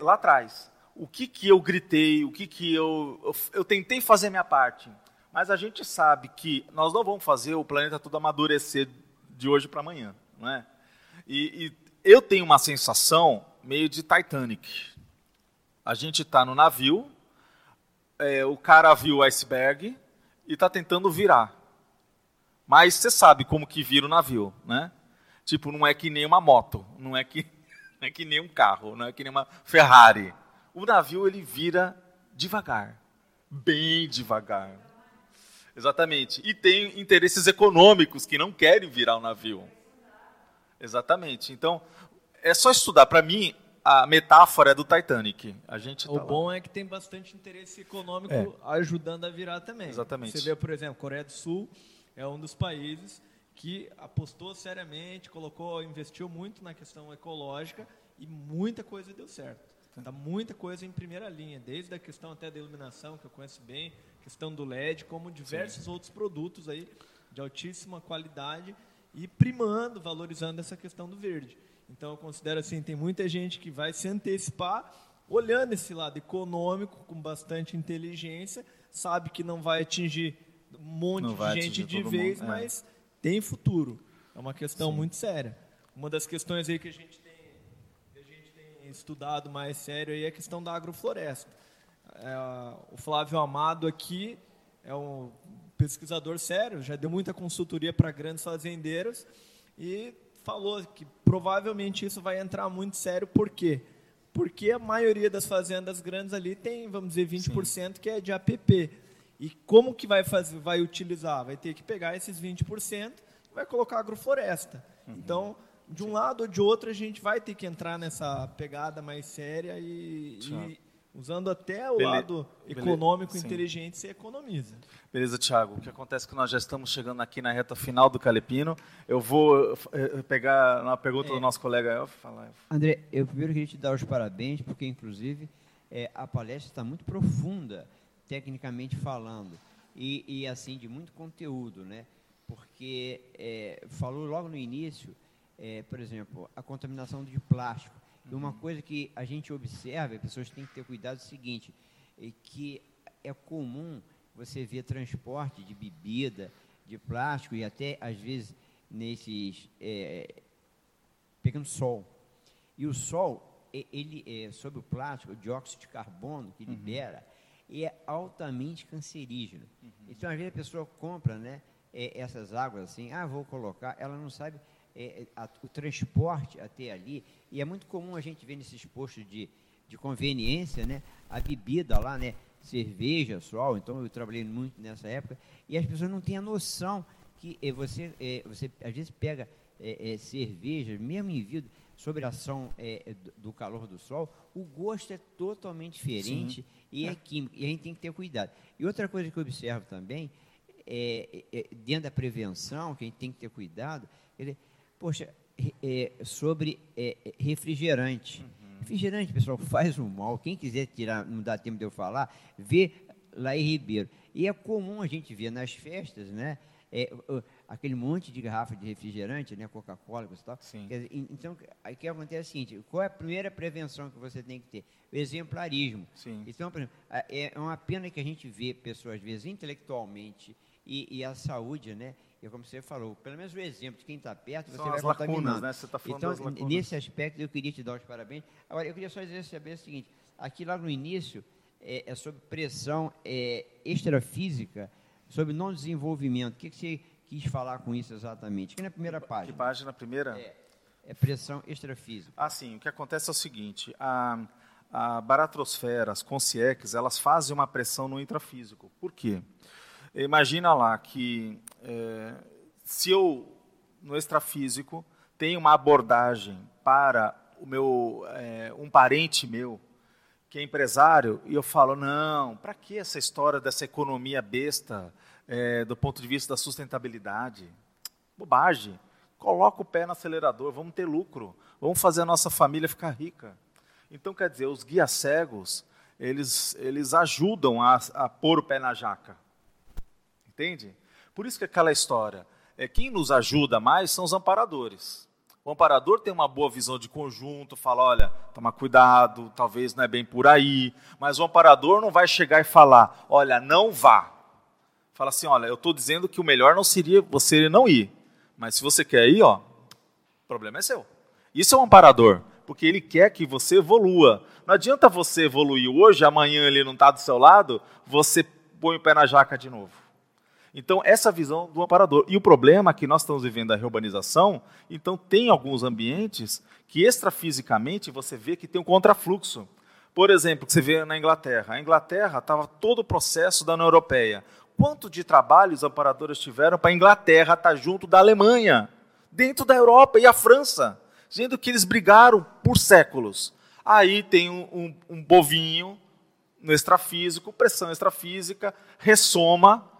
Lá atrás. O que, que eu gritei? O que, que eu, eu. Eu tentei fazer minha parte. Mas a gente sabe que nós não vamos fazer o planeta todo amadurecer de hoje para amanhã. Não é? E, e eu tenho uma sensação meio de Titanic. A gente está no navio, é, o cara viu o iceberg e está tentando virar. Mas você sabe como que vira o navio, né? Tipo, não é que nem uma moto, não é que, <laughs> não é que nem um carro, não é que nem uma Ferrari. O navio ele vira devagar, bem devagar. Exatamente. E tem interesses econômicos que não querem virar o navio. Exatamente. Então, é só estudar. Para mim, a metáfora é do Titanic. A gente tá o bom lá. é que tem bastante interesse econômico é. ajudando a virar também. Exatamente. Você vê, por exemplo, Coreia do Sul é um dos países que apostou seriamente, colocou, investiu muito na questão ecológica e muita coisa deu certo. Tá muita coisa em primeira linha, desde a questão até da iluminação, que eu conheço bem, questão do LED, como diversos Sim. outros produtos aí de altíssima qualidade e primando, valorizando essa questão do verde. Então, eu considero assim, tem muita gente que vai se antecipar, olhando esse lado econômico com bastante inteligência, sabe que não vai atingir um monte de gente de vez, é. mas tem futuro. É uma questão Sim. muito séria. Uma das questões aí que a gente tem estudado mais sério aí é a questão da agrofloresta. É, o Flávio Amado aqui é um pesquisador sério, já deu muita consultoria para grandes fazendeiros e falou que provavelmente isso vai entrar muito sério, por quê? Porque a maioria das fazendas grandes ali tem, vamos dizer, 20% Sim. que é de APP. E como que vai fazer, vai utilizar? Vai ter que pegar esses 20% e vai colocar agrofloresta. Uhum. Então, de um Sim. lado ou de outro, a gente vai ter que entrar nessa pegada mais séria e, e Usando até o Bele... lado econômico Bele... inteligente, você economiza. Beleza, Thiago. O que acontece é que nós já estamos chegando aqui na reta final do Calepino. Eu vou pegar uma pergunta é. do nosso colega Elf. Fala, André, eu primeiro queria te dar os parabéns, porque, inclusive, é, a palestra está muito profunda, tecnicamente falando, e, e, assim, de muito conteúdo, né? Porque é, falou logo no início, é, por exemplo, a contaminação de plástico. E uma coisa que a gente observa, as pessoas têm que ter cuidado é o seguinte, é que é comum você ver transporte de bebida, de plástico e até às vezes nesses é, pegando sol. E o sol, ele é, sobre o plástico, o dióxido de carbono que uhum. libera, é altamente cancerígeno. Uhum. Então às vezes a pessoa compra, né, é, essas águas assim, ah, vou colocar, ela não sabe é, a, o transporte até ali, e é muito comum a gente ver nesses postos de, de conveniência, né, a bebida lá, né, cerveja, sol, então eu trabalhei muito nessa época, e as pessoas não têm a noção que é, você, é, você às vezes pega é, é cerveja, mesmo em vidro, sobre a ação é, do calor do sol, o gosto é totalmente diferente Sim. e é químico, e a gente tem que ter cuidado. E outra coisa que eu observo também, é, dentro da prevenção, que a gente tem que ter cuidado, Poxa, é, sobre é, refrigerante. Uhum. Refrigerante, pessoal, faz um mal. Quem quiser tirar, não dá tempo de eu falar, vê lá em Ribeiro. E é comum a gente ver nas festas, né? É, aquele monte de garrafa de refrigerante, né, Coca-Cola e tal. Dizer, então, o que acontece é o seguinte: qual é a primeira prevenção que você tem que ter? O exemplarismo. Sim. Então, por exemplo, é uma pena que a gente vê pessoas, às vezes, intelectualmente e, e a saúde, né? E como você falou, pelo menos o exemplo de quem está perto, São você vai lacunas, contaminando. Né? Você está falando então, nesse aspecto, eu queria te dar os parabéns. Agora, eu queria só dizer saber o seguinte: aqui lá no início é, é sobre pressão é, extrafísica, sobre não desenvolvimento. O que, que você quis falar com isso exatamente? Aqui na primeira página. Que página primeira? É, é pressão extrafísica. Ah, sim. O que acontece é o seguinte: a, a baratrosfera, as consciex, elas fazem uma pressão no intrafísico. Por quê? Imagina lá que é, se eu, no extrafísico, tem uma abordagem para o meu é, um parente meu que é empresário e eu falo não, para que essa história dessa economia besta é, do ponto de vista da sustentabilidade? Bobagem. Coloca o pé no acelerador, vamos ter lucro, vamos fazer a nossa família ficar rica. Então, quer dizer, os guias cegos, eles, eles ajudam a, a pôr o pé na jaca. Entende? Por isso que aquela história, é, quem nos ajuda mais são os amparadores. O amparador tem uma boa visão de conjunto, fala, olha, toma cuidado, talvez não é bem por aí, mas o amparador não vai chegar e falar, olha, não vá. Fala assim, olha, eu estou dizendo que o melhor não seria você não ir, mas se você quer ir, ó, o problema é seu. Isso é um amparador, porque ele quer que você evolua. Não adianta você evoluir hoje, amanhã ele não está do seu lado, você põe o pé na jaca de novo. Então, essa visão do amparador. E o problema é que nós estamos vivendo a reurbanização, então tem alguns ambientes que extrafisicamente você vê que tem um contrafluxo. Por exemplo, que você vê na Inglaterra. A Inglaterra estava todo o processo da União Europeia. Quanto de trabalho os amparadores tiveram para a Inglaterra estar junto da Alemanha, dentro da Europa e a França, sendo que eles brigaram por séculos. Aí tem um, um, um bovinho no extrafísico, pressão extrafísica, ressoma,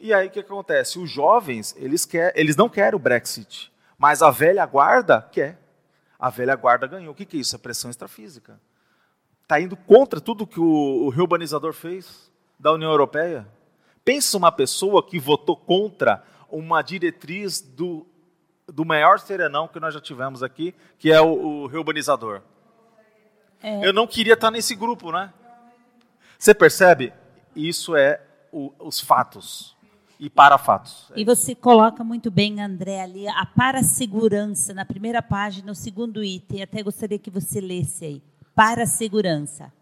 e aí o que acontece? Os jovens, eles, quer, eles não querem o Brexit, mas a velha guarda quer. A velha guarda ganhou. O que, que é isso? É pressão extrafísica. Está indo contra tudo que o, o reurbanizador fez da União Europeia. Pensa uma pessoa que votou contra uma diretriz do, do maior serenão que nós já tivemos aqui, que é o, o reurbanizador. É. Eu não queria estar nesse grupo, né? Você percebe? Isso é o, os fatos e para fatos. E você coloca muito bem, André, ali a para segurança na primeira página, no segundo item. Até gostaria que você lesse aí. Para segurança.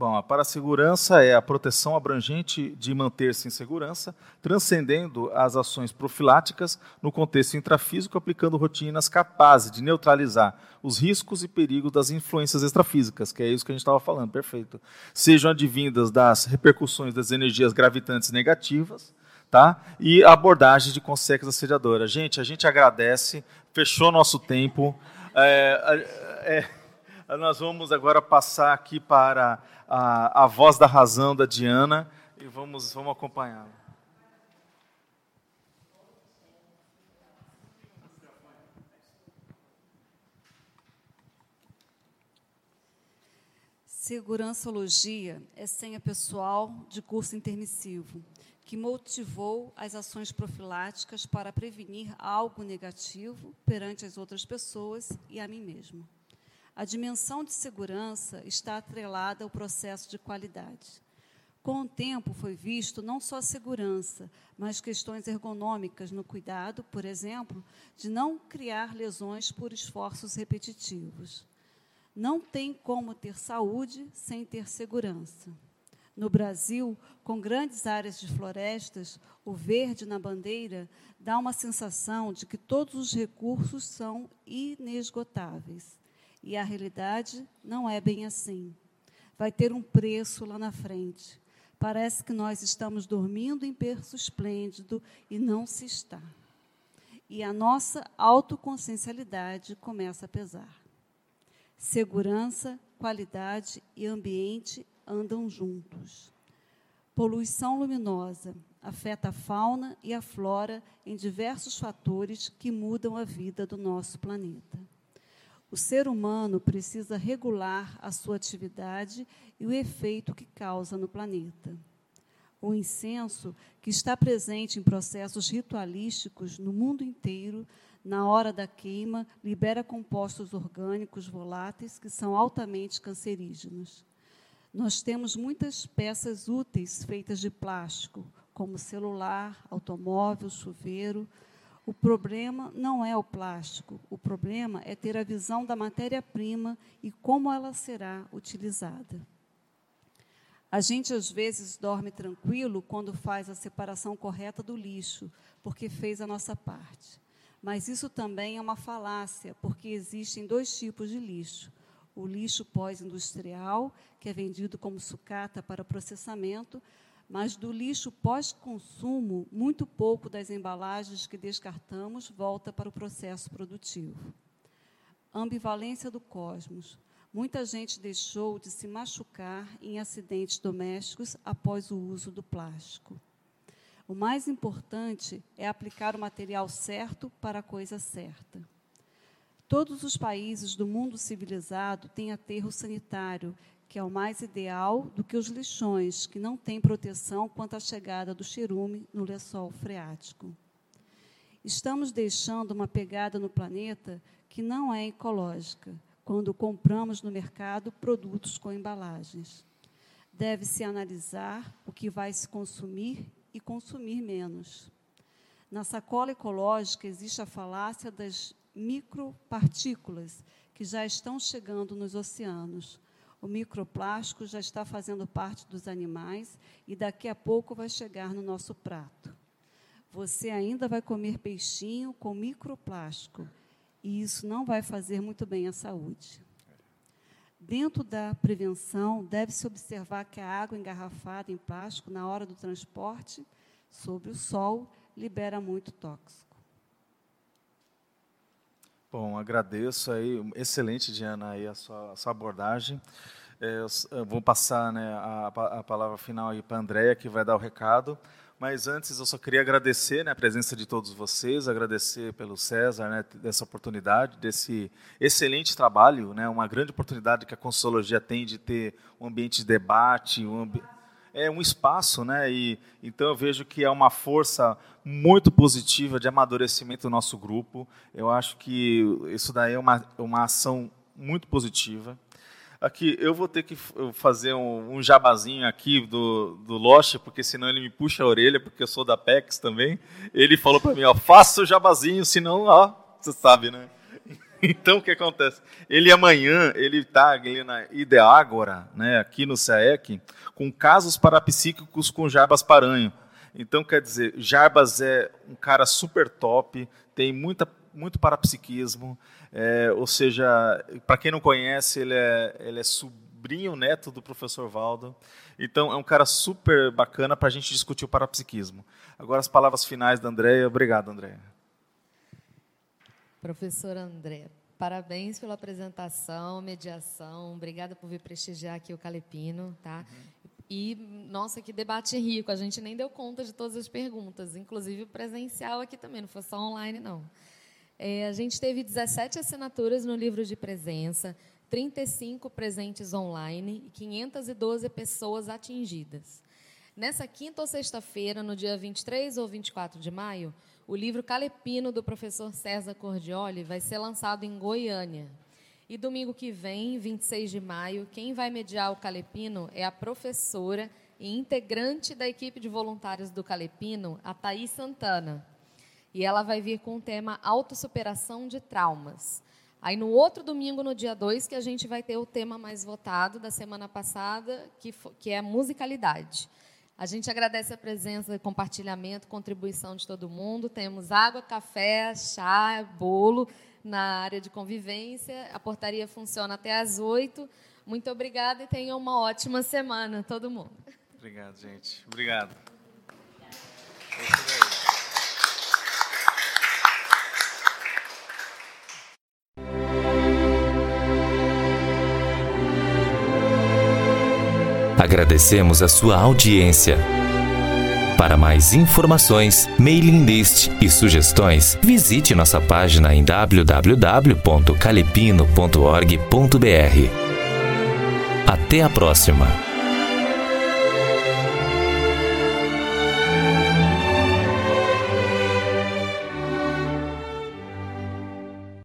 Bom, a parasegurança é a proteção abrangente de manter-se em segurança, transcendendo as ações profiláticas no contexto intrafísico, aplicando rotinas capazes de neutralizar os riscos e perigos das influências extrafísicas, que é isso que a gente estava falando, perfeito. Sejam advindas das repercussões das energias gravitantes negativas, tá? E abordagem de consequências assediadoras. Gente, a gente agradece, fechou nosso tempo. É, é, nós vamos agora passar aqui para a, a voz da razão da Diana e vamos, vamos acompanhá-la. Segurançologia é senha pessoal de curso intermissivo, que motivou as ações profiláticas para prevenir algo negativo perante as outras pessoas e a mim mesmo. A dimensão de segurança está atrelada ao processo de qualidade. Com o tempo foi visto não só a segurança, mas questões ergonômicas no cuidado, por exemplo, de não criar lesões por esforços repetitivos. Não tem como ter saúde sem ter segurança. No Brasil, com grandes áreas de florestas, o verde na bandeira dá uma sensação de que todos os recursos são inesgotáveis. E a realidade não é bem assim. Vai ter um preço lá na frente. Parece que nós estamos dormindo em berço esplêndido e não se está. E a nossa autoconsciencialidade começa a pesar. Segurança, qualidade e ambiente andam juntos. Poluição luminosa afeta a fauna e a flora em diversos fatores que mudam a vida do nosso planeta. O ser humano precisa regular a sua atividade e o efeito que causa no planeta. O incenso, que está presente em processos ritualísticos no mundo inteiro, na hora da queima, libera compostos orgânicos voláteis que são altamente cancerígenos. Nós temos muitas peças úteis feitas de plástico, como celular, automóvel, chuveiro, o problema não é o plástico, o problema é ter a visão da matéria-prima e como ela será utilizada. A gente às vezes dorme tranquilo quando faz a separação correta do lixo, porque fez a nossa parte. Mas isso também é uma falácia, porque existem dois tipos de lixo: o lixo pós-industrial, que é vendido como sucata para processamento, mas do lixo pós-consumo, muito pouco das embalagens que descartamos volta para o processo produtivo. Ambivalência do cosmos. Muita gente deixou de se machucar em acidentes domésticos após o uso do plástico. O mais importante é aplicar o material certo para a coisa certa. Todos os países do mundo civilizado têm aterro sanitário que é o mais ideal do que os lixões, que não têm proteção quanto à chegada do cherume no lençol freático. Estamos deixando uma pegada no planeta que não é ecológica quando compramos no mercado produtos com embalagens. Deve-se analisar o que vai se consumir e consumir menos. Na sacola ecológica existe a falácia das micropartículas que já estão chegando nos oceanos o microplástico já está fazendo parte dos animais e daqui a pouco vai chegar no nosso prato. Você ainda vai comer peixinho com microplástico e isso não vai fazer muito bem à saúde. Dentro da prevenção, deve-se observar que a água engarrafada em plástico na hora do transporte, sob o sol, libera muito tóxico. Bom, agradeço aí, excelente, Diana, aí a sua, a sua abordagem. É, vou passar né, a, a, palavra final aí para a que vai dar o recado. Mas antes, eu só queria agradecer né, a presença de todos vocês, agradecer pelo César, né, dessa oportunidade, desse excelente trabalho, né, uma grande oportunidade que a Consologia tem de ter um ambiente de debate, um ambiente é um espaço, né? E então eu vejo que é uma força muito positiva de amadurecimento do nosso grupo. Eu acho que isso daí é uma, uma ação muito positiva. Aqui, eu vou ter que fazer um, um jabazinho aqui do, do Loche, porque senão ele me puxa a orelha, porque eu sou da PEX também. Ele falou para mim, ó, faça o jabazinho, senão, ó, você sabe, né? Então, o que acontece? Ele amanhã, ele está ali na Ideágora, né, aqui no CAEC, com casos parapsíquicos com Jarbas Paranho. Então, quer dizer, Jarbas é um cara super top, tem muita, muito parapsiquismo, é, ou seja, para quem não conhece, ele é, ele é sobrinho neto do professor Valdo. Então, é um cara super bacana para a gente discutir o parapsiquismo. Agora, as palavras finais da Andréia. Obrigado, Andréia. Professor André, parabéns pela apresentação, mediação. Obrigada por vir prestigiar aqui o Calepino, tá? Uhum. E, nossa, que debate rico. A gente nem deu conta de todas as perguntas, inclusive o presencial aqui também, não foi só online, não. É, a gente teve 17 assinaturas no livro de presença, 35 presentes online e 512 pessoas atingidas. Nessa quinta ou sexta-feira, no dia 23 ou 24 de maio, o livro Calepino, do professor César Cordioli, vai ser lançado em Goiânia. E domingo que vem, 26 de maio, quem vai mediar o Calepino é a professora e integrante da equipe de voluntários do Calepino, a Thaís Santana. E ela vai vir com o tema Autossuperação de Traumas. Aí no outro domingo, no dia 2, que a gente vai ter o tema mais votado da semana passada, que, que é musicalidade. A gente agradece a presença, compartilhamento, contribuição de todo mundo. Temos água, café, chá, bolo na área de convivência. A portaria funciona até às oito. Muito obrigada e tenham uma ótima semana, todo mundo. Obrigado, gente. Obrigado. Agradecemos a sua audiência. Para mais informações, mailing list e sugestões, visite nossa página em www.calepino.org.br. Até a próxima!